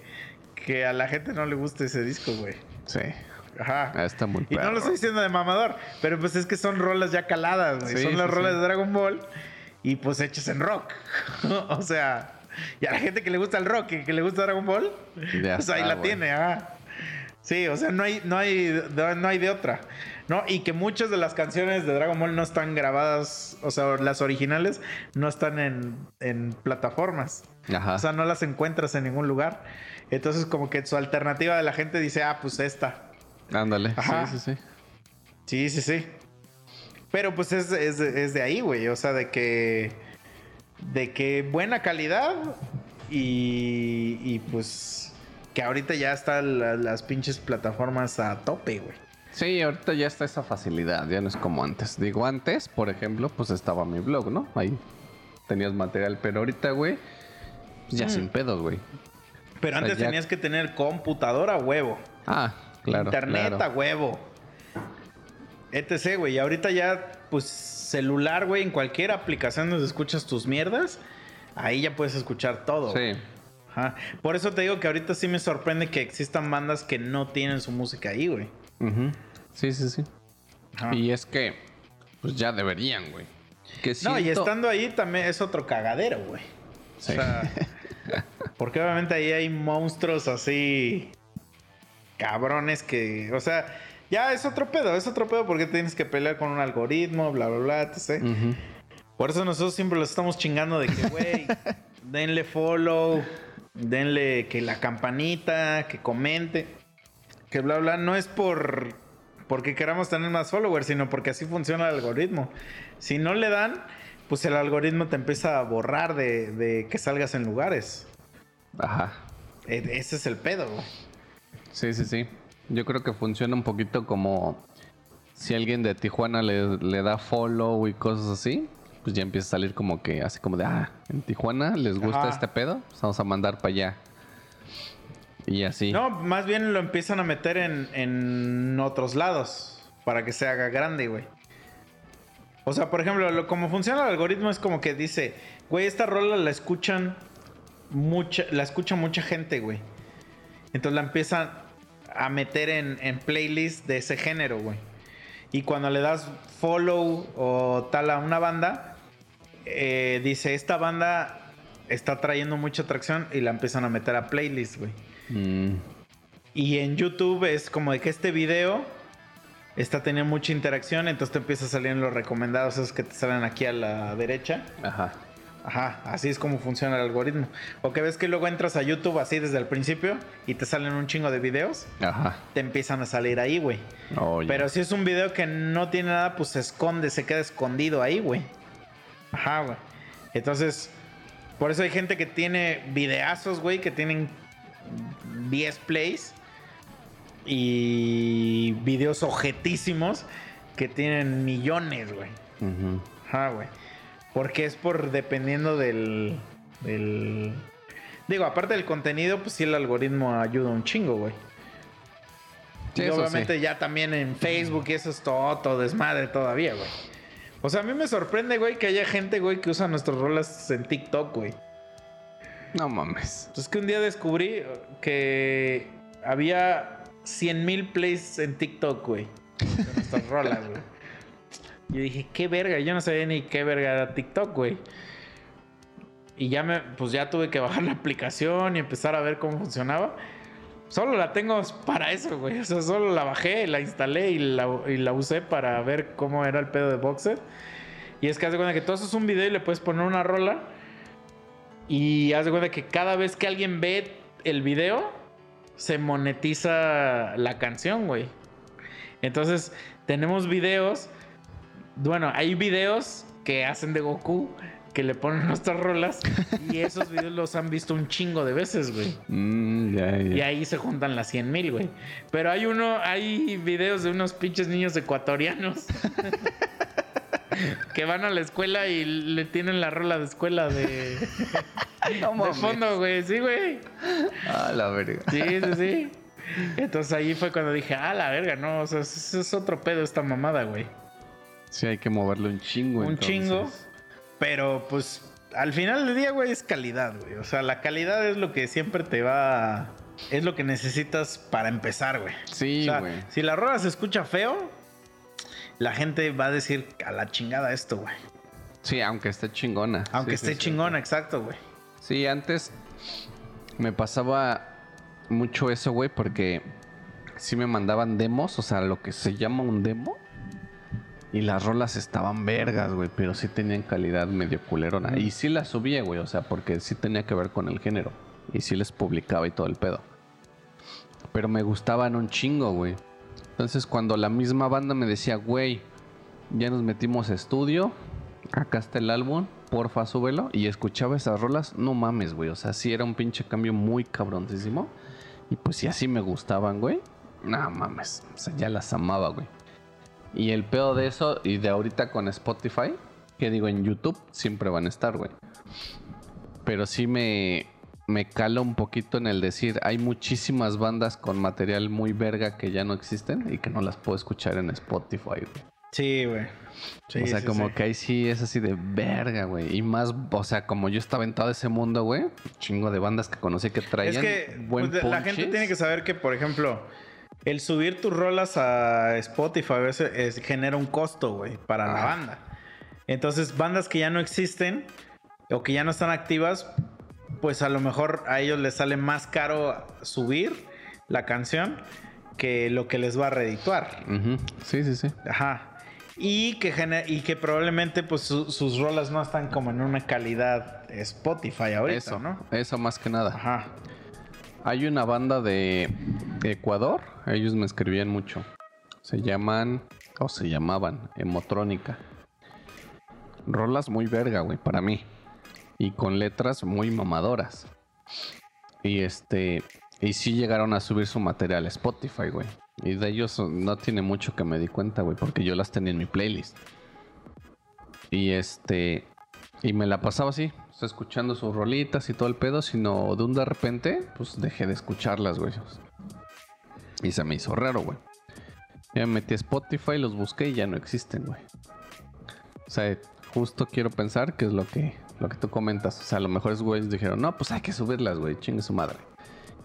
que a la gente no le guste ese disco, güey. Sí. Ajá. Ah, Está muy Y no lo estoy diciendo de mamador, pero pues es que son rolas ya caladas, güey. Sí, son las sí, rolas sí. de Dragon Ball y pues hechas en rock. *laughs* o sea, y a la gente que le gusta el rock y que le gusta Dragon Ball, Ya pues ahí la güey. tiene, ajá. Sí, o sea, no hay, no hay, no hay de otra. ¿No? Y que muchas de las canciones de Dragon Ball no están grabadas, o sea, las originales no están en, en plataformas. Ajá. O sea, no las encuentras en ningún lugar. Entonces, como que su alternativa de la gente dice, ah, pues esta. Ándale. Ajá. Sí, sí, sí. Sí, sí, sí. Pero pues es, es, es de ahí, güey. O sea, de que. De que buena calidad. Y. Y pues. Que ahorita ya están la- las pinches plataformas a tope, güey. Sí, ahorita ya está esa facilidad, ya no es como antes. Digo, antes, por ejemplo, pues estaba mi blog, ¿no? Ahí tenías material, pero ahorita, güey, pues ya Mm. sin pedos, güey. Pero O sea, antes ya- tenías que tener computadora huevo. Ah, claro. Internet claro. a huevo. Etc, güey. Y ahorita ya, pues, celular, güey, en cualquier aplicación donde escuchas tus mierdas, ahí ya puedes escuchar todo. Sí. Ajá. Por eso te digo que ahorita sí me sorprende que existan bandas que no tienen su música ahí, güey. Sí, sí, sí. Ajá. Y es que, pues ya deberían, güey. Que No, y estando ahí también es otro cagadero, güey. Sí. O sea, *laughs* porque obviamente ahí hay monstruos así cabrones que, o sea, ya es otro pedo, es otro pedo porque tienes que pelear con un algoritmo, bla, bla, bla, etc. Ujú. Por eso nosotros siempre los estamos chingando de que, güey, *laughs* denle follow, denle que la campanita, que comente, que bla, bla. No es por porque queramos tener más followers, sino porque así funciona el algoritmo. Si no le dan, pues el algoritmo te empieza a borrar de, de que salgas en lugares. Ajá. E- Ese es el pedo, güey. Sí, sí, sí. Yo creo que funciona un poquito como si alguien de Tijuana le, le da follow y cosas así, pues ya empieza a salir como que así como de, ah, en Tijuana les gusta Ajá. este pedo, pues vamos a mandar para allá. Y así. No, más bien lo empiezan a meter en, en otros lados para que se haga grande, güey. O sea, por ejemplo, lo, como funciona el algoritmo es como que dice, güey, esta rola la escuchan mucha, la escucha mucha gente, güey. Entonces la empiezan a meter en, en playlists de ese género, güey. Y cuando le das follow o tal a una banda, eh, dice, esta banda está trayendo mucha atracción y la empiezan a meter a playlists, güey. Mm, Y en YouTube es como de que este video está teniendo mucha interacción, entonces te empieza a salir en los recomendados, esos que te salen aquí a la derecha. Ajá. Ajá, así es como funciona el algoritmo. O que ves que luego entras a YouTube así desde el principio y te salen un chingo de videos, Ajá. te empiezan a salir ahí, güey. Oye. Pero si es un video que no tiene nada, pues se esconde, se queda escondido ahí, güey. Ajá, güey. Entonces, por eso hay gente que tiene videazos, güey, que tienen 10 plays y videos objetísimos que tienen millones, güey. Ujú. Ajá, güey. Porque es por dependiendo del, del... Digo, aparte del contenido, pues sí el algoritmo ayuda un chingo, güey. Sí, y obviamente sí. ya también en Facebook y eso es todo, todo desmadre todavía, güey. O sea, a mí me sorprende, güey, que haya gente, güey, que usa nuestras rolas en TikTok, güey. No mames. Entonces que un día descubrí que había 100 mil plays en TikTok, güey. De nuestras *laughs* rolas, güey. Yo dije, qué verga. Yo no sabía ni qué verga era TikTok, güey. Y ya me, pues ya tuve que bajar *laughs* la aplicación y empezar a ver cómo funcionaba. Solo la tengo para eso, güey. O sea, solo la bajé, la instalé y la, y la usé para ver cómo era el pedo de Boxer. Y es que haz de cuenta que todo eso es un video y le puedes poner una rola. Y haz de cuenta que cada vez que alguien ve el video, se monetiza la canción, güey. Entonces, tenemos videos. Bueno, hay videos que hacen de Goku que le ponen *laughs* nuestras rolas. y esos videos los han visto un chingo de veces, güey. Mm, ya, Y ya. ahí se juntan las 100 mil, güey. Pero hay uno, hay videos de unos pinches niños ecuatorianos *laughs* que van a la escuela y le tienen la rola de escuela de, *laughs* No de mames. fondo, güey. Sí, güey. Ah, la verga. Sí, sí, sí. Entonces ahí fue cuando dije, ah, la verga, no, o sea, es otro pedo esta mamada, güey. Sí, hay que moverle un chingo. Un entonces. chingo. Pero pues al final del día, güey, es calidad, güey. O sea, la calidad es lo que siempre te va... Es lo que necesitas para empezar, güey. Sí, O sea, güey. si la rola se escucha feo, la gente va a decir a la chingada esto, güey. Sí, aunque esté chingona. Aunque Sí, sí, esté sí. chingona, exacto, güey. Sí, antes me pasaba mucho eso, güey, porque sí me mandaban demos, o sea, lo que se llama un demo. Y las rolas estaban vergas, güey, pero sí tenían calidad medio culerona. Y sí las subía, güey, o sea, porque sí tenía que ver con el género. Y sí les publicaba y todo el pedo. Pero me gustaban un chingo, güey. Entonces cuando la misma banda me decía, güey, ya nos metimos a estudio, acá está el álbum, porfa, súbelo. Y escuchaba esas rolas, no mames, güey. O sea, sí era un pinche cambio muy cabroncísimo. Y pues si así me gustaban, güey. No mames, o sea, ya las amaba, güey. Y el pedo de eso y de ahorita con Spotify, que digo en YouTube, siempre van a estar, güey. Pero sí me, me cala un poquito en el decir, hay muchísimas bandas con material muy verga que ya no existen y que no las puedo escuchar en Spotify, güey. Sí, güey. Sí, o sea, sí, como sí. que ahí sí es así de verga, güey. Y más, o sea, como yo estaba en todo ese mundo, güey. Chingo de bandas que conocí que traían Es que buen pues, la gente tiene que saber que, por ejemplo, el subir tus rolas a Spotify a veces es- genera un costo, güey, para la banda. Entonces, bandas que ya no existen o que ya no están activas, pues a lo mejor a ellos les sale más caro subir la canción que lo que les va a redituar. Sí, sí, sí. Ajá. Y que, y que probablemente pues su- sus rolas no están como en una calidad Spotify ahorita, eso, ¿no? Eso más que nada. Ajá. Hay una banda de Ecuador, ellos me escribían mucho. Se llaman, o se llamaban, Emotrónica. Rolas muy verga, güey, para mí. Y con letras muy mamadoras. Y este, y sí llegaron a subir su material a Spotify, güey. Y de ellos no tiene mucho que me di cuenta, güey, porque yo las tenía en mi playlist. Y este, y me la pasaba así, escuchando sus rolitas y todo el pedo, sino de un de repente, pues dejé de escucharlas, güey. Y se me hizo raro, güey. Ya me metí a Spotify, los busqué y ya no existen, güey. O sea, justo quiero pensar que es lo que, lo que tú comentas. O sea, a lo mejor esos güeyes dijeron, no, pues hay que subirlas, güey, chingue su madre.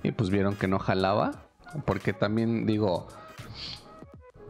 Y pues vieron que no jalaba. Porque también digo,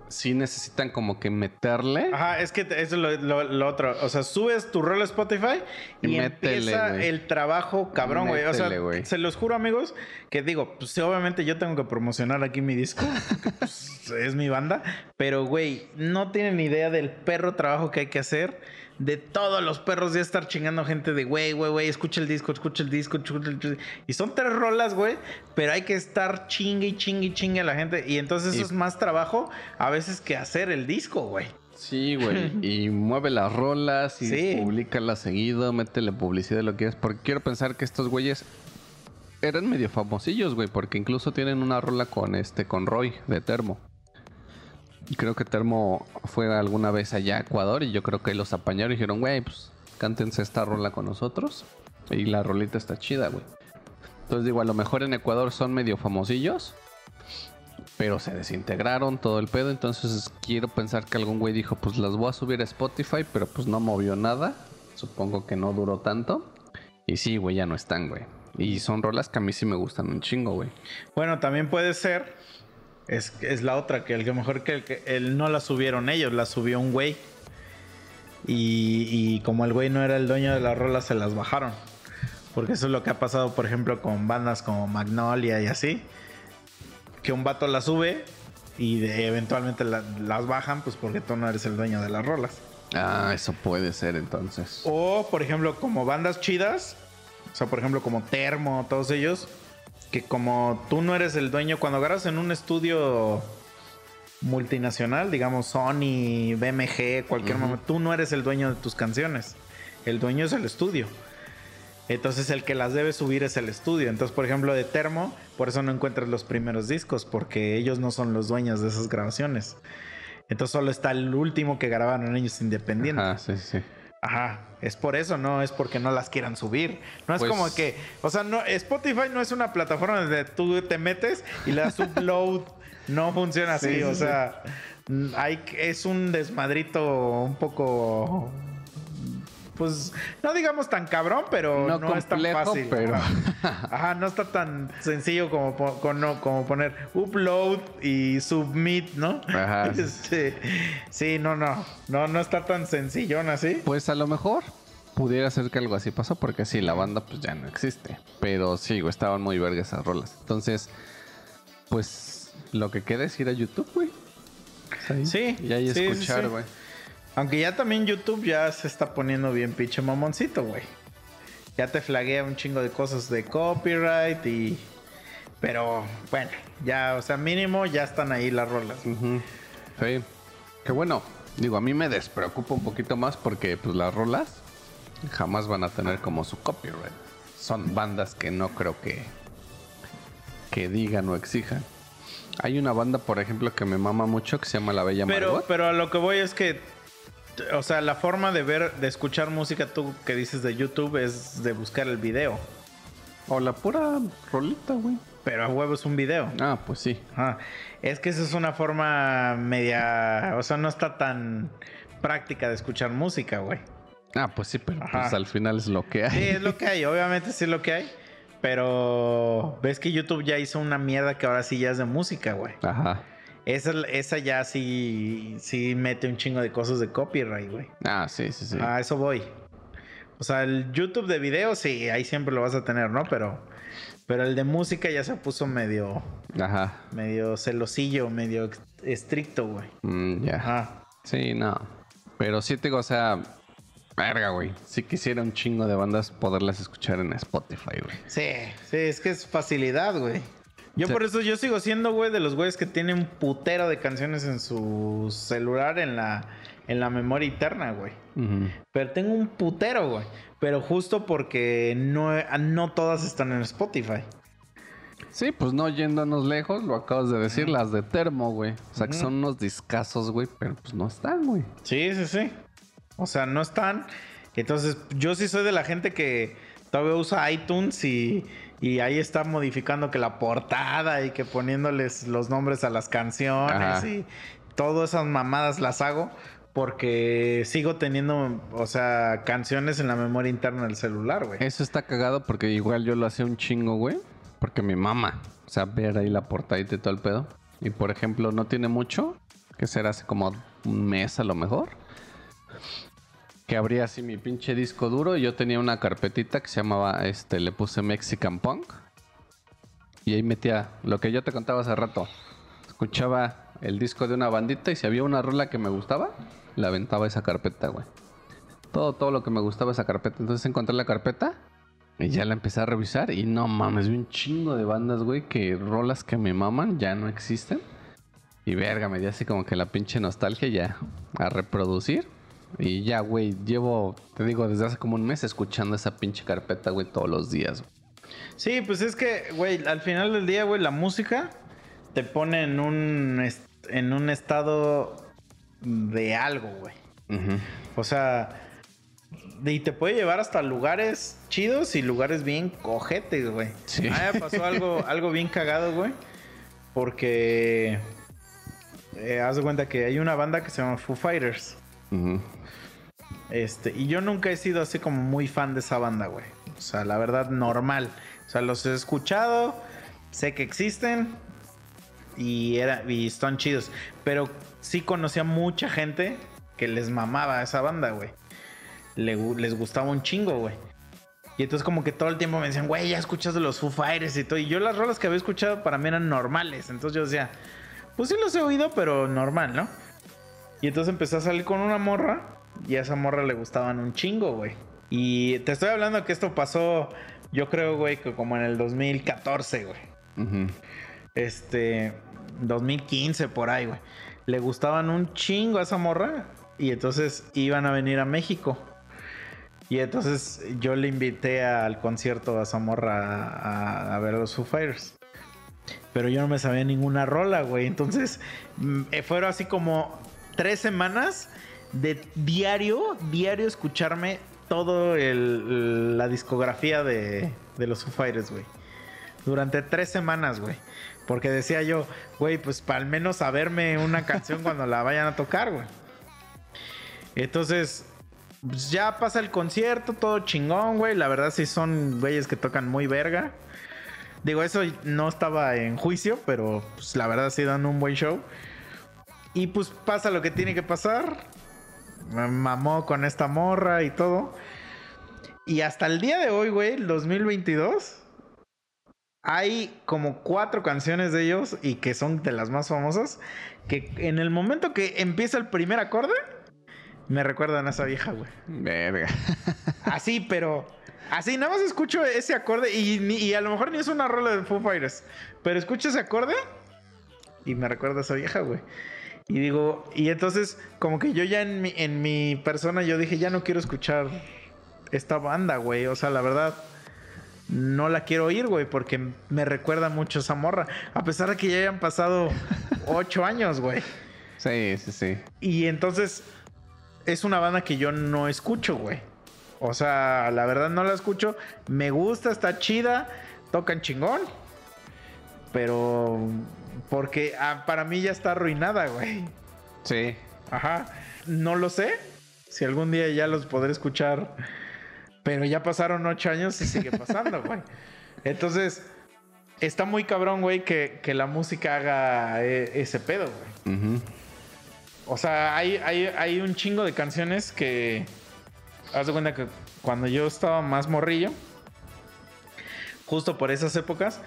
sí necesitan como que meterle. Ajá, es que eso es lo, lo- lo otro. O sea, subes tu rol a Spotify y, Y métele, empieza el trabajo cabrón, güey. O sea, se los juro, amigos, que digo, pues obviamente yo tengo que promocionar aquí mi disco. *laughs* pues, es mi banda. Pero, güey, no tienen idea del perro trabajo que hay que hacer. De todos los perros de estar chingando gente de, güey, güey, güey, escucha el disco, escucha el disco, escucha el disco. Y son tres rolas, güey, pero hay que estar chingue y chingue y chingue a la gente. Y entonces eso Y- es más trabajo a veces que hacer el disco, güey. Sí, güey. *laughs* Y mueve las rolas y Sí. públicalas seguido, métele publicidad, lo que quieras. Porque quiero pensar que estos güeyes eran medio famosillos, güey. Porque incluso tienen una rola con este, con Roy de Termo. Creo que Termo fue alguna vez allá a Ecuador y yo creo que los apañaron y dijeron, güey, pues cántense esta rola con nosotros. Y la rolita está chida, güey. Entonces digo, a lo mejor en Ecuador son medio famosillos. Pero se desintegraron todo el pedo. Entonces quiero pensar que algún güey dijo, pues las voy a subir a Spotify, pero pues no movió nada. Supongo que no duró tanto. Y sí, güey, ya no están, güey. Y son rolas que a mí sí me gustan un chingo, güey. Bueno, también puede ser. Es, es la otra, que el que mejor que, que él no la subieron ellos, la subió un güey. Y, y como el güey no era el dueño de las rolas, se las bajaron. Porque eso es lo que ha pasado, por ejemplo, con bandas como Magnolia y así. Que un vato la sube y de- eventualmente la- las bajan, pues porque tú no eres el dueño de las rolas. Ah, eso puede ser entonces. O, por ejemplo, como bandas chidas, o sea, por ejemplo, como Termo, todos ellos, que como tú no eres el dueño, cuando agarras en un estudio multinacional, digamos Sony, BMG, cualquier momento, tú no eres el dueño de tus canciones. El dueño es el estudio. Entonces el que las debe subir es el estudio. Entonces, por ejemplo, de Termo, por eso no encuentras los primeros discos, porque ellos no son los dueños de esas grabaciones. Entonces solo está el último que grabaron ellos independientes. Ajá, sí, sí. Ajá, es por eso, no es porque no las quieran subir. No es Pues- como que, o sea, no, Spotify no es una plataforma donde tú te metes y le das upload. *laughs* no funciona así, Sí, sí, o sea, hay, es un desmadrito un poco, pues, no digamos tan cabrón, pero no, No es tan fácil. pero- *laughs* Ajá. No está tan sencillo como, como poner upload y submit, ¿no? Ajá. *laughs* Este, sí, no, no, no, no está tan sencillón así. Pues a lo mejor pudiera ser que algo así pasó, porque sí, la banda pues ya no existe. Pero sí, güey, estaban muy vergas esas rolas. Entonces, pues lo que queda es ir a YouTube, güey. Ahí. Sí, Y ahí sí, sí, escuchar, sí. Aunque ya también YouTube ya se está poniendo bien pinche mamoncito, güey. Ya te flaguea un chingo de cosas de copyright y... Pero bueno, ya, o sea, mínimo ya están ahí las rolas. Sí. Que bueno, digo, a mí me despreocupa un poquito más porque pues las rolas jamás van a tener como su copyright. Son bandas que no creo que que digan o exijan. Hay una banda, por ejemplo, que me mama mucho que se llama La Bella Pero, Margot. pero a lo que voy es que, o sea, la forma de ver, de escuchar música tú que dices de YouTube es de buscar el video. O la pura rolita, güey. Pero a huevo es un video. Ah, pues sí. Es que esa es una forma media, o sea, no está tan práctica de escuchar música, güey. Ah, pues sí, pero pues al final es lo que hay. Sí, es lo que hay, obviamente sí es lo que hay. Pero ves que YouTube ya hizo una mierda que ahora sí ya es de música, güey. Ajá. Esa, esa ya sí, sí mete un chingo de cosas de copyright, güey. Ah, sí, sí, sí. A eso voy. O sea, el YouTube de video, sí, ahí siempre lo vas a tener, ¿no? Pero, pero el de música ya se puso medio, Ajá. medio celosillo, medio estricto, güey. Mm, ya. Ajá. Sí, no. Pero sí te digo, o sea, verga, güey. Si quisiera un chingo de bandas poderlas escuchar en Spotify, güey. Sí, sí, es que es facilidad, güey. Yo Sí. por eso yo sigo siendo, güey, de los güeyes que tienen un putero de canciones en su celular en la, en la memoria interna, güey. Pero tengo un putero, güey. Pero justo porque no, no todas están en Spotify. Sí, pues no yéndonos lejos, lo acabas de decir, las de Termo, güey. O sea, que son unos discazos, güey, pero pues no están, güey. Sí, sí, sí. O sea, no están. Entonces, yo sí soy de la gente que todavía usa iTunes y, y ahí está modificando que la portada y que poniéndoles los nombres a las canciones Ajá. y todas esas mamadas las hago porque sigo teniendo, o sea, canciones en la memoria interna del celular, güey. Eso está cagado porque igual yo lo hacía un chingo, güey. Porque mi mamá, o sea, ver ahí la portadita y todo el pedo. Y por ejemplo, no tiene mucho. que será hace como un mes a lo mejor. Que abría así mi pinche disco duro y yo tenía una carpetita que se llamaba, este, le puse Mexican Punk. Y ahí metía lo que yo te contaba hace rato. Escuchaba el disco de una bandita y si había una rola que me gustaba, la aventaba esa carpeta, güey. Todo, todo lo que me gustaba esa carpeta. Entonces encontré la carpeta y ya la empecé a revisar y no mames, vi un chingo de bandas, güey, que rolas que me maman ya no existen. Y verga, me dio así como que la pinche nostalgia ya a reproducir. Y ya, güey, llevo, te digo, desde hace como un mes escuchando esa pinche carpeta, güey, todos los días. Sí, pues es que, güey, al final del día, güey, la música te pone en un, en un estado de algo, güey. O sea, y te puede llevar hasta lugares chidos y lugares bien cojetes, güey. Sí. A mí me pasó algo, *laughs* algo bien cagado, güey. Porque eh, haz de cuenta que hay una banda que se llama Foo Fighters. Ujú. Este, y yo nunca he sido así como muy fan de esa banda, güey. O sea, la verdad, normal. O sea, los he escuchado, sé que existen y, era, y están chidos. Pero sí conocía mucha gente que les mamaba esa banda, güey. Le les gustaba un chingo, güey. Y entonces como que todo el tiempo me decían, güey, ya escuchas de los Foo Fighters y todo. Y yo las rolas que había escuchado para mí eran normales. Entonces yo decía, pues sí los he oído, pero normal, ¿no? Y entonces empecé a salir con una morra y a esa morra le gustaban un chingo, güey. Y te estoy hablando que esto pasó, yo creo, güey, que como en el 2014, güey. Este, 2015 por ahí, güey. Le gustaban un chingo a esa morra y entonces iban a venir a México. Y entonces yo le invité al concierto a esa morra a, a ver a los Foo Fighters. Pero yo no me sabía ninguna rola, güey. Entonces mm, eh, fueron así como tres semanas de diario, diario escucharme todo la discografía de, de los Foo Fighters, güey. Durante tres semanas, güey. Porque decía yo, güey, pues para al menos saberme una canción cuando la vayan a tocar, güey. Entonces, pues, ya pasa el concierto, todo chingón, güey. La verdad sí son güeyes que tocan muy verga. Digo, eso no estaba en juicio, pero pues la verdad sí dan un buen show. Y pues pasa lo que tiene que pasar. Me mamó con esta morra y todo. Y hasta el día de hoy, güey, el 2022, hay como cuatro canciones de ellos y que son de las más famosas. Que en el momento que empieza el primer acorde, me recuerdan a esa vieja, güey. Verga. *laughs* Así, pero. Así, nada más escucho ese acorde y a lo mejor ni es una rola de Foo Fighters. Pero escucho ese acorde y me recuerda a esa vieja, güey. Y digo, y entonces, como que yo ya en mi, en mi persona, yo dije, ya no quiero escuchar esta banda, güey. O sea, la verdad, no la quiero oír, güey, porque me recuerda mucho a esa morra. A pesar de que ya hayan pasado *laughs* ocho años, güey. Sí, sí, sí. Y entonces es una banda que yo no escucho, güey. O sea, la verdad no la escucho. Me gusta, está chida, tocan chingón. Pero porque ah, para mí ya está arruinada, güey. Sí. Ajá. No lo sé. Si algún día ya los podré escuchar. Pero ya pasaron ocho años y sigue pasando, *laughs* güey. Entonces, está muy cabrón, güey, que, que la música haga eh, ese pedo, güey. O sea, hay, hay, hay un chingo de canciones que. Haz de cuenta que cuando yo estaba más morrillo, justo por esas épocas,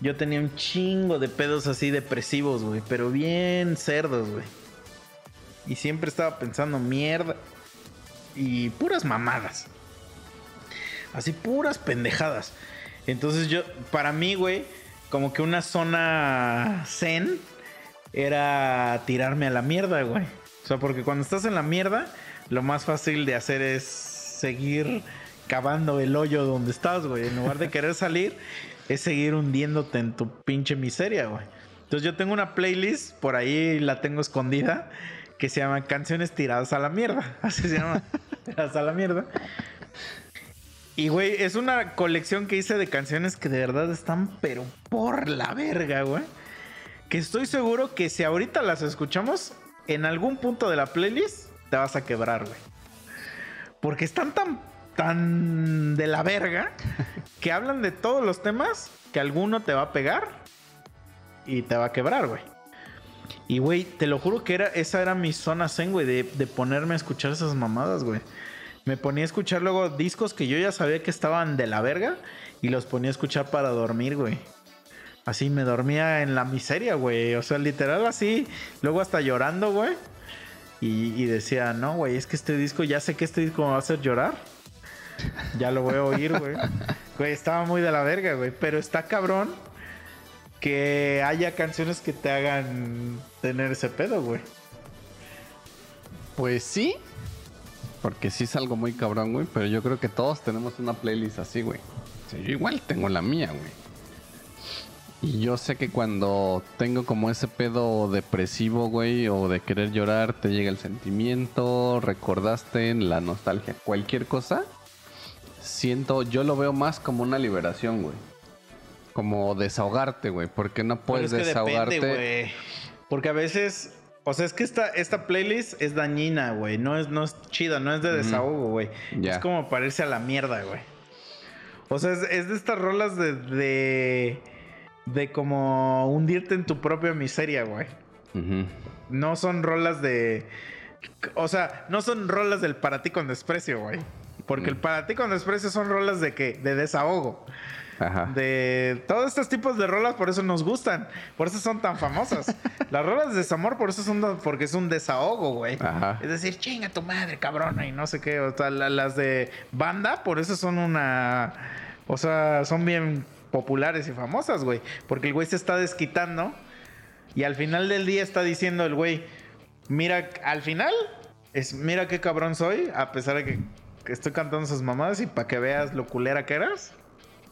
yo tenía un chingo de pedos así depresivos, güey. Pero bien cerdos, güey. Y siempre estaba pensando mierda. Y puras mamadas. Así puras pendejadas. Entonces yo, para mí, güey, como que una zona zen era tirarme a la mierda, güey. O sea, porque cuando estás en la mierda, lo más fácil de hacer es seguir cavando el hoyo donde estás, güey. En lugar de querer salir, es seguir hundiéndote en tu pinche miseria, güey. Entonces yo tengo una playlist, por ahí la tengo escondida, que se llama Canciones tiradas a la mierda. *laughs* Así se llama. tiradas a la mierda. Y, güey, es una colección que hice de canciones que de verdad están, pero por la verga, güey. Que estoy seguro que si ahorita las escuchamos, en algún punto de la playlist te vas a quebrar, güey. Porque están tan, tan de la verga que hablan de todos los temas que alguno te va a pegar y te va a quebrar, güey. Y, güey, te lo juro que era, esa era mi zona zen, güey, de, ponerme a escuchar esas mamadas, güey. Me ponía a escuchar luego discos que yo ya sabía que estaban de la verga y los ponía a escuchar para dormir, güey. Así me dormía en la miseria, güey. O sea, literal así. Luego hasta llorando, güey. Y, y decía, no, güey, es que este disco, ya sé que este disco me va a hacer llorar. Ya lo voy a oír, güey. *laughs* Güey, estaba muy de la verga, güey. Pero está cabrón que haya canciones que te hagan tener ese pedo, güey. Pues sí. Porque sí es algo muy cabrón, güey. Pero yo creo que todos tenemos una playlist así, güey. Yo igual tengo la mía, güey. Y yo sé que cuando tengo como ese pedo depresivo, güey, o de querer llorar, te llega el sentimiento, recordaste la nostalgia, cualquier cosa, siento, yo lo veo más como una liberación, güey. Como desahogarte, güey, porque no puedes es que desahogarte. depende. Porque a veces, o sea, es que esta, esta playlist es dañina, güey. No es, no es chida, no es de desahogo, güey. Es como para irse a la mierda, güey. O sea, es, es de estas rolas de, de. de como hundirte en tu propia miseria, güey. No son rolas de. O sea, no son rolas del para ti con desprecio, güey. Porque el para ti con desprecio son rolas de que de desahogo. Ajá. De todos estos tipos de rolas, por eso nos gustan. Por eso son tan famosas. *laughs* Las rolas de desamor, por eso son porque es un desahogo, güey. Ajá. Es decir, chinga tu madre, cabrona, y no sé qué. O sea, la- las de banda, por eso son una. O sea, son bien populares y famosas, güey. Porque el güey se está desquitando. Y al final del día está diciendo el güey, mira, al final, es mira qué cabrón soy, a pesar de que estoy cantando esas mamadas y para que veas lo culera que eras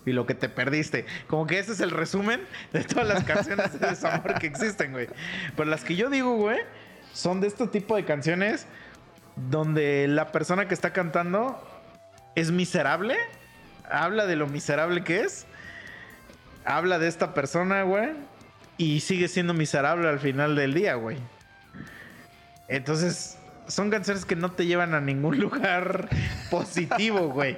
y lo que te perdiste. Como que ese es el resumen de todas las canciones de desamor que existen, güey. Pero las que yo digo, güey, son de este tipo de canciones donde la persona que está cantando es miserable, habla de lo miserable que es, habla de esta persona, güey, y sigue siendo miserable al final del día, güey. Entonces, son canciones que no te llevan a ningún *laughs* lugar positivo, güey.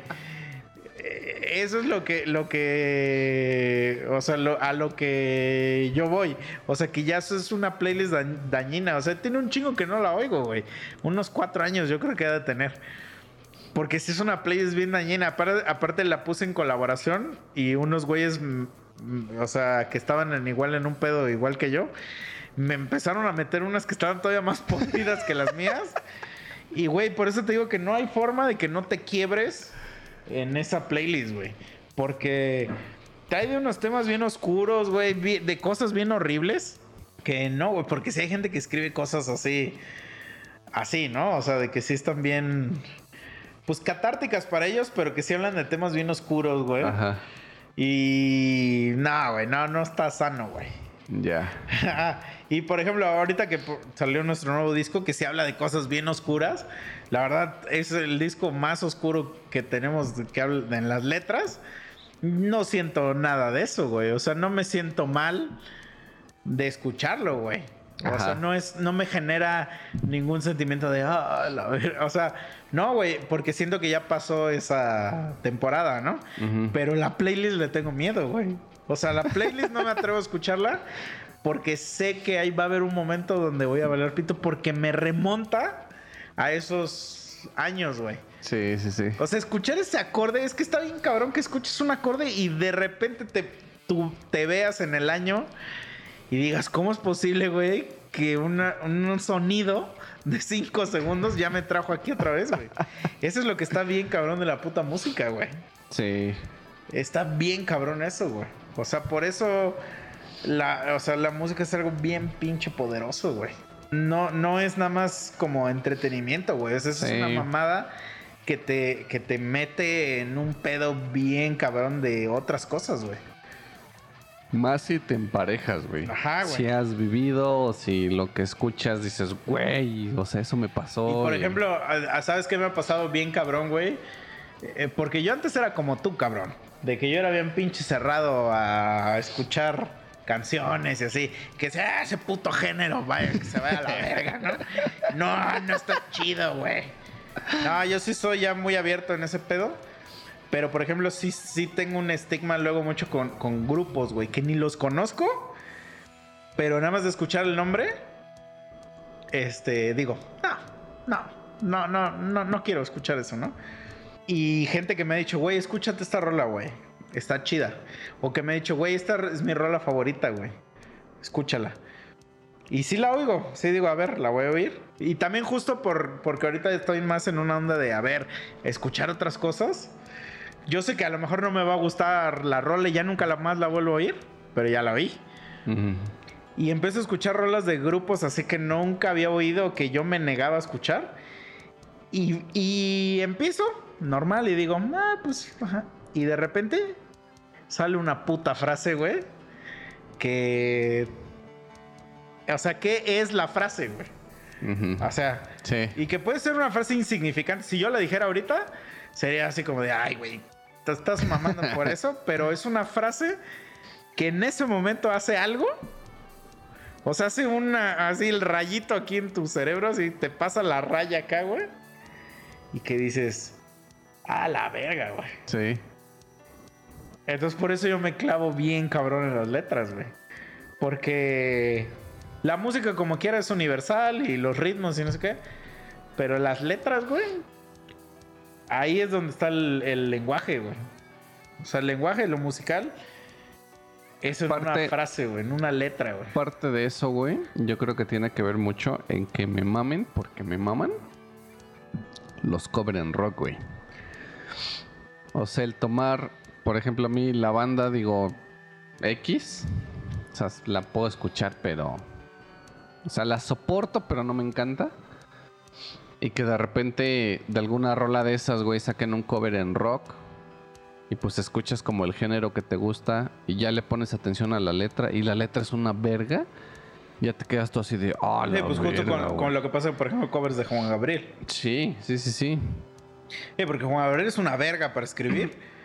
Eh, Eso es lo que, lo que, o sea, lo- a lo que yo voy. O sea, que ya eso es una playlist da- dañina. O sea, tiene un chingo que no la oigo, güey. Unos cuatro años yo creo que ha de tener. Porque si es una playlist bien dañina. Aparte, aparte la puse en colaboración y unos güeyes, mm, mm, o sea, que estaban en, igual en un pedo igual que yo, me empezaron a meter unas que estaban todavía más *laughs* podridas que las mías. Y, güey, por eso te digo que no hay forma de que no te quiebres en esa playlist, güey. Porque trae de unos temas bien oscuros, güey, de cosas bien horribles. Que no, güey, porque si hay gente que escribe cosas así, así, ¿no? O sea, de que sí están bien, pues catárticas para ellos, pero que sí hablan de temas bien oscuros, güey. Ajá. Y no, güey, no, no está sano, güey. Ya. *laughs* y por ejemplo, ahorita que salió nuestro nuevo disco que se habla de cosas bien oscuras, la verdad es el disco más oscuro que tenemos que habla en las letras. No siento nada de eso, güey. O sea, no me siento mal de escucharlo, güey. O Ajá. sea, no es, no me genera ningún sentimiento de, ah, la ver-". o sea, no, güey, porque siento que ya pasó esa temporada, ¿no? Ujú. Pero la playlist le tengo miedo, güey. O sea, la playlist no me atrevo a escucharla porque sé que ahí va a haber un momento donde voy a valer pito porque me remonta a esos años, güey. Sí, sí, sí. O sea, escuchar ese acorde, es que está bien cabrón que escuches un acorde y de repente te, tú te veas en el año y digas, ¿cómo es posible, güey, que una- un sonido de 5 segundos ya me trajo aquí otra vez, güey? *laughs* Eso es lo que está bien cabrón de la puta música, güey. Sí. Está bien cabrón eso, güey. O sea, por eso la, o sea, la música es algo bien pinche poderoso, güey. No, no es nada más como entretenimiento, güey. Es Sí. una mamada que te, que te mete en un pedo bien cabrón de otras cosas, güey. Más si te emparejas, güey. Ajá, güey. Si has vivido si lo que escuchas dices, güey, o sea, eso me pasó. Y por ejemplo, ¿sabes qué me ha pasado bien cabrón, güey? Eh, porque yo antes era como tú, cabrón. De que yo era bien pinche cerrado a escuchar canciones y así. Que sea ese puto género, vaya, que se vaya a la *laughs* verga, ¿no? No, no está chido, güey. No, yo sí soy ya muy abierto en ese pedo. Pero, por ejemplo, sí, sí tengo un estigma luego mucho con, con grupos, güey, que ni los conozco. Pero nada más de escuchar el nombre, este, digo, no, no, no, no, no, no quiero escuchar eso, ¿no? Y gente que me ha dicho, güey, escúchate esta rola, güey. Está chida. O que me ha dicho, güey, esta es mi rola favorita, güey. Escúchala. Y sí la oigo, sí digo, a ver, la voy a oír. Y también justo por, porque ahorita estoy más en una onda de, a ver, escuchar otras cosas. Yo sé que a lo mejor no me va a gustar la rola y ya nunca la más la vuelvo a oír, pero ya la oí. Y empecé a escuchar rolas de grupos así que nunca había oído, que yo me negaba a escuchar. Y, y empiezo normal y digo, ah, pues, ajá. Y de repente sale una puta frase, güey. Que. O sea, ¿qué es la frase, güey? O sea, Sí. y que puede ser una frase insignificante. Si yo la dijera ahorita, sería así como de, ay, güey, te estás mamando por *laughs* eso. Pero es una frase que en ese momento hace algo. O sea, hace una, así el rayito aquí en tu cerebro, así te pasa la raya acá, güey. Y que dices, a la verga, güey. Sí. Entonces por eso yo me clavo bien cabrón en las letras, güey. Porque la música como quiera es universal y los ritmos y no sé qué. Pero las letras, güey. Ahí es donde está el, el lenguaje, güey. O sea, el lenguaje, lo musical. Eso es una Parte- frase, güey, en una letra, güey. Parte de eso, güey, yo creo que tiene que ver mucho en que me mamen, porque me maman los cover en rock, güey. O sea, el tomar, por ejemplo, a mí la banda, digo, X, o sea, la puedo escuchar, pero... O sea, la soporto, pero no me encanta. Y que de repente de alguna rola de esas, güey, saquen un cover en rock. Y pues escuchas como el género que te gusta y ya le pones atención a la letra y la letra es una verga. Ya te quedas tú así de, Sí, la pues justo con, güey". con lo que pasa, por ejemplo, covers de Juan Gabriel. Sí, sí, sí, sí. Sí, porque Juan Gabriel es una verga para escribir.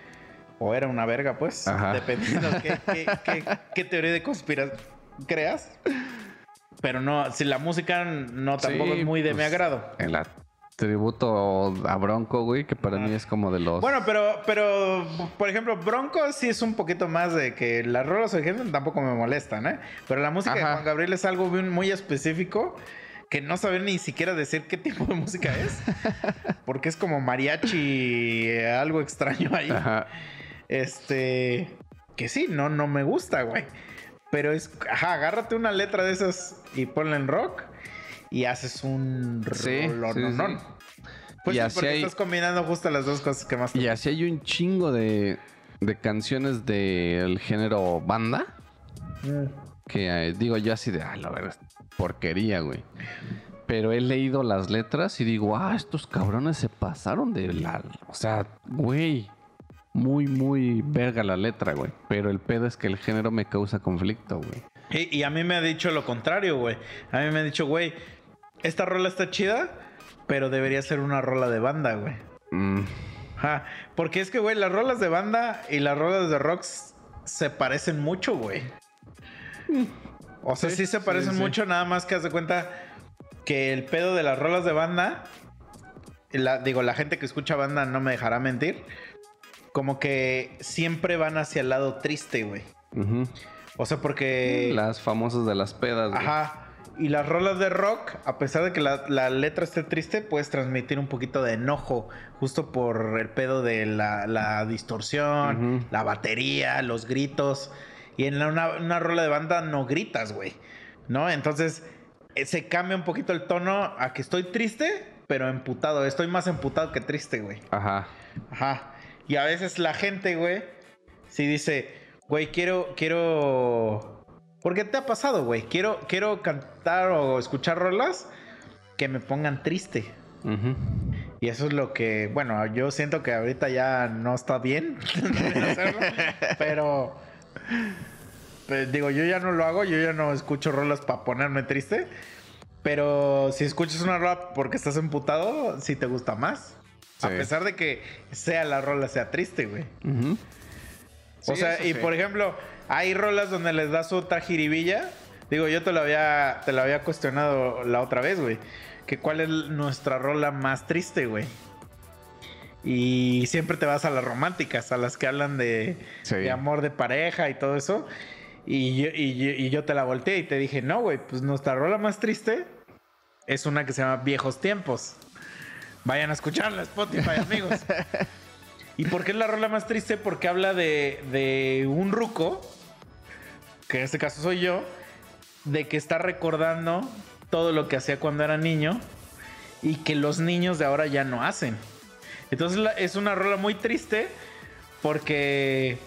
O era una verga, pues. Ajá. Dependiendo qué, *laughs* qué- qué- qué teoría de conspiración creas. Pero no, si la música no tampoco Sí, es muy de mi pues, agrado. El tributo a Bronco, güey, que para mí es como de los... Bueno, pero, pero, por ejemplo, Bronco sí es un poquito más de que las rolas o gente tampoco me molestan, ¿eh? Pero la música de. Juan Gabriel es algo muy específico que no saber ni siquiera decir qué tipo de música es. *laughs* Porque es como mariachi, eh, algo extraño ahí. Ajá. Este. Que sí, no, no me gusta, güey. Pero es. Ajá, agárrate una letra de esas y ponla en rock. Y haces un Sí, sí, Pues Y así porque hay- estás combinando justo las dos cosas que más te Y así hay un chingo de, de canciones del género banda. Mm. Que eh, digo yo así de, ah, la verdad, porquería, güey. Pero he leído las letras y digo, ah, estos cabrones se pasaron de la... O sea, güey, muy, muy verga la letra, güey. Pero el pedo es que el género me causa conflicto, güey. Y, y a mí me ha dicho lo contrario, güey. A mí me ha dicho, güey, esta rola está chida, pero debería ser una rola de banda, güey. Mm. Porque es que, güey, las rolas de banda y las rolas de rocks se parecen mucho, güey. O sea, sí, Sí, se parecen sí. mucho, nada más que haz de cuenta que el pedo de las rolas de banda, la- digo, la gente que escucha banda no me dejará mentir, como que siempre van hacia el lado triste, güey. ujú. O sea, porque... Las famosas de las pedas, güey. Ajá. Y las rolas de rock, a pesar de que la, la letra esté triste, puedes transmitir un poquito de enojo, justo por el pedo de la, la distorsión, la batería, los gritos. Y en la- una, una rola de banda no gritas, güey. ¿No? Entonces eh, se cambia un poquito el tono a que estoy triste, pero emputado. Estoy más emputado que triste, güey. Ajá. Ajá. Y a veces la gente, güey, si dice, güey, quiero, quiero. ¿Por qué te ha pasado, güey? Quiero, quiero cantar o escuchar rolas que me pongan triste. Y eso es lo que, bueno, yo siento que ahorita ya no está bien *laughs* hacerlo, pero, pues, digo, yo ya no lo hago, yo ya no escucho rolas para ponerme triste, pero si escuchas una rola porque estás emputado, sí te gusta más. A pesar de que sea la rola sea triste, güey. O Sí, sea, y sí. por ejemplo, hay rolas donde les das otra jiribilla. Digo, yo te lo había, te lo había cuestionado la otra vez, güey. Que cuál es nuestra rola más triste, güey. Y siempre te vas a las románticas, a las que hablan de, Sí. de amor de pareja y todo eso. Y yo, y, yo- y yo te la volteé y te dije, no, güey, pues nuestra rola más triste es una que se llama Viejos Tiempos. Vayan a escucharla, Spotify, *laughs* amigos. ¿Y por qué es la rola más triste? Porque habla de, de un ruco, que en este caso soy yo, de que está recordando todo lo que hacía cuando era niño y que los niños de ahora ya no hacen. Entonces es una rola muy triste porque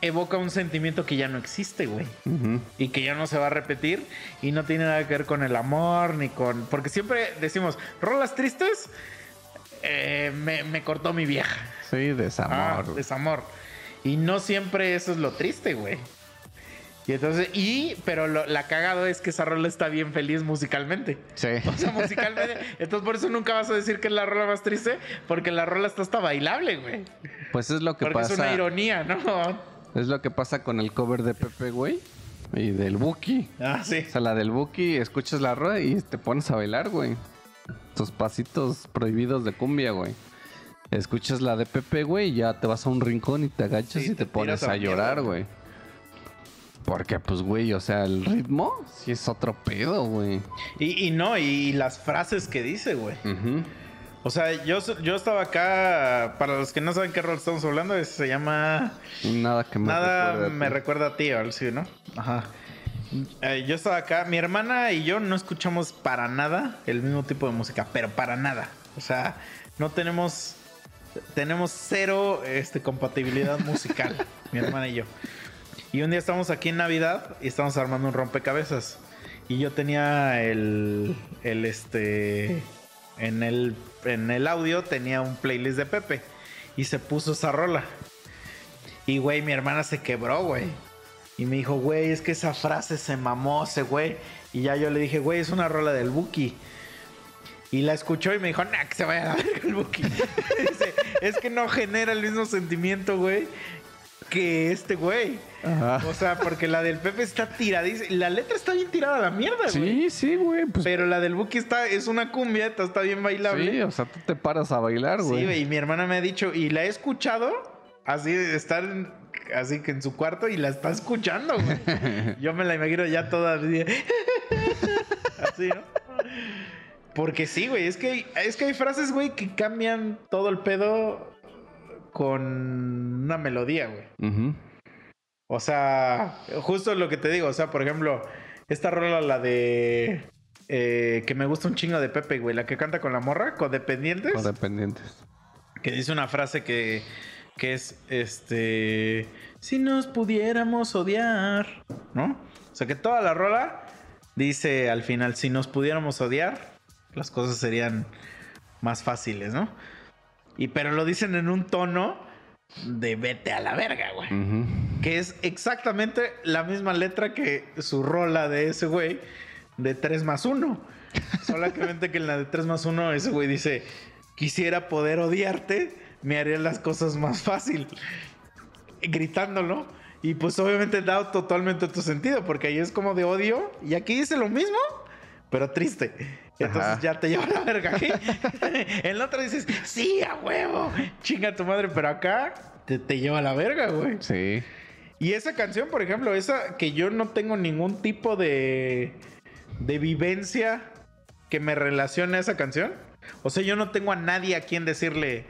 evoca un sentimiento que ya no existe, güey. Y que ya no se va a repetir y no tiene nada que ver con el amor ni con... Porque siempre decimos, rolas tristes, eh, me, me cortó mi vieja. Sí, Ah, desamor. desamor. Y no siempre eso es lo triste, güey. Y entonces, y, pero lo- la cagado es que esa rola está bien feliz musicalmente. Sí. O sea, musicalmente. Entonces, por eso nunca vas a decir que es la rola más triste, porque la rola está hasta bailable, güey. Pues es lo que Porque es una pasa. ironía, ¿no? Es lo que pasa con el cover de Pepe, güey. Y del Buki. Ah, sí. O sea, la del Buki, escuchas la rueda y te pones a bailar, güey. Tus pasitos prohibidos de cumbia, güey. Escuchas la de Pepe, güey, y ya te vas a un rincón y te agachas Sí, y te te, pones a llorar, güey. Porque, pues, güey, o sea, el ritmo sí es otro pedo, güey. Y, y no, y las frases que dice, güey. O sea, yo, yo estaba acá, para los que no saben qué rol estamos hablando, se llama Nada que me Nada recuerde a me ti. recuerda a ti, algo así, ¿no? Ajá. Eh, yo estaba acá, mi hermana y yo no escuchamos para nada el mismo tipo de música, pero para nada. O sea, no tenemos, tenemos cero este, compatibilidad musical, *laughs* mi hermana y yo. Y un día estamos aquí en Navidad y estamos armando un rompecabezas. Y yo tenía el, el este, en el, en el audio tenía un playlist de Pepe y se puso esa rola. Y, güey, mi hermana se quebró, güey. Y me dijo, güey, es que esa frase se mamó ese güey. Y ya yo le dije, güey, es una rola del Buki. Y la escuchó y me dijo, nah, que se vaya a verga el Buki. *laughs* Dice, es que no genera el mismo sentimiento, güey, que este güey. Ajá. O sea, porque la del Pepe está tiradísima. La letra está bien tirada a la mierda, güey. Sí, sí, güey. Pues, Pero la del Buki está, es una cumbia, está, bien bailable. sí, o sea, tú te paras a bailar, Sí, güey. güey, y mi hermana me ha dicho, y la he escuchado, así estar así que en su cuarto y la está escuchando, güey. *laughs* Yo me la imagino ya toda así, *laughs* así, ¿no? Porque sí, güey, es que, hay- es que hay frases, güey, que cambian todo el pedo con una melodía, güey. O sea, justo lo que te digo, o sea, por ejemplo, esta rola, la de... eh, que me gusta un chingo de Pepe, güey, la que canta con la morra, codependientes. Codependientes. que dice una frase que, que es este si nos pudiéramos odiar, ¿no? O sea que toda la rola dice al final si nos pudiéramos odiar, las cosas serían más fáciles, ¿no? Y pero lo dicen en un tono de vete a la verga, güey. Que es exactamente la misma letra que su rola de ese güey de 3 más 1. *laughs* Solamente que en la de 3 más 1 ese güey dice, quisiera poder odiarte, me haría las cosas más *laughs* fácil. Gritándolo. Y pues obviamente da totalmente tu sentido, porque ahí es como de odio. Y aquí dice lo mismo, pero triste. Entonces Ajá. ya te *laughs* lleva la verga. aquí. *laughs* en la otra dices, sí, a huevo, chinga tu madre, pero acá te, te lleva la verga, güey. Sí. Y esa canción, por ejemplo, esa que yo no tengo ningún tipo de, de vivencia que me relacione a esa canción. O sea, yo no tengo a nadie a quien decirle,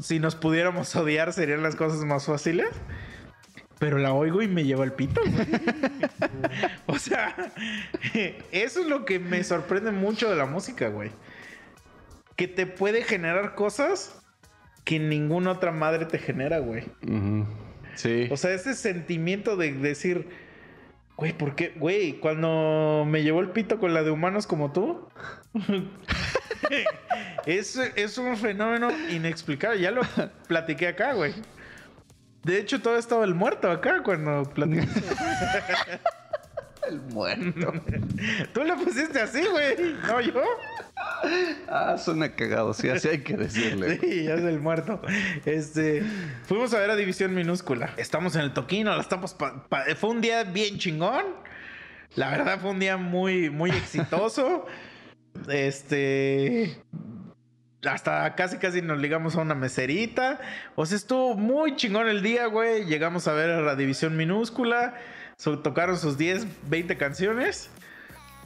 si nos pudiéramos odiar serían las cosas más fáciles. Pero la oigo y me lleva el pito. güey. *laughs* o sea, eso es lo que me sorprende mucho de la música, güey. Que te puede generar cosas que ninguna otra madre te genera, güey. Sí. O sea, ese sentimiento de decir, güey, ¿por qué? Güey, cuando me llevó el pito con la de humanos como tú, *laughs* es, es un fenómeno inexplicable. Ya lo platiqué acá, güey. De hecho, todo estaba el muerto acá cuando platiqué. el muerto. Tú le pusiste así, güey. No, yo. ah, suena cagado. Sí, así hay que decirle. Sí, ya es el muerto. Este, fuimos a ver a División Minúscula. Estamos en el Toquino, la estamos pa- pa- fue un día bien chingón. La verdad fue un día muy muy exitoso. Este hasta casi casi nos ligamos a una meserita. O sea, estuvo muy chingón el día, güey. Llegamos a ver a la División Minúscula. So- tocaron sus 10, 20 canciones.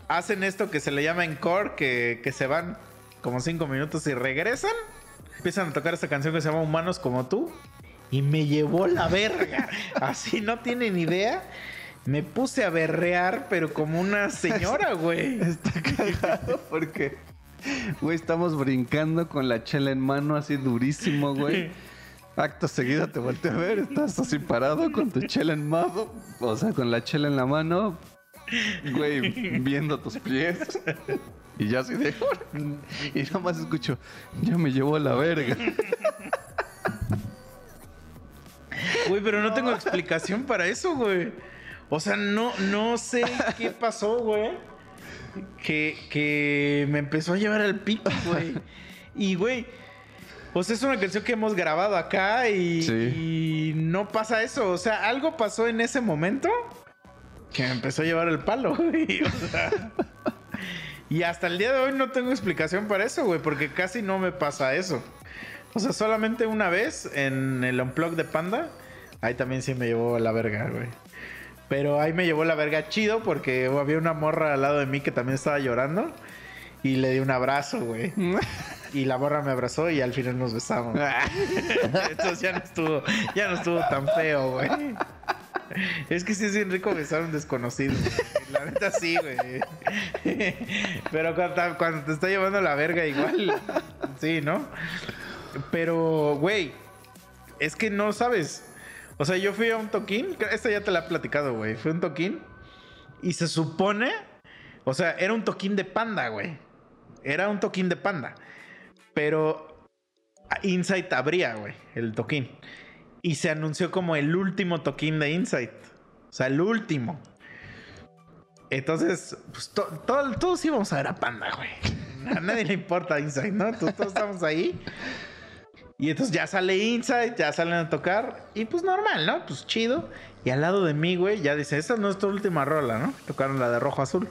hacen esto que se le llama encore, que, que se van como cinco minutos y regresan. Empiezan a tocar esta canción que se llama Humanos como tú. Y me llevó la verga. *laughs* Así no tienen idea. Me puse a berrear, pero como una señora, *laughs* güey. Está cagado porque, güey, estamos brincando con la chela en mano así durísimo, güey. Acto seguido te volteo a ver, estás así parado con tu chela en mano, o sea, con la chela en la mano, güey, viendo tus pies. Y ya así de... Y nada más escucho, ya me llevó a la verga. Güey, pero no tengo explicación para eso, güey. O sea, no, no sé qué pasó, güey. Que, que me empezó a llevar al pico, güey. Y, güey, pues es una canción que hemos grabado acá y, Sí. y no pasa eso. O sea, algo pasó en ese momento que me empezó a llevar el palo, *laughs* güey. O sea, y hasta el día de hoy no tengo explicación para eso, güey, porque casi no me pasa eso. O sea, solamente una vez en el Unplug de Panda, ahí también sí me llevó a la verga, güey. Pero ahí me llevó la verga chido porque había una morra al lado de mí que también estaba llorando y le di un abrazo, güey. *laughs* Y la morra me abrazó y al final nos besamos. *laughs* Entonces ya no estuvo, ya no estuvo tan feo, güey. Es que sí es bien rico besar a un desconocido. güey. La neta sí, güey. Pero cuando, cuando te está llevando la verga igual, sí, ¿no? Pero, güey, es que no sabes. O sea, yo fui a un toquín. Esta ya te la he platicado, güey. Fui a un toquín. Y se supone. O sea, era un toquín de panda, güey. Era un toquín de panda. Pero. Insight abría, güey. El toquín. Y se anunció como el último toquín de Insight. O sea, el último. Entonces, pues to- to- todos íbamos a ver a Panda, güey. A nadie le importa Insight, ¿no? Todos estamos ahí. Y entonces ya sale Insight, ya salen a tocar. Y pues normal, ¿no? Pues chido. Y al lado de mí, güey, ya dice, esta es tu última rola, ¿no? Tocaron la de rojo azul.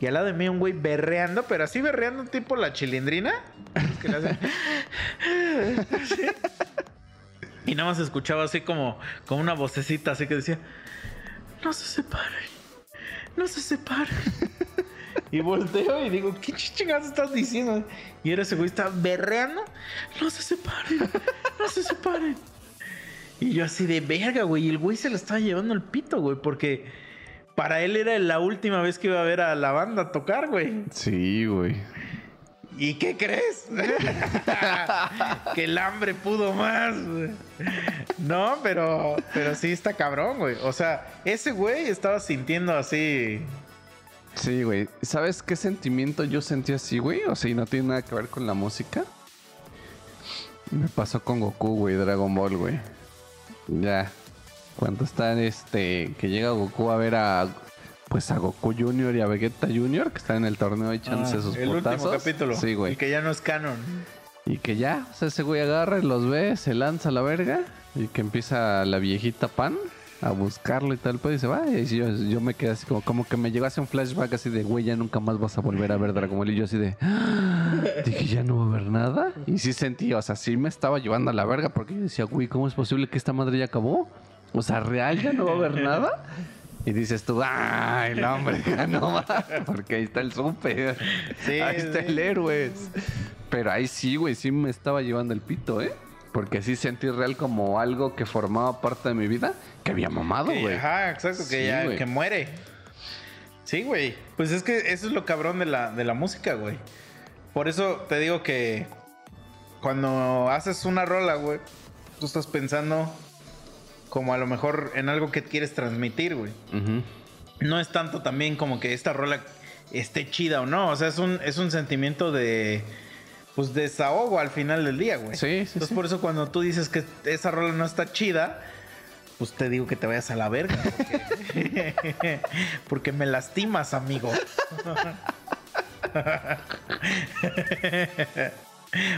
Y al lado de mí un güey berreando, pero así berreando tipo la chilindrina. *laughs* *laughs* Y nada más escuchaba así como, como una vocecita así que decía, no se separen, no se separen. *laughs* y volteo y digo, ¿qué chingados estás diciendo? Y era ese güey, estaba berreando, no se separen, no se separen. Y yo así de verga, güey, y el güey se lo estaba llevando el pito, güey, porque para él era la última vez que iba a ver a la banda tocar, güey. Sí, güey. ¿Y qué crees? *laughs* que el hambre pudo más. güey. No, pero, pero sí está cabrón, güey. O sea, ese güey estaba sintiendo así. Sí, güey. ¿Sabes qué sentimiento yo sentí así, güey? O sea, y no tiene nada que ver con la música. Me pasó con Goku, güey, Dragon Ball, güey. Ya. Cuando están, este, que llega Goku a ver a, pues a Goku Junior y a Vegeta Junior, que están en el torneo sus Ah, el último capítulo. Sí, güey. Y que ya no es canon. Y que ya, o sea, ese güey agarra y los ve, se lanza a la verga. Y que empieza la viejita Pan a buscarlo y tal, pues y se va. Y yo, yo me quedé así como, como que me llegó así un flashback así de, güey, ya nunca más vas a volver a ver Dragon Ball. Y yo así de, "Ah". dije, ya no va a haber nada. Y sí sentí, o sea, sí me estaba llevando a la verga porque yo decía, güey, ¿cómo es posible que esta madre ya acabó? O sea, real ya no va a haber nada. Y dices tú, ay, no, hombre, *laughs* ya no va. Porque ahí está el súper. Sí, ahí está sí. el héroes. Pero ahí sí, güey, sí me estaba llevando el pito, ¿eh? Porque sí sentí real como algo que formaba parte de mi vida que había mamado, güey. Ajá, exacto, que Sí, ya que muere. Sí, güey. Pues es que eso es lo cabrón de la, de la música, güey. Por eso te digo que cuando haces una rola, güey, tú estás pensando como a lo mejor en algo que quieres transmitir, güey. No es tanto también como que esta rola esté chida o no. O sea, es un, es un sentimiento de. Pues desahogo al final del día, güey. Sí, sí, Entonces, sí. por eso cuando tú dices que esa rola no está chida, pues te digo que te vayas a la verga. Porque, *laughs* porque me lastimas, amigo. *laughs*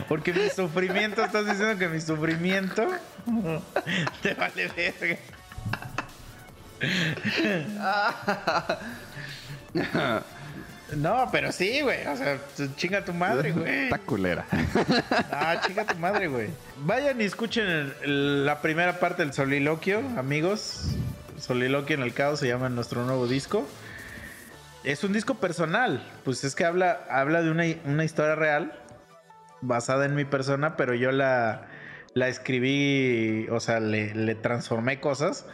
Porque mi sufrimiento, estás diciendo que mi sufrimiento *laughs* te vale verga. No, pero sí, güey. O sea, chinga tu madre, *laughs* güey. Está culera. *laughs* Ah, chinga tu madre, güey. Vayan y escuchen la primera parte del soliloquio, amigos. Soliloquio en el caos se llama nuestro nuevo disco. es un disco personal. Pues es que habla, habla de una, una historia real basada en mi persona, pero yo la, la escribí, o sea, le, le transformé cosas.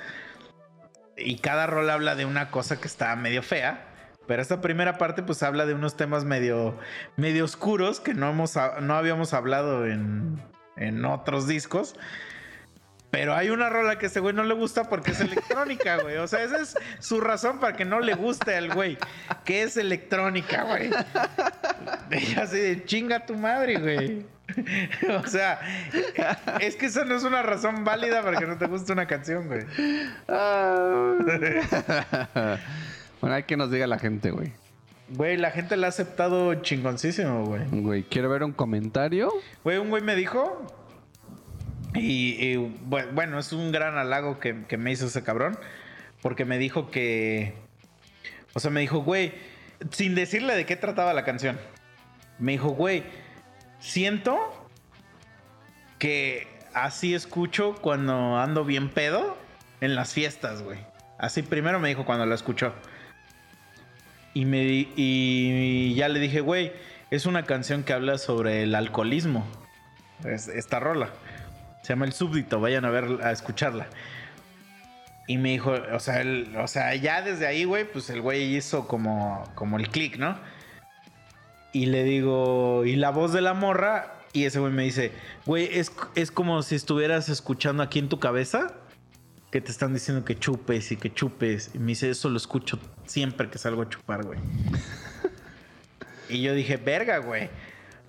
Y cada rol habla de una cosa que está medio fea. Pero esta primera parte pues habla de unos temas medio, medio oscuros que no, hemos, no habíamos hablado en, en otros discos. Pero hay una rola que a ese güey no le gusta porque es electrónica, *laughs* güey. O sea, esa es su razón para que no le guste al güey. Que es electrónica, güey. Y así de chinga tu madre, güey. *laughs* O sea, es que esa no es una razón válida para que no te guste una canción, güey. *laughs* bueno, hay que nos diga la gente, güey. Güey, la gente la ha aceptado chingoncísimo, güey. Güey, quiero ver un comentario. Güey, un güey me dijo. Y, y, bu- bueno, es un gran halago que, que me hizo ese cabrón. Porque me dijo que. O sea, me dijo, güey, sin decirle de qué trataba la canción. Me dijo, güey, siento que así escucho cuando ando bien pedo en las fiestas, güey. Así primero me dijo cuando la escuchó. Y, me, y ya le dije, güey, es una canción que habla sobre el alcoholismo. Es- esta rola. Se llama El Súbdito, vayan a ver, a escucharla. Y me dijo, o sea, o sea, ya desde ahí, güey, pues el güey hizo como, como el click, ¿no? Y le digo, y la voz de la morra, y ese güey me dice, güey, es, es como si estuvieras escuchando aquí en tu cabeza que te están diciendo que chupes y que chupes. Y me dice, eso lo escucho siempre que salgo a chupar, güey. *laughs* y yo dije, verga, güey.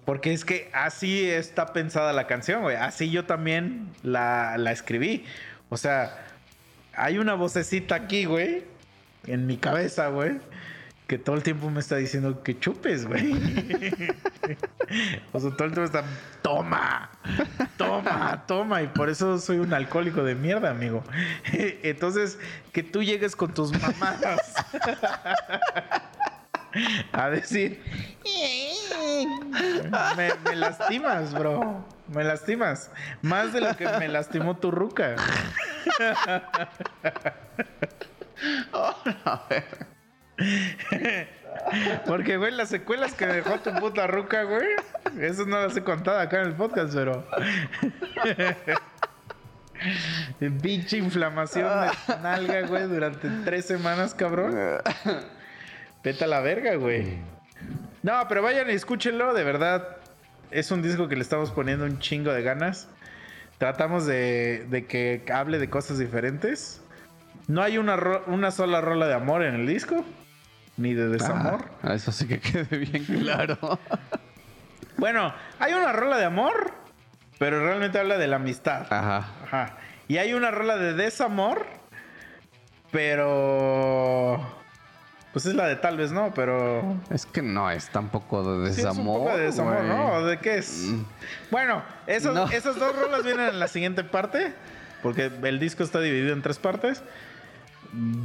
Porque es que así está pensada la canción, güey. Así yo también la, la escribí. O sea, hay una vocecita aquí, güey, en mi cabeza, güey, que todo el tiempo me está diciendo que chupes, güey. *laughs* o sea, todo el tiempo está, toma, toma, toma. Y por eso soy un alcohólico de mierda, amigo. *laughs* Entonces, que tú llegues con tus mamadas a decir, me, me lastimas, bro. Me lastimas. Más de lo que me lastimó tu ruca. *laughs* *laughs* Porque, güey, las secuelas que dejó tu puta ruca, güey. Eso no las he contado acá en el podcast, pero. *laughs* Pinche inflamación de nalga, güey, durante tres semanas, cabrón. Vete a la verga, güey. No, pero vayan y escúchenlo, de verdad. Es un disco que le estamos poniendo un chingo de ganas. Tratamos de, de que hable de cosas diferentes. No hay una, una sola rola de amor en el disco, ni de desamor. Ah, eso sí que *laughs* quede bien claro. *laughs* Bueno, hay una rola de amor, pero realmente habla de la amistad. Ajá. Ajá. Y hay una rola de desamor, pero. Pues es la de tal vez no, pero. Es que no es tampoco de Sí, es un desamor. poco de desamor. ¿no? ¿O ¿De qué es? Mm. Bueno, esos- No. esas dos rolas vienen en la siguiente parte, porque el disco está dividido en tres partes.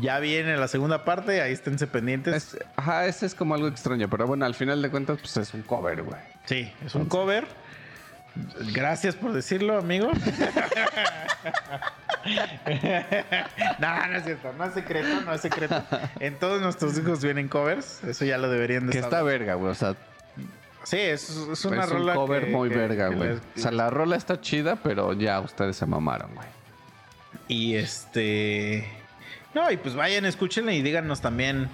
Ya viene la segunda parte, ahí esténse pendientes. Es- ajá, ese es como algo extraño, pero bueno, al final de cuentas, pues es un cover, güey. Sí, es un cover. Gracias por decirlo, amigo. *laughs* *laughs* no, no es cierto, no es secreto, no es secreto. En todos nuestros discos vienen covers, eso ya lo deberían de Que está verga, güey. O sea, Sí, es, es una es rola un cover que- muy que- verga, güey. O sea, la rola está chida, pero ya ustedes se mamaron, güey. Y este. No, y pues vayan, escúchenla y díganos también.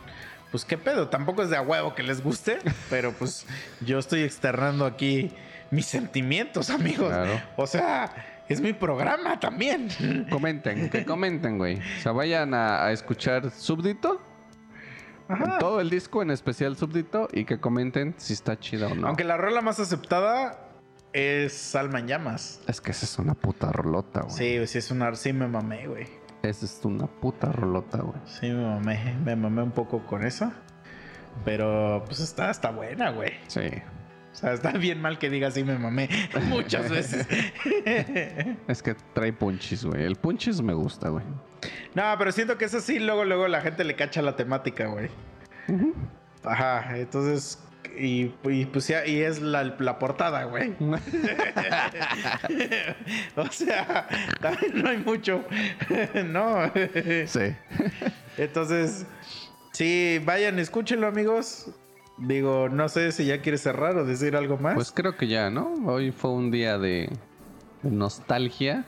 Pues qué pedo, tampoco es de a huevo que les guste, *laughs* pero pues yo estoy externando aquí mis sentimientos, amigos. Claro. O sea, es mi programa también. *laughs* Comenten, que comenten, güey. O sea, vayan a, a escuchar Súbdito. Ajá. Todo el disco, en especial Súbdito, y que comenten si está chida o no. Aunque la rola más aceptada es Alma en Llamas. Es que esa es una puta rolota, güey. Sí, sí, es una. Sí, me mamé, güey. Esa es una puta rolota, güey. Sí, me mamé. Me mamé un poco con eso. Pero pues está, está buena, güey. Sí. O sea, está bien mal que diga sí me mamé *laughs* muchas *laughs* veces. Es que trae punchis, güey. El punchis me gusta, güey. no, pero siento que eso sí, luego, luego la gente le cacha la temática, güey. Ajá, entonces. Y, y pues ya, y es la, la portada, güey. *laughs* *laughs* o sea, no hay mucho. *laughs* no. Sí. Entonces, Sí, vayan, escúchenlo, amigos. Digo, no sé si ya quieres cerrar o decir algo más. Pues creo que ya, ¿no? Hoy fue un día de de nostalgia,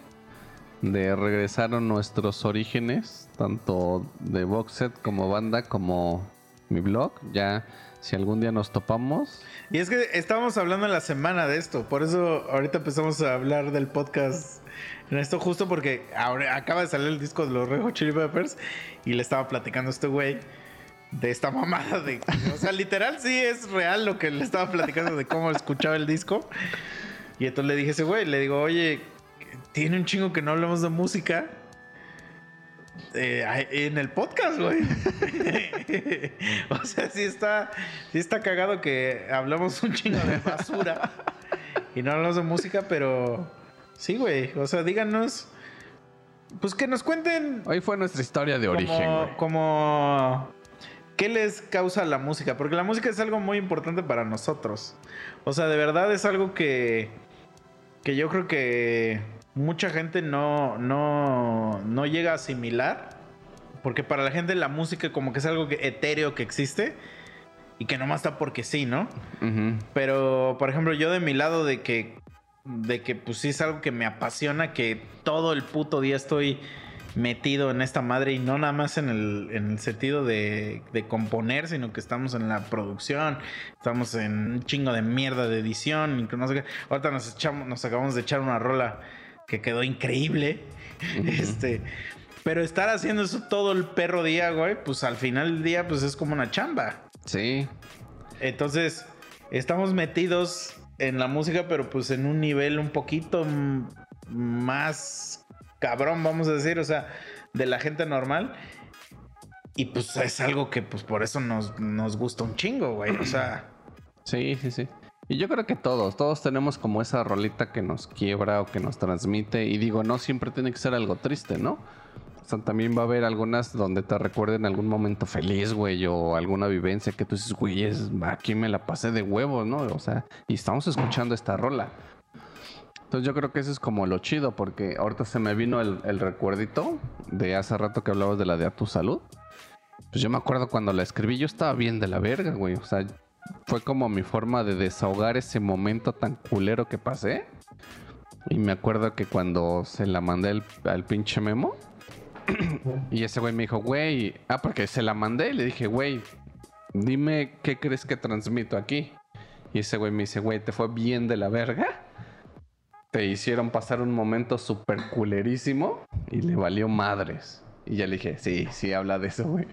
de regresar a nuestros orígenes, tanto de Boxset como banda, como mi blog. Ya, si algún día nos topamos, Y es que estábamos hablando en la semana de esto, por eso ahorita empezamos a hablar del podcast en esto justo porque ahora acaba de salir el disco de los Red Chili Peppers y le estaba platicando a este güey de esta mamada de, o sea, literal sí es real lo que le estaba platicando de cómo escuchaba el disco. Y entonces le dije a ese güey, le digo, "Oye, tiene un chingo que no hablamos de música." Eh, en el podcast, güey. *laughs* o sea, sí está, sí está cagado que hablamos un chingo de basura y no hablamos de música, pero sí, güey. O sea, díganos, pues que nos cuenten hoy fue nuestra historia de origen. como, güey. como qué les causa la música, porque la música es algo muy importante para nosotros. O sea, de verdad es algo que que yo creo que mucha gente no no no llega a asimilar, porque para la gente la música como que es algo que, etéreo que existe y que nomás está porque sí, ¿no? Pero, por ejemplo, yo de mi lado de que, de que pues sí es algo que me apasiona, que todo el puto día estoy metido en esta madre y no nada más en el, en el sentido de, de componer, sino que estamos en la producción, estamos en un chingo de mierda de edición, no sé qué. Ahorita nos echamos, nos acabamos de echar una rola que quedó increíble. *laughs* Este. Pero estar haciendo eso todo el perro día, güey, pues al final del día, pues es como una chamba. Sí, Entonces, estamos metidos en la música, pero pues en un nivel un poquito más cabrón, vamos a decir, o sea, de la gente normal. Y pues es algo que pues por eso nos, nos gusta un chingo, güey. O sea, sí, sí, sí. Y yo creo que todos, todos tenemos como esa rolita que nos quiebra o que nos transmite. Y digo, no siempre tiene que ser algo triste, ¿no? O sea, también va a haber algunas donde te recuerden algún momento feliz, güey, o alguna vivencia que tú dices, güey, aquí me la pasé de huevos, ¿no? O sea, y estamos escuchando esta rola. Entonces yo creo que eso es como lo chido, porque ahorita se me vino el, el recuerdito de hace rato que hablabas de la de A Tu Salud. Pues yo me acuerdo cuando la escribí, yo estaba bien de la verga, güey. O sea, fue como mi forma de desahogar ese momento tan culero que pasé. Y me acuerdo que cuando se la mandé al, al pinche memo, y ese güey me dijo, güey, ah, porque se la mandé y le dije, güey, dime qué crees que transmito aquí. Y ese güey me dice, güey, ¿te fue bien de la verga? Te hicieron pasar un momento súper culerísimo y le valió madres. Y ya le dije, sí, sí, habla de eso, güey.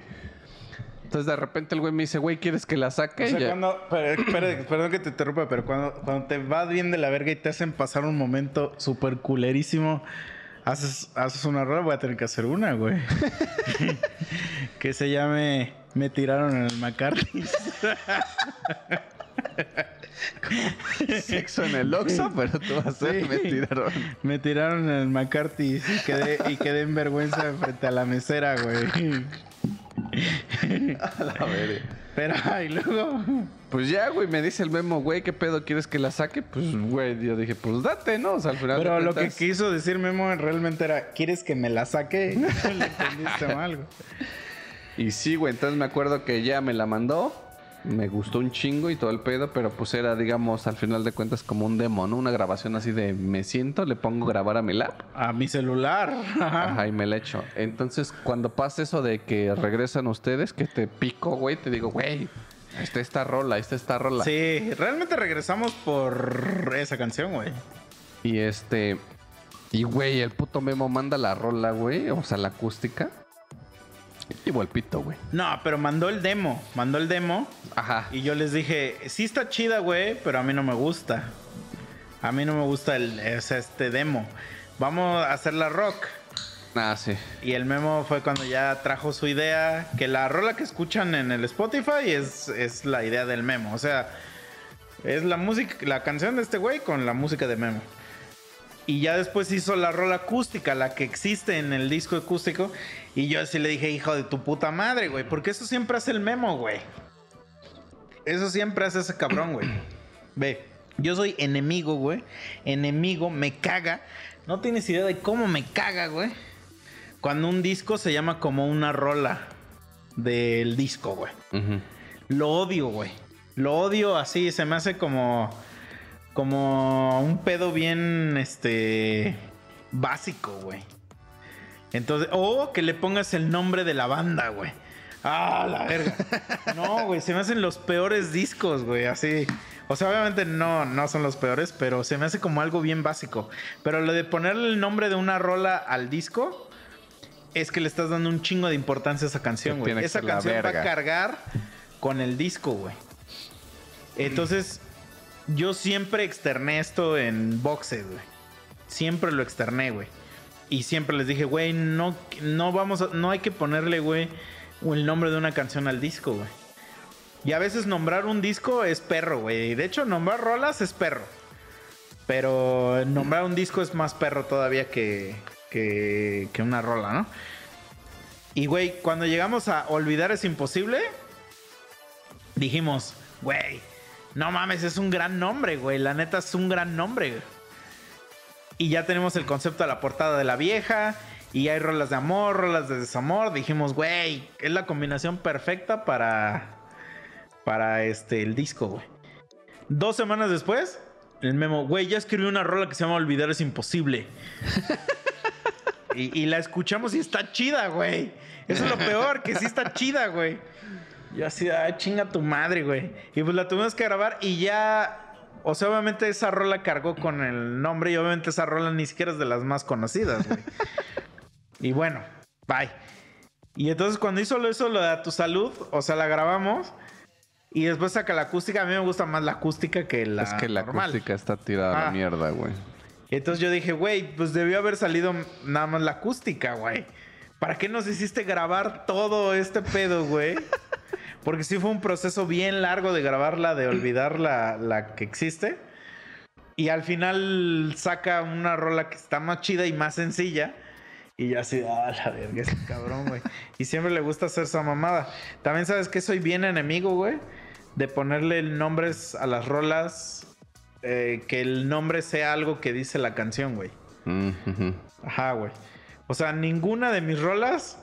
Entonces de repente el güey me dice, güey, ¿quieres que la saque? o sea, ya- cuando, pero, espera, perdón que te interrumpa, pero cuando, cuando te va bien de la verga y te hacen pasar un momento súper culerísimo, haces, haces una rola, voy a tener que hacer una, güey. *laughs* que se llame Me tiraron en el McCarthy. *laughs* sexo en el Oxxo, pero tú vas a Sí. me tiraron. Me tiraron en el McCarthy y quedé, y quedé en vergüenza frente a la mesera, güey. *laughs* A la verga. Pero, y luego. Pues ya, güey, me dice el memo, güey, ¿qué pedo quieres que la saque? Pues, güey, yo dije, pues date, ¿no? O sea, al final. Pero lo que quiso decir Memo realmente era: ¿Quieres que me la saque? *laughs* *laughs* Le entendiste mal, güey. Y sí, güey, entonces me acuerdo que ya me la mandó. Me gustó un chingo y todo el pedo, pero pues era, digamos, al final de cuentas como un demo, ¿no? Una grabación así de me siento, le pongo grabar a mi lap. A mi celular. *laughs* Ajá. Y me la echo. Entonces, cuando pasa eso de que regresan ustedes, que te pico, güey, te digo, güey, está esta rola, está esta rola. Sí, realmente regresamos por esa canción, güey. Y este. Y güey, el puto memo manda la rola, güey. O sea, la acústica. Y vuelpito, güey. No, pero mandó el demo. Mandó el demo. Ajá. Y yo les dije: Sí está chida, güey, pero a mí no me gusta. A mí no me gusta el, sea, este demo. Vamos a hacer la rock. Ah, sí. Y el memo fue cuando ya trajo su idea, que la rola que escuchan en el Spotify es, es la idea del memo. O sea, es la música, la canción de este güey con la música de memo. Y ya después hizo la rola acústica, la que existe en el disco acústico. Y yo así le dije, hijo de tu puta madre, güey. Porque eso siempre hace el memo, güey. Eso siempre hace ese cabrón, güey. *clears throat* Ve, yo soy enemigo, güey. Enemigo, me caga. No tienes idea de cómo me caga, güey. Cuando un disco se llama como una rola. del disco, güey. Lo odio, güey. Lo odio así, se me hace como. Como un pedo bien. Este. Básico, güey. Entonces. O que le pongas el nombre de la banda, güey. Ah, la verga. *laughs* No, güey. Se me hacen los peores discos, güey. Así. O sea, obviamente no, no son los peores, pero se me hace como algo bien básico. Pero lo de ponerle el nombre de una rola al disco. Es que le estás dando un chingo de importancia a esa canción, güey. Esa canción va a cargar con el disco, güey. Entonces, yo siempre externé esto en boxes, güey. Siempre lo externé, güey. Y siempre les dije, güey, no, no vamos a- no hay que ponerle, güey, el nombre de una canción al disco, güey. Y a veces nombrar un disco es perro, güey. De hecho, nombrar rolas es perro. Pero nombrar un disco es más perro todavía que, que, que una rola, ¿no? Y, güey, cuando llegamos a Olvidar es imposible, dijimos, güey, no mames, es un gran nombre, güey. La neta es un gran nombre. güey. Y ya tenemos el concepto de la portada de la vieja. Y hay rolas de amor, rolas de desamor. Dijimos, güey, es la combinación perfecta para. Para este, el disco, güey. Dos semanas después, el memo, güey, ya escribí una rola que se llama Olvidar es imposible. *laughs* y, y la escuchamos y está chida, güey. Eso es lo peor, que sí está chida, güey. Yo así, ah, chinga tu madre, güey. Y pues la tuvimos que grabar y ya. O sea, obviamente esa rola cargó con el nombre y obviamente esa rola ni siquiera es de las más conocidas, güey. *laughs* y bueno, bye. Y entonces cuando hizo lo- eso, lo de a tu salud, o sea, la grabamos. Y después saca la acústica. A mí me gusta más la acústica que la es que la normal. acústica está tirada a Ah. la mierda, güey. Entonces yo dije, güey, pues debió haber salido nada más la acústica, güey. ¿Para qué nos hiciste grabar todo este pedo, güey? *laughs* Porque sí fue un proceso bien largo de grabarla, de olvidar la, la que existe. Y al final saca una rola que está más chida y más sencilla. Y yo así, ah, la verga, ese cabrón, güey. Y siempre le gusta hacer esa mamada. También sabes que soy bien enemigo, güey. De ponerle nombres a las rolas. eh, que el nombre sea algo que dice la canción, güey. Mm, ujú. Ajá, güey. O sea, ninguna de mis rolas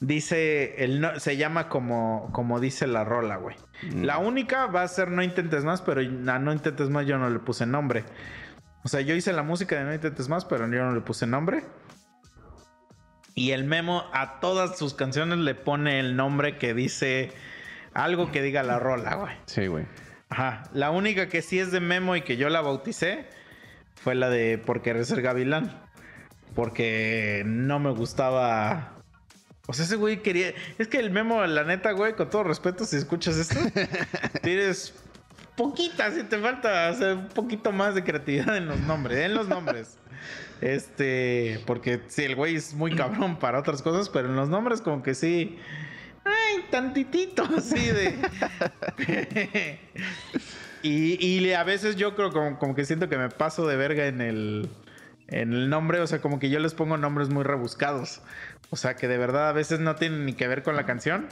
dice el no- se llama como, como dice la rola, güey. La única va a ser No Intentes Más, pero a No Intentes Más yo no le puse nombre. O sea, yo hice la música de No Intentes Más, pero yo no le puse nombre. Y el memo a todas sus canciones le pone el nombre que dice algo que diga la rola, güey. Sí, güey. Ajá. La única que sí es de Memo y que yo la bauticé fue la de Por querer ser gavilán. Porque no me gustaba. O sea, ese güey quería. Es que el Memo, la neta, güey, con todo respeto, si escuchas esto, *laughs* tienes poquita, si te falta hacer un poquito más de creatividad en los nombres, en los nombres. Este, porque sí, el güey es muy cabrón para otras cosas, pero en los nombres como que sí. Ay, tantitito así de. *laughs* y, y a veces yo creo como, como que siento que me paso de verga en el, en el nombre. O sea, como que yo les pongo nombres muy rebuscados. O sea, que de verdad a veces no tienen ni que ver con la canción,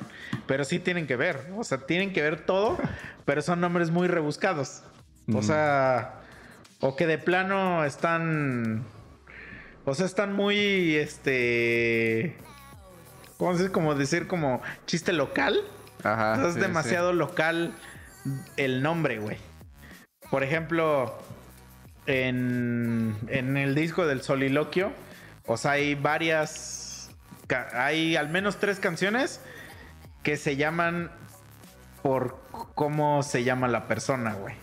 pero sí tienen que ver. O sea, tienen que ver todo, pero son nombres muy rebuscados. O sea, o que de plano están. O sea, están muy. Este. ¿Cómo se? Como decir, como chiste local. Ajá. O sea, es sí, demasiado local el nombre, güey. Por ejemplo, en, en el disco del soliloquio, o sea, hay varias. Hay al menos tres canciones que se llaman por cómo se llama la persona, güey.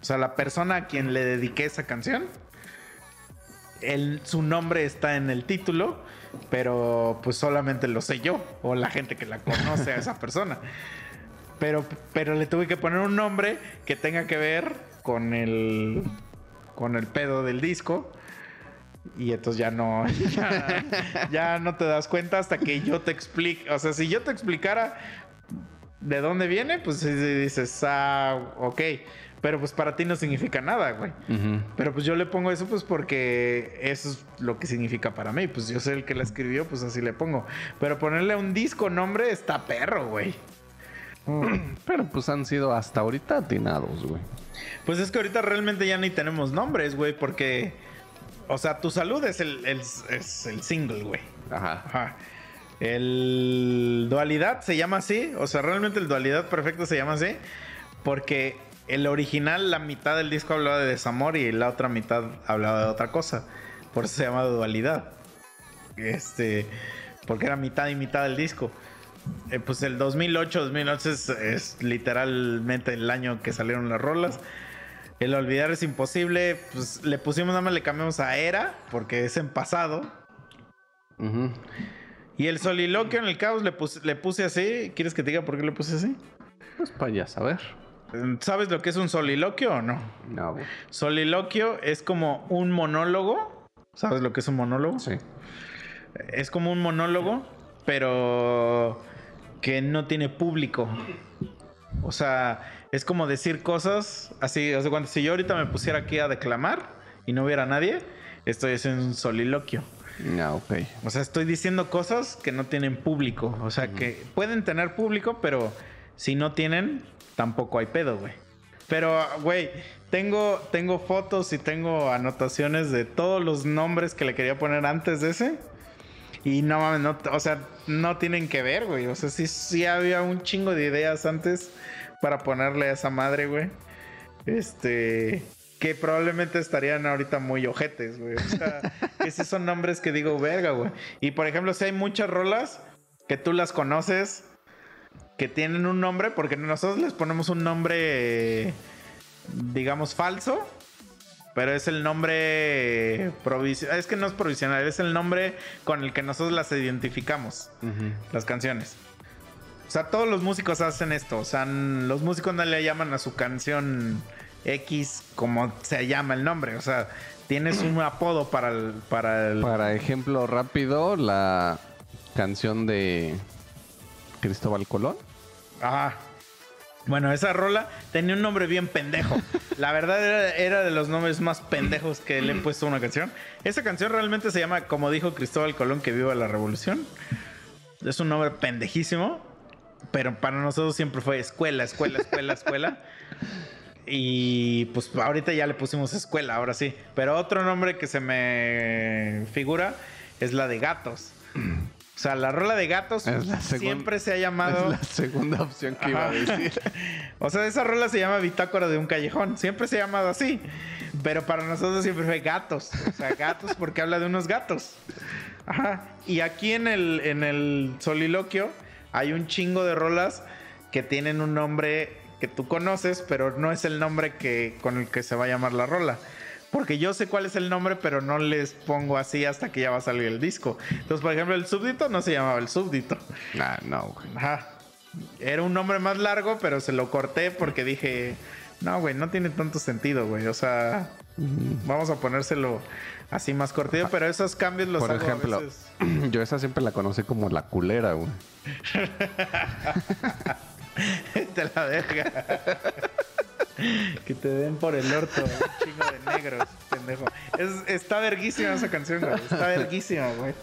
O sea, la persona a quien le dediqué esa canción. su nombre está en el título, pero pues solamente lo sé yo o la gente que la conoce a esa persona. Pero, pero le tuve que poner un nombre que tenga que ver con el, con el pedo del disco. Y entonces ya no, *laughs* ya, ya no te das cuenta hasta que yo te explique. O sea, si yo te explicara de dónde viene, pues dices, ah, ok. Pero pues para ti no significa nada, güey. Pero pues yo le pongo eso pues porque eso es lo que significa para mí. Pues yo soy el que la escribió, pues así le pongo. Pero ponerle un disco nombre está perro, güey. *clears throat* Pero pues han sido hasta ahorita atinados, güey. Pues es que ahorita realmente ya ni tenemos nombres, güey, porque... O sea, Tu Salud es el, el- es el single, güey. Ajá. Ajá. El dualidad se llama así, o sea, realmente el dualidad perfecto se llama así, porque el original, la mitad del disco hablaba de desamor y la otra mitad hablaba de otra cosa. Por eso se llama dualidad. Este, porque era mitad y mitad del disco. Eh, pues el 2008, 2008 es, es literalmente el año que salieron las rolas. El olvidar es imposible. Pues le pusimos nada más, le cambiamos a era, porque es en pasado. Y el soliloquio en el caos le puse, le puse así. ¿Quieres que te diga por qué le puse así? Pues para ya saber. ¿Sabes lo que es un soliloquio o no? No. Soliloquio es como un monólogo. ¿Sabes lo que es un monólogo? Sí. Es como un monólogo, pero que no tiene público. O sea, es como decir cosas así. O sea, cuando si yo ahorita me pusiera aquí a declamar y no hubiera nadie, estoy haciendo un soliloquio. No, ok. O sea, estoy diciendo cosas que no tienen público. O sea, que pueden tener público, pero si no tienen, tampoco hay pedo, güey. Pero, güey, tengo, tengo fotos y tengo anotaciones de todos los nombres que le quería poner antes de ese. Y no mames, no, o sea, no tienen que ver, güey. O sea, sí, sí había un chingo de ideas antes para ponerle a esa madre, güey. Este. Que probablemente estarían ahorita muy ojetes, güey. O sea, *laughs* sí son nombres que digo, verga, güey. Y por ejemplo, si hay muchas rolas que tú las conoces, que tienen un nombre, porque nosotros les ponemos un nombre, digamos, falso. Pero es el nombre provisional. Es que no es provisional, es el nombre con el que nosotros las identificamos, las canciones. O sea, todos los músicos hacen esto. O sea, los músicos no le llaman a su canción X como se llama el nombre. O sea, tienes un *clears throat* apodo para el. Para el Para ejemplo rápido, la canción de Cristóbal Colón. Ajá. Bueno, esa rola tenía un nombre bien pendejo. *laughs* La verdad era, era de los nombres más pendejos que le he *clears throat* puesto a una canción. Esa canción realmente se llama, como dijo Cristóbal Colón, que viva la revolución. Es un nombre pendejísimo, pero para nosotros siempre fue escuela, escuela, escuela, escuela. *laughs* Y pues ahorita ya le pusimos escuela, ahora sí. Pero otro nombre que se me figura es la de gatos. O sea, la rola de gatos siempre se ha llamado... Es la segunda opción que iba a decir. *laughs* O sea, esa rola se llama Bitácora de un callejón. Siempre se ha llamado así. Pero para nosotros siempre fue gatos. O sea, gatos porque habla de unos gatos. Ajá. Y aquí en el, en el soliloquio hay un chingo de rolas que tienen un nombre que tú conoces, pero no es el nombre que, con el que se va a llamar la rola. Porque yo sé cuál es el nombre, pero no les pongo así hasta que ya va a salir el disco. Entonces, por ejemplo, el súbdito no se llamaba el súbdito. Ah, no, güey. Ajá. Era un nombre más largo, pero se lo corté porque dije, no, güey, no tiene tanto sentido, güey. O sea, vamos a ponérselo así más cortito, pero esos cambios los Por hago a ejemplo, veces. *clears throat* yo esa siempre la conocí como la culera, güey. *laughs* de la verga. que te den por el orto, un chingo de negros, pendejo. Es- está verguísima esa canción, güey. Está verguísima, güey.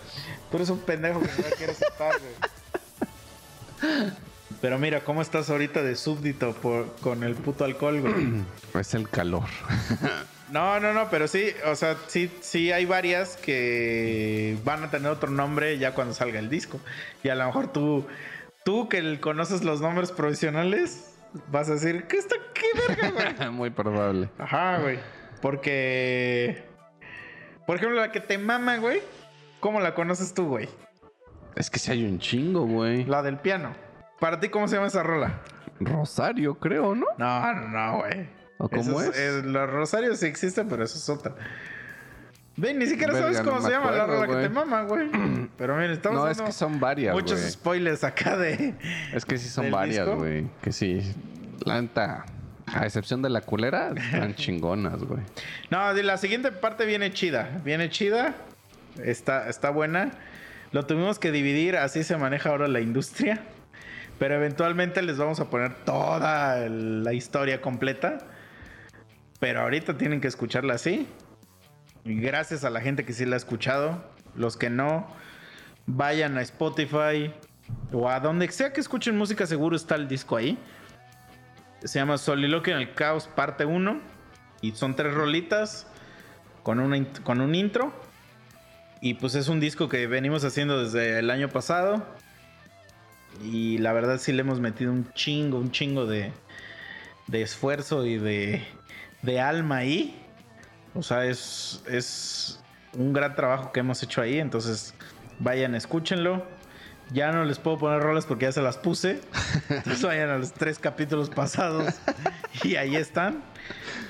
Tú eres un pendejo que no la quieres estar, güey. Pero mira, ¿cómo estás ahorita de súbdito por, con el puto alcohol, güey? *clears throat* Es el calor. *laughs* No, no, no, pero sí, o sea, sí, sí hay varias que van a tener otro nombre ya cuando salga el disco. Y a lo mejor tú, tú que conoces los nombres profesionales, vas a decir, ¿qué está, qué verga, güey? *laughs* Muy probable. Ajá, güey. Porque, por ejemplo, la que te mama, güey, ¿cómo la conoces tú, güey? Es que si hay un chingo, güey. La del piano. Para ti, ¿cómo se llama esa rola? Rosario, creo, ¿no? No, no, no, güey. ¿O cómo es? los rosarios sí existen, pero eso es otra. Ven, ni siquiera Verga, sabes cómo no se llama la rola que te mama, güey. *clears throat* Pero miren, estamos No, es que son varias, muchos spoilers acá de... Es que sí son varias, güey. Que sí. La neta, a excepción de la culera, están chingonas, güey. No, la siguiente parte viene chida. Viene chida. Está, está buena. Lo tuvimos que dividir, así se maneja ahora la industria. Pero eventualmente les vamos a poner toda la historia completa. Pero ahorita tienen que escucharla así. Gracias a la gente que sí la ha escuchado. Los que no, vayan a Spotify o a donde sea que escuchen música, seguro está el disco ahí. Se llama Soliloquio en el Caos, parte 1. Y son tres rolitas con, una, con un intro. Y pues es un disco que venimos haciendo desde el año pasado. Y la verdad sí le hemos metido un chingo, un chingo de, de esfuerzo y de, de alma ahí. O sea, es, es un gran trabajo que hemos hecho ahí. Entonces, vayan, escúchenlo. Ya no les puedo poner rolas porque ya se las puse. *laughs* Entonces vayan a los tres capítulos pasados *laughs* y ahí están.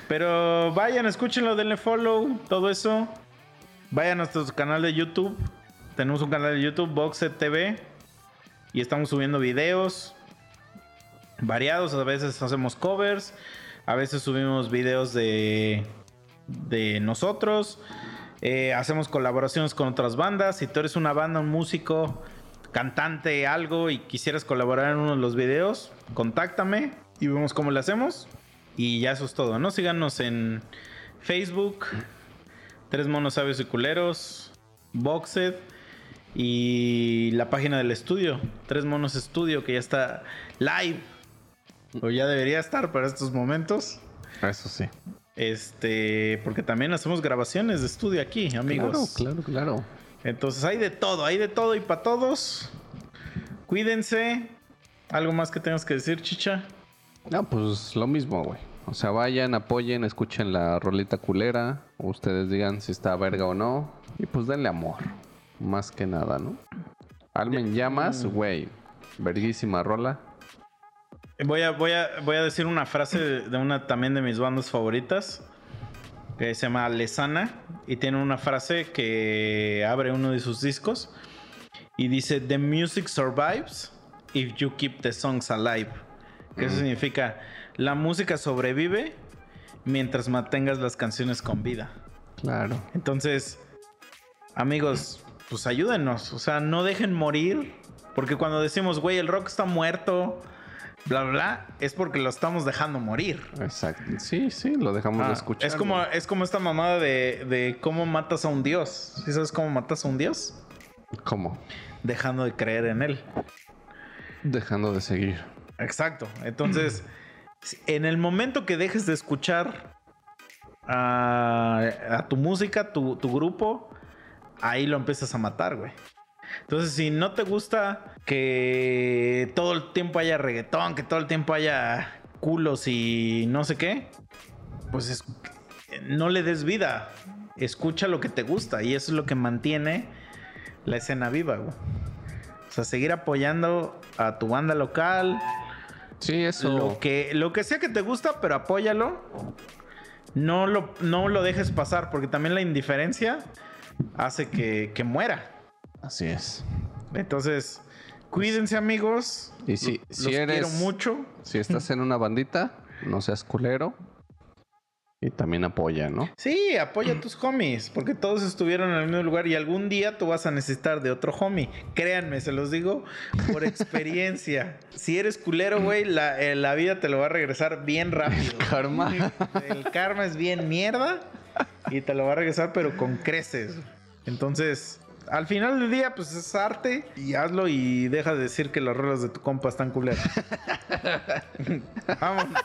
Pero vayan, escúchenlo, denle follow, todo eso. Vayan a nuestro canal de YouTube. Tenemos un canal de YouTube, Boxet TV. Y estamos subiendo videos variados. A veces hacemos covers. A veces subimos videos de, de nosotros. Eh, hacemos colaboraciones con otras bandas. Si tú eres una banda, un músico, cantante, algo y quisieras colaborar en uno de los videos, contáctame y vemos cómo le hacemos. Y ya eso es todo, ¿no? Síganos en Facebook, Tres Monos Sabios y Culeros, Boxed y la página del estudio, Tres Monos Estudio, que ya está live. O ya debería estar para estos momentos. Eso sí. Este, porque también hacemos grabaciones de estudio aquí, amigos. Claro, claro, claro. Entonces hay de todo, hay de todo y para todos. Cuídense. ¿Algo más que tengas que decir, chicha? No, pues lo mismo, güey. O sea, vayan, apoyen, escuchen la rolita culera. Ustedes digan si está verga o no. Y pues denle amor. Más que nada, ¿no? Almen llamas, güey. Verguísima rola. Voy a, voy, a, voy a decir una frase de una también de mis bandas favoritas. Que se llama Lesana. Y tiene una frase que abre uno de sus discos. Y dice: The music survives if you keep the songs alive. Que eso significa: La música sobrevive mientras mantengas las canciones con vida. Claro. Entonces, amigos, pues ayúdenos. O sea, no dejen morir. Porque cuando decimos, güey, el rock está muerto, bla, bla, bla, es porque lo estamos dejando morir. Exacto. Sí, sí, lo dejamos de Ah, escuchar. es, como, es como esta mamada de, de cómo matas a un dios. ¿Sí sabes cómo matas a un dios? ¿Cómo? Dejando de creer en él. Dejando de seguir. Exacto. Entonces, *clears throat* en el momento que dejes de escuchar a, a tu música, tu, tu grupo, ahí lo empiezas a matar, güey. Entonces, si no te gusta que todo el tiempo haya reggaetón, que todo el tiempo haya culos y no sé qué, pues es- no le des vida. Escucha lo que te gusta y eso es lo que mantiene la escena viva, güey. O sea, seguir apoyando a tu banda local, Sí, eso. lo que, lo que sea que te gusta, pero apóyalo. No lo, no lo dejes pasar, porque también la indiferencia hace que, que muera. Así es. Entonces, cuídense, amigos. Y si- Los si eres- quiero mucho. Si estás en una bandita, no seas culero. Y también apoya, ¿no? Sí, apoya a tus homies, porque todos estuvieron en el mismo lugar y algún día tú vas a necesitar de otro homie. Créanme, se los digo por experiencia. *laughs* si eres culero, güey, la, eh, la vida te lo va a regresar bien rápido. *laughs* Karma. El karma es bien mierda y te lo va a regresar, pero con creces. Entonces, al final del día, pues es arte y hazlo y deja de decir que las rolas de tu compa están culeras. *laughs* Vámonos.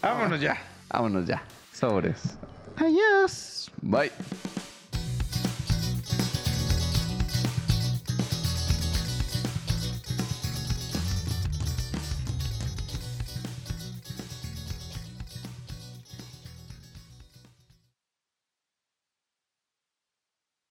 Vámonos ya. Vámonos ya. Sobres. Adiós. Bye.